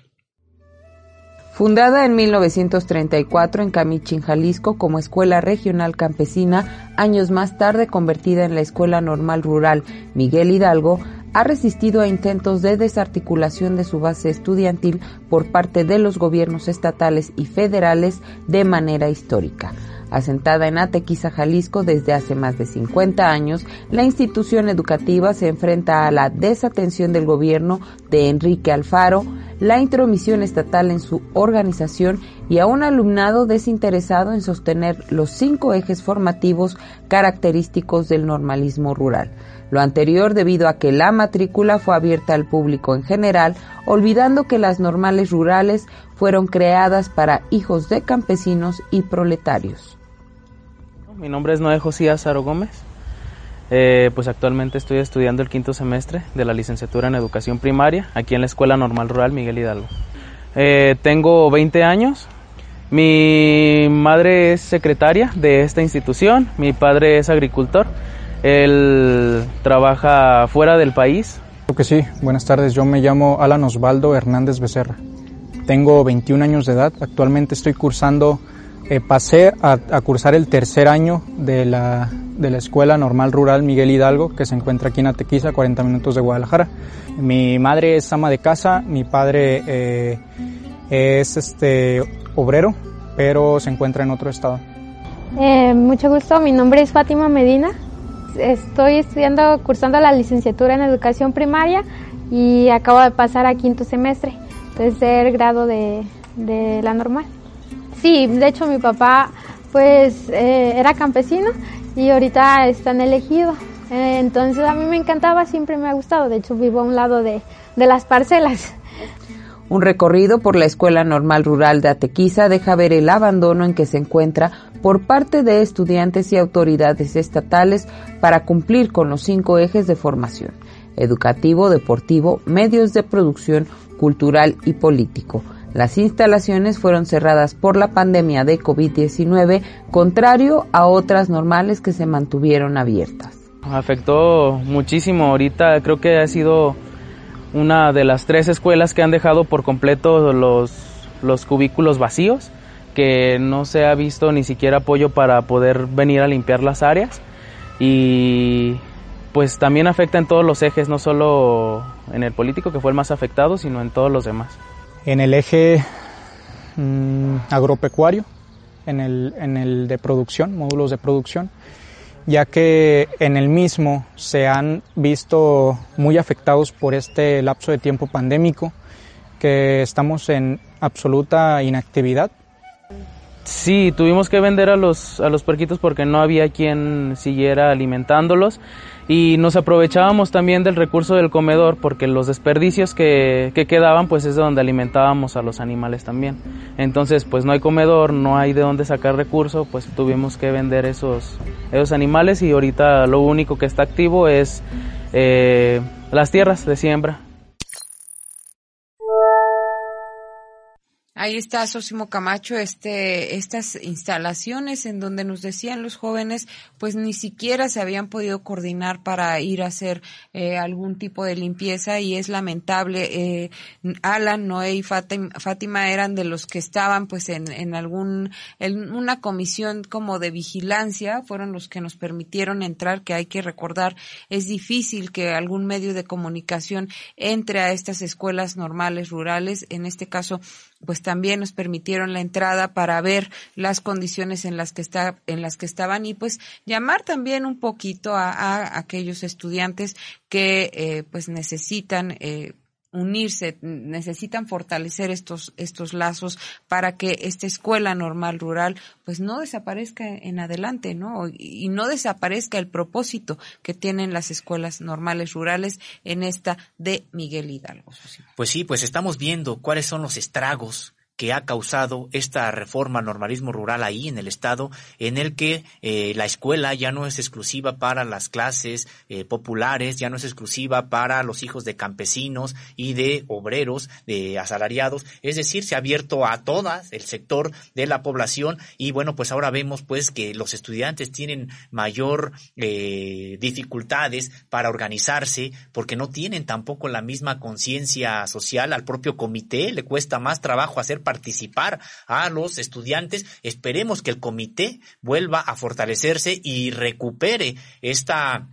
Fundada en 1934 en Camichin, Jalisco, como Escuela Regional Campesina, años más tarde convertida en la Escuela Normal Rural Miguel Hidalgo, ha resistido a intentos de desarticulación de su base estudiantil por parte de los gobiernos estatales y federales de manera histórica. Asentada en Atequiza, Jalisco desde hace más de 50 años, la institución educativa se enfrenta a la desatención del gobierno de Enrique Alfaro, la intromisión estatal en su organización y a un alumnado desinteresado en sostener los cinco ejes formativos característicos del normalismo rural. Lo anterior debido a que la matrícula fue abierta al público en general, olvidando que las normales rurales fueron creadas para hijos de campesinos y proletarios. Mi nombre es Noé Josías Aro Gómez. Eh, pues actualmente estoy estudiando el quinto semestre de la licenciatura en educación primaria aquí en la Escuela Normal Rural Miguel Hidalgo. Eh, tengo 20 años. Mi madre es secretaria de esta institución, mi padre es agricultor. Él trabaja fuera del país. Creo que sí. Buenas tardes. Yo me llamo Alan Osvaldo Hernández Becerra. Tengo 21 años de edad. Actualmente estoy cursando, eh, pasé a, cursar el tercer año de la, de la Escuela Normal Rural Miguel Hidalgo, que se encuentra aquí en Atequiza, 40 minutos de Guadalajara. Mi madre es ama de casa, mi padre eh, es este obrero, pero se encuentra en otro estado. Eh, mucho gusto, mi nombre es Fátima Medina, estoy estudiando, cursando la licenciatura en educación primaria y acabo de pasar a quinto semestre, tercer grado de, la normal. Sí, de hecho mi papá pues eh, era campesino y ahorita está en elegido. entonces a mí me encantaba, siempre me ha gustado, de hecho vivo a un lado de, de las parcelas. Un recorrido por la Escuela Normal Rural de Atequiza deja ver el abandono en que se encuentra por parte de estudiantes y autoridades estatales para cumplir con los cinco ejes de formación, educativo, deportivo, medios de producción, cultural y político. Las instalaciones fueron cerradas por la pandemia de COVID-19, contrario a otras normales que se mantuvieron abiertas. Afectó muchísimo. Ahorita creo que ha sido una de las tres escuelas que han dejado por completo los, los cubículos vacíos, que no se ha visto ni siquiera apoyo para poder venir a limpiar las áreas y pues también afecta en todos los ejes, no solo en el político que fue el más afectado, sino en todos los demás. En el eje mm, agropecuario, en el, en el de producción, módulos de producción, ya que en el mismo se han visto muy afectados por este lapso de tiempo pandémico, que estamos en absoluta inactividad. Sí, tuvimos que vender a los, a los puerquitos porque no había quien siguiera alimentándolos y nos aprovechábamos también del recurso del comedor porque los desperdicios que, quedaban pues es de donde alimentábamos a los animales también. Entonces pues no hay comedor, no hay de dónde sacar recurso, pues tuvimos que vender esos, esos animales y ahorita lo único que está activo es eh, las tierras de siembra. Ahí está Sosimo Camacho, este, estas instalaciones en donde nos decían los jóvenes, pues ni siquiera se habían podido coordinar para ir a hacer eh, algún tipo de limpieza y es lamentable. Eh, Alan, Noé y Fátima, eran de los que estaban pues en, en algún, en una comisión como de vigilancia, fueron los que nos permitieron entrar, que hay que recordar, es difícil que algún medio de comunicación entre a estas escuelas normales rurales, en este caso pues también nos permitieron la entrada para ver las condiciones en las que está, en las que estaban y pues llamar también un poquito a, aquellos estudiantes que eh, pues necesitan eh, unirse, necesitan fortalecer estos, estos lazos para que esta escuela normal rural pues no desaparezca en adelante, ¿no? Y no desaparezca el propósito que tienen las escuelas normales rurales en esta de Miguel Hidalgo. Pues sí, pues estamos viendo cuáles son los estragos que ha causado esta reforma al normalismo rural ahí en el estado, en el que eh, la escuela ya no es exclusiva para las clases eh, populares, ya no es exclusiva para los hijos de campesinos y de obreros, de asalariados, es decir, se ha abierto a todas el sector de la población y bueno, pues ahora vemos pues que los estudiantes tienen mayor eh, dificultades para organizarse porque no tienen tampoco la misma conciencia social. Al propio comité, le cuesta más trabajo hacer participar a los estudiantes. Esperemos que el comité vuelva a fortalecerse y recupere esta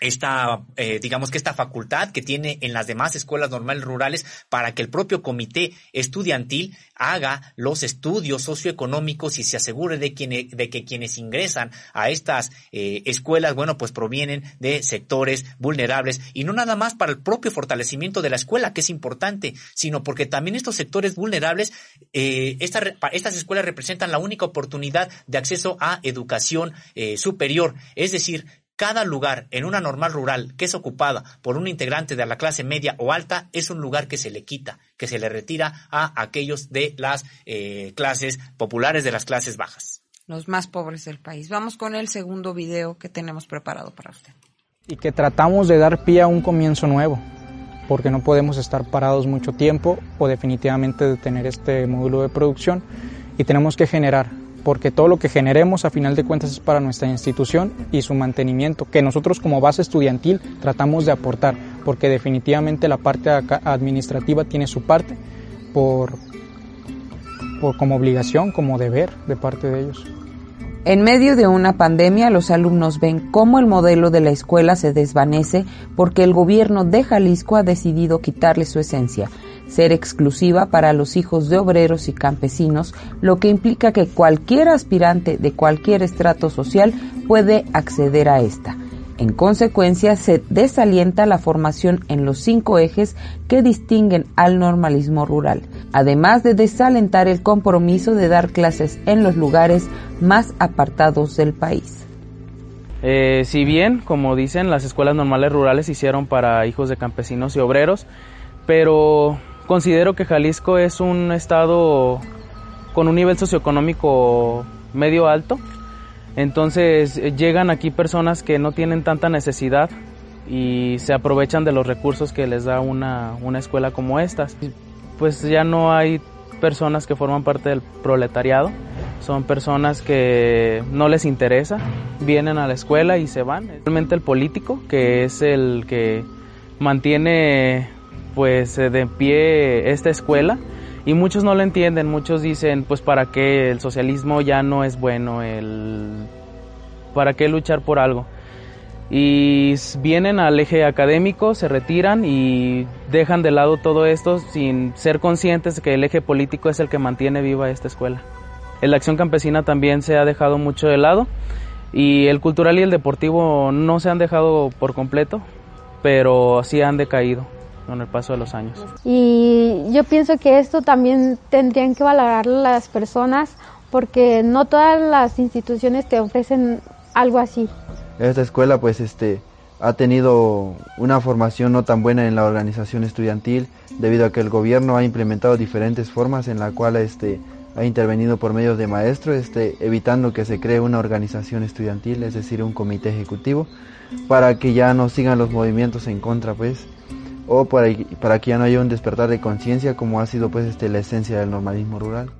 esta, eh, digamos que esta facultad que tiene en las demás escuelas normales rurales para que el propio comité estudiantil haga los estudios socioeconómicos y se asegure de, de que quienes ingresan a estas eh, escuelas, bueno, pues provienen de sectores vulnerables. Y no nada más para el propio fortalecimiento de la escuela, que es importante, sino porque también estos sectores vulnerables, eh, estas escuelas representan la única oportunidad de acceso a educación eh, superior, es decir, cada lugar en una normal rural que es ocupada por un integrante de la clase media o alta es un lugar que se le quita, que se le retira a aquellos de las eh, clases populares, de las clases bajas. Los más pobres del país. Vamos con el segundo video que tenemos preparado para usted. Y que tratamos de dar pie a un comienzo nuevo, porque no podemos estar parados mucho tiempo o definitivamente detener este módulo de producción y tenemos que generar porque todo lo que generemos a final de cuentas es para nuestra institución y su mantenimiento, que nosotros como base estudiantil tratamos de aportar, porque definitivamente la parte administrativa tiene su parte por, por como obligación, como deber de parte de ellos. En medio de una pandemia, los alumnos ven cómo el modelo de la escuela se desvanece porque el gobierno de Jalisco ha decidido quitarle su esencia ser exclusiva para los hijos de obreros y campesinos, lo que implica que cualquier aspirante de cualquier estrato social puede acceder a esta. En consecuencia, se desalienta la formación en los cinco ejes que distinguen al normalismo rural, además de desalentar el compromiso de dar clases en los lugares más apartados del país. Eh, si bien, como dicen, las escuelas normales rurales se hicieron para hijos de campesinos y obreros, pero Considero que Jalisco es un estado con un nivel socioeconómico medio alto, entonces eh, llegan aquí personas que no tienen tanta necesidad y se aprovechan de los recursos que les da una, una escuela como esta. Pues ya no hay personas que forman parte del proletariado, son personas que no les interesa, vienen a la escuela y se van. Realmente el político, que es el que mantiene pues de pie esta escuela y muchos no lo entienden, muchos dicen pues para qué el socialismo ya no es bueno, el para qué luchar por algo. Y vienen al eje académico, se retiran y dejan de lado todo esto sin ser conscientes de que el eje político es el que mantiene viva esta escuela. La acción campesina también se ha dejado mucho de lado y el cultural y el deportivo no se han dejado por completo, pero sí han decaído con el paso de los años. Y yo pienso que esto también tendrían que valorar las personas porque no todas las instituciones te ofrecen algo así. Esta escuela pues este ha tenido una formación no tan buena en la organización estudiantil debido a que el gobierno ha implementado diferentes formas en la cual este ha intervenido por medio de maestros, este, evitando que se cree una organización estudiantil, es decir, un comité ejecutivo, para que ya no sigan los movimientos en contra, pues, o para, para que ya no haya un despertar de conciencia como ha sido pues este, la esencia del normalismo rural.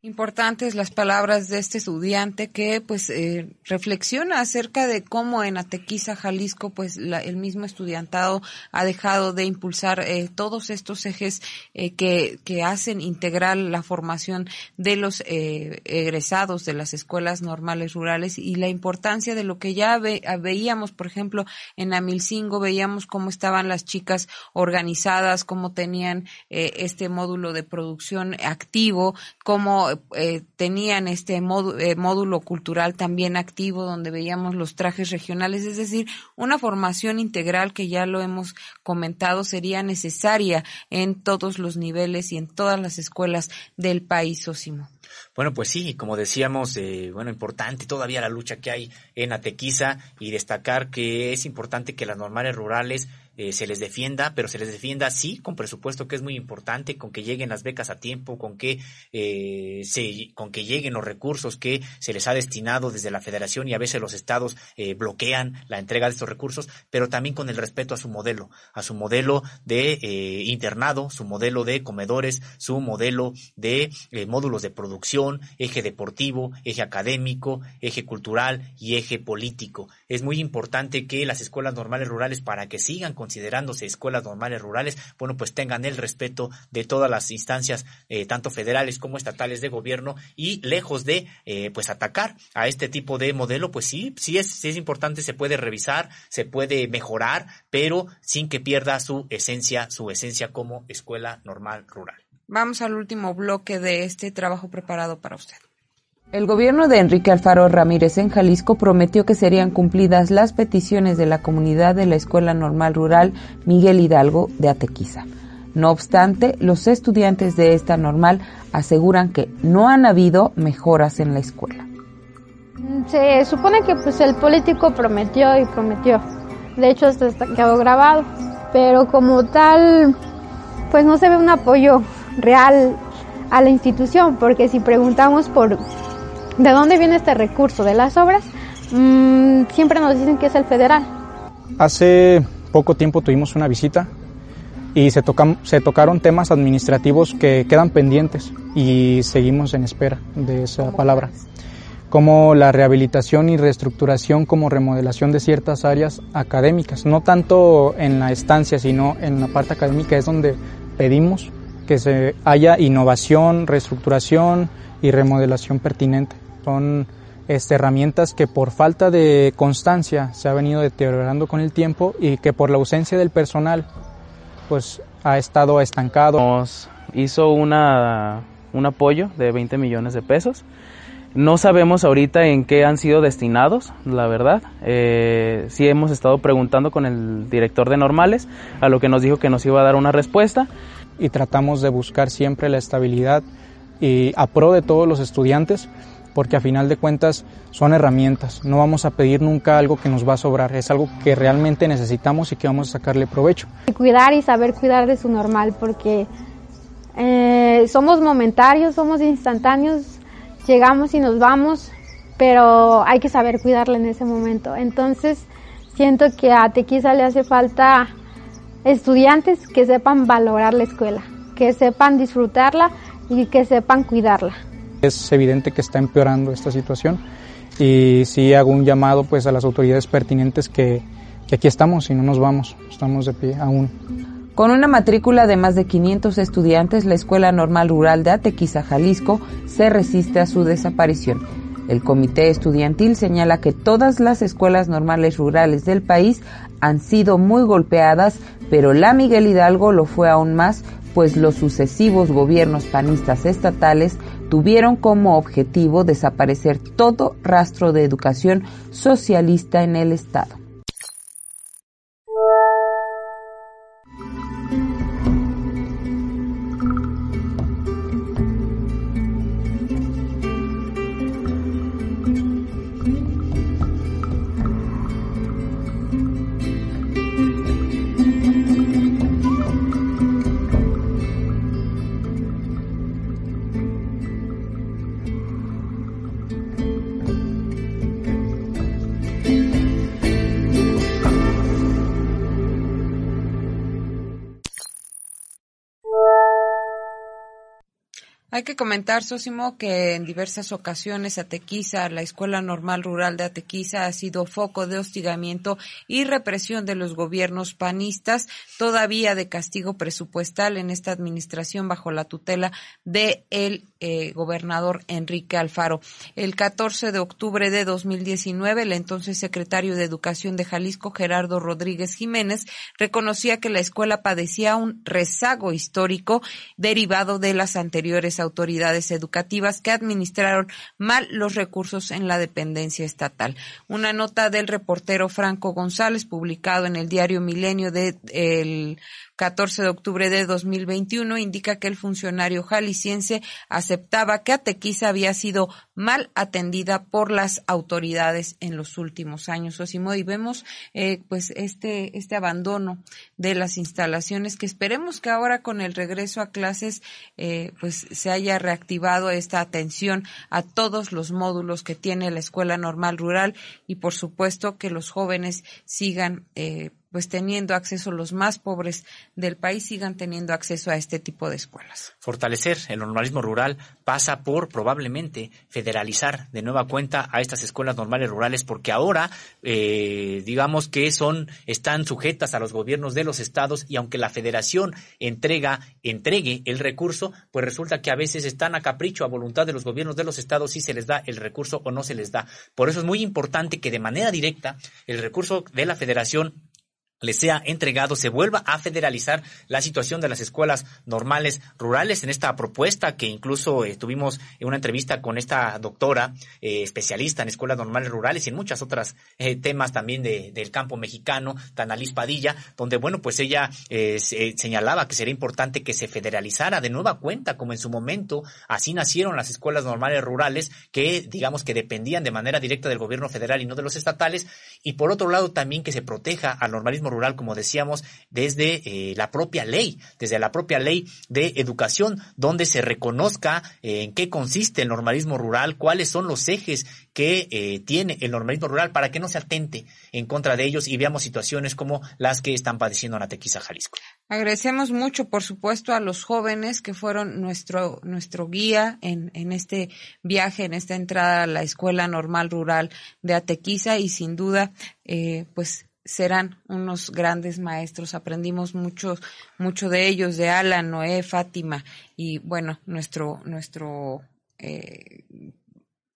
Importantes las palabras de este estudiante que pues eh, reflexiona acerca de cómo en Atequiza, Jalisco, pues el mismo estudiantado ha dejado de impulsar eh, todos estos ejes eh, que, que hacen integral la formación de los egresados de las escuelas normales rurales y la importancia de lo que ya veíamos, por ejemplo, en Amilcingo, veíamos cómo estaban las chicas organizadas, cómo tenían este módulo de producción activo, cómo eh, tenían este eh, módulo cultural también activo, donde veíamos los trajes regionales, es decir, una formación integral que ya lo hemos comentado sería necesaria en todos los niveles y en todas las escuelas del país, Osimo. Bueno, pues sí, como decíamos, eh, bueno, importante todavía la lucha que hay en Atequiza y destacar que es importante que las normales rurales eh, se les defienda, pero se les defienda sí con presupuesto que es muy importante, con que lleguen las becas a tiempo, con que eh, se, con que lleguen los recursos que se les ha destinado desde la Federación y a veces los estados eh, bloquean la entrega de estos recursos, pero también con el respeto a su modelo, a su modelo de eh, internado, su modelo de comedores, su modelo de módulos de producción, eje deportivo, eje académico, eje cultural y eje político. Es muy importante que las escuelas normales rurales para que sigan con considerándose escuelas normales rurales, bueno, pues tengan el respeto de todas las instancias, eh, tanto federales como estatales de gobierno, y lejos de, eh, pues, atacar a este tipo de modelo, pues sí, sí es, sí es importante, se puede revisar, se puede mejorar, pero sin que pierda su esencia, su esencia como escuela normal rural. Vamos al último bloque de este trabajo preparado para usted. El gobierno de Enrique Alfaro Ramírez en Jalisco prometió que serían cumplidas las peticiones de la comunidad de la Escuela Normal Rural Miguel Hidalgo de Atequiza. No obstante, los estudiantes de esta normal aseguran que no han habido mejoras en la escuela. Se supone que pues el político prometió y prometió. De hecho, está quedó grabado. Pero como tal, pues no se ve un apoyo real a la institución, porque si preguntamos por ¿De dónde viene este recurso? ¿De las obras? Mm, siempre nos dicen que es el federal. Hace poco tiempo tuvimos una visita y se, se tocaron temas administrativos que quedan pendientes y seguimos en espera de esa palabra, como la rehabilitación y reestructuración como remodelación de ciertas áreas académicas, no tanto en la estancia, sino en la parte académica es donde pedimos que se haya innovación, reestructuración y remodelación pertinente. Son este, herramientas que por falta de constancia se ha venido deteriorando con el tiempo y que por la ausencia del personal pues ha estado estancado. Nos hizo una, un apoyo de 20 millones de pesos. No sabemos ahorita en qué han sido destinados, la verdad. Eh, sí hemos estado preguntando con el director de normales, a lo que nos dijo que nos iba a dar una respuesta. Y tratamos de buscar siempre la estabilidad y a pro de todos los estudiantes porque a final de cuentas son herramientas. No vamos a pedir nunca algo que nos va a sobrar, es algo que realmente necesitamos y que vamos a sacarle provecho. Cuidar y saber cuidar de su normal, porque eh, somos momentarios, somos instantáneos, llegamos y nos vamos, pero hay que saber cuidarla en ese momento. Entonces, siento que a Tequiza le hace falta estudiantes que sepan valorar la escuela, que sepan disfrutarla y que sepan cuidarla. Es evidente que está empeorando esta situación y sí hago un llamado pues a las autoridades pertinentes que, que aquí estamos y no nos vamos, estamos de pie aún. Con una matrícula de más de 500 estudiantes, la Escuela Normal Rural de Atequiza, Jalisco, se resiste a su desaparición. El comité estudiantil señala que todas las escuelas normales rurales del país han sido muy golpeadas, pero la Miguel Hidalgo lo fue aún más pues los sucesivos gobiernos panistas estatales tuvieron como objetivo desaparecer todo rastro de educación socialista en el Estado. Que comentar, Sósimo, que en diversas ocasiones Atequiza, la Escuela Normal Rural de Atequiza, ha sido foco de hostigamiento y represión de los gobiernos panistas, todavía de castigo presupuestal en esta administración bajo la tutela de el eh, gobernador Enrique Alfaro. El 14 de octubre de 2019, el entonces secretario de Educación de Jalisco, Gerardo Rodríguez Jiménez, reconocía que la escuela padecía un rezago histórico derivado de las anteriores autoridades educativas que administraron mal los recursos en la dependencia estatal. Una nota del reportero Franco González, publicado en el diario Milenio de el 14 de octubre de 2021 indica que el funcionario jalisciense aceptaba que Atequiza había sido mal atendida por las autoridades en los últimos años. Osimo, y vemos eh, pues este, este abandono de las instalaciones que esperemos que ahora con el regreso a clases eh, pues se haya reactivado esta atención a todos los módulos que tiene la escuela normal rural y por supuesto que los jóvenes sigan eh, pues teniendo acceso, los más pobres del país sigan teniendo acceso a este tipo de escuelas. Fortalecer el normalismo rural pasa por probablemente federalizar de nueva cuenta a estas escuelas normales rurales porque ahora eh, digamos que son están sujetas a los gobiernos de los estados y aunque la federación entrega entregue el recurso pues resulta que a veces están a capricho a voluntad de los gobiernos de los estados si se les da el recurso o no se les da por eso es muy importante que de manera directa el recurso de la federación le sea entregado, se vuelva a federalizar la situación de las escuelas normales rurales. En esta propuesta que incluso eh, tuvimos en una entrevista con esta doctora eh, especialista en escuelas normales rurales y en muchas otras eh, temas también de, del campo mexicano, Tanalis Padilla, donde bueno, pues ella señalaba que sería importante que se federalizara de nueva cuenta, como en su momento así nacieron las escuelas normales rurales que digamos que dependían de manera directa del gobierno federal y no de los estatales. Y por otro lado también que se proteja al normalismo rural, como decíamos, desde eh, la propia ley, desde la propia ley de educación, donde se reconozca eh, en qué consiste el normalismo rural, cuáles son los ejes que eh, tiene el normalismo rural para que no se atente en contra de ellos y veamos situaciones como las que están padeciendo en Atequiza, Jalisco. Agradecemos mucho, por supuesto, a los jóvenes que fueron nuestro, nuestro guía en, en este viaje, en esta entrada a la Escuela Normal Rural de Atequiza y sin duda, pues serán unos grandes maestros. Aprendimos mucho, mucho de ellos, de Alan, Noé, Fátima y bueno, nuestro, nuestro eh,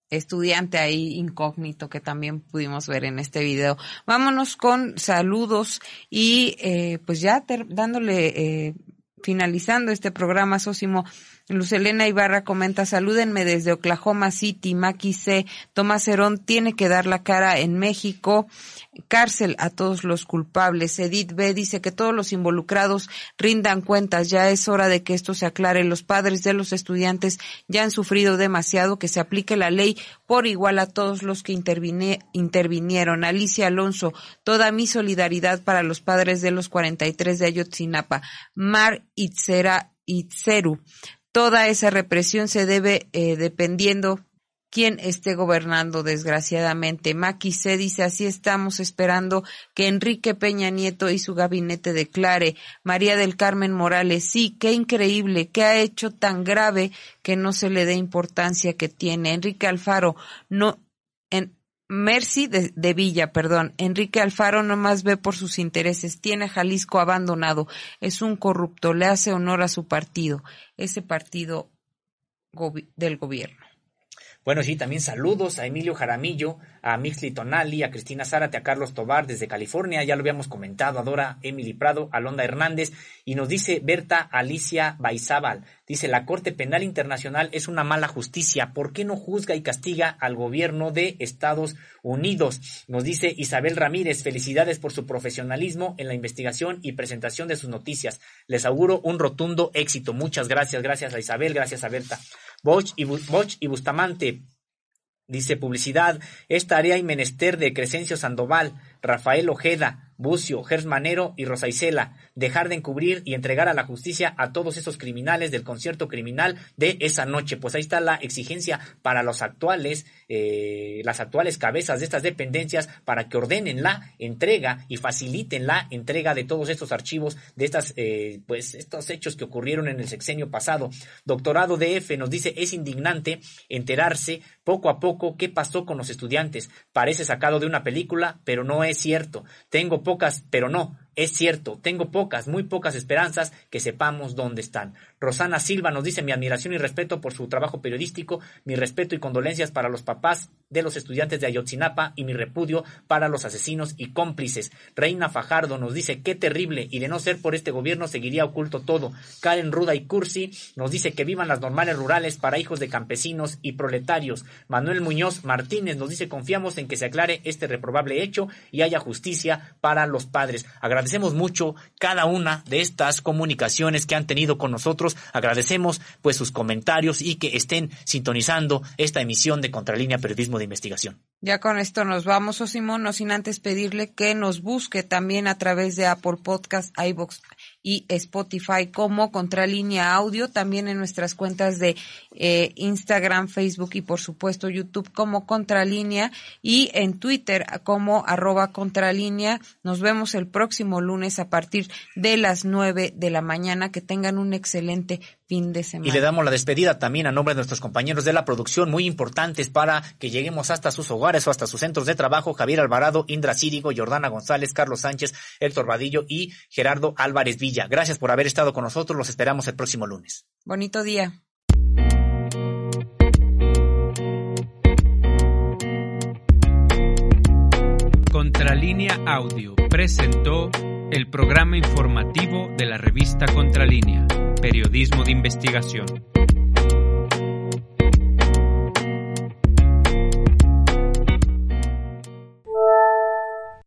estudiante ahí incógnito que también pudimos ver en este video. Vámonos con saludos y eh, pues ya dándole eh, finalizando este programa, Sósimo, Luz Elena Ibarra comenta, salúdenme desde Oklahoma City, Maki C. Tomás Herón tiene que dar la cara en México, cárcel a todos los culpables. Edith B. dice que todos los involucrados rindan cuentas, ya es hora de que esto se aclare. Los padres de los estudiantes ya han sufrido demasiado, que se aplique la ley por igual a todos los que intervinieron. Alicia Alonso, toda mi solidaridad para los padres de los 43 de Ayotzinapa. Mar Itzera Itzeru, toda esa represión se debe eh, dependiendo quién esté gobernando, desgraciadamente. Maki se dice, así estamos esperando que Enrique Peña Nieto y su gabinete declare. María del Carmen Morales, sí, qué increíble, qué ha hecho tan grave que no se le dé importancia que tiene. Enrique Alfaro, no, en, Mercy de, Villa, perdón. Enrique Alfaro no más ve por sus intereses. Tiene Jalisco abandonado. Es un corrupto. Le hace honor a su partido. Ese partido del gobierno. Bueno, sí, también saludos a Emilio Jaramillo, a Mixli Tonali, a Cristina Zárate, a Carlos Tobar desde California, ya lo habíamos comentado, a Dora Emily Prado, a Londa Hernández, y nos dice Berta Alicia Baizábal, dice, la Corte Penal Internacional es una mala justicia, ¿por qué no juzga y castiga al gobierno de Estados Unidos? Nos dice Isabel Ramírez, felicidades por su profesionalismo en la investigación y presentación de sus noticias. Les auguro un rotundo éxito. Muchas gracias, gracias a Isabel, gracias a Berta. Boch y, Boch y Bustamante. Dice publicidad, esta área y menester de Crescencio Sandoval, Rafael Ojeda, Bucio, Gers Manero y Rosa Isela, dejar de encubrir y entregar a la justicia a todos esos criminales del concierto criminal de esa noche. Pues ahí está la exigencia para los actuales, eh, las actuales cabezas de estas dependencias para que ordenen la entrega y faciliten la entrega de todos estos archivos de estas, eh, pues estos hechos que ocurrieron en el sexenio pasado. Doctorado DF nos dice es indignante enterarse poco a poco qué pasó con los estudiantes. Parece sacado de una película, pero no es cierto. Tengo pocas, pero no, es cierto, tengo pocas, muy pocas esperanzas que sepamos dónde están. Rosana Silva nos dice mi admiración y respeto por su trabajo periodístico, mi respeto y condolencias para los papás de los estudiantes de Ayotzinapa y mi repudio para los asesinos y cómplices. Reina Fajardo nos dice qué terrible y de no ser por este gobierno seguiría oculto todo. Karen Ruda y Cursi nos dice que vivan las normales rurales para hijos de campesinos y proletarios. Manuel Muñoz Martínez nos dice confiamos en que se aclare este reprobable hecho y haya justicia para los padres. Agradecemos mucho cada una de estas comunicaciones que han tenido con nosotros. Agradecemos pues sus comentarios y que estén sintonizando esta emisión de Contralínea Periodismo de Investigación. Ya con esto nos vamos, o Simón, no sin antes pedirle que nos busque también a través de Apple Podcast, iBox y Spotify como Contralínea Audio, también en nuestras cuentas de eh, Instagram, Facebook y por supuesto YouTube como Contralínea y en Twitter como arroba Contralínea. Nos vemos el próximo lunes a partir de las nueve de la mañana. Que tengan un excelente fin de semana. Y le damos la despedida también a nombre de nuestros compañeros de la producción, muy importantes para que lleguemos hasta sus hogares o hasta sus centros de trabajo, Javier Alvarado, Indra Círigo, Jordana González, Carlos Sánchez, Héctor Vadillo y Gerardo Álvarez Villa. Gracias por haber estado con nosotros, los esperamos el próximo lunes. Bonito día. Contralínea Audio presentó el programa informativo de la revista Contralínea, Periodismo de Investigación.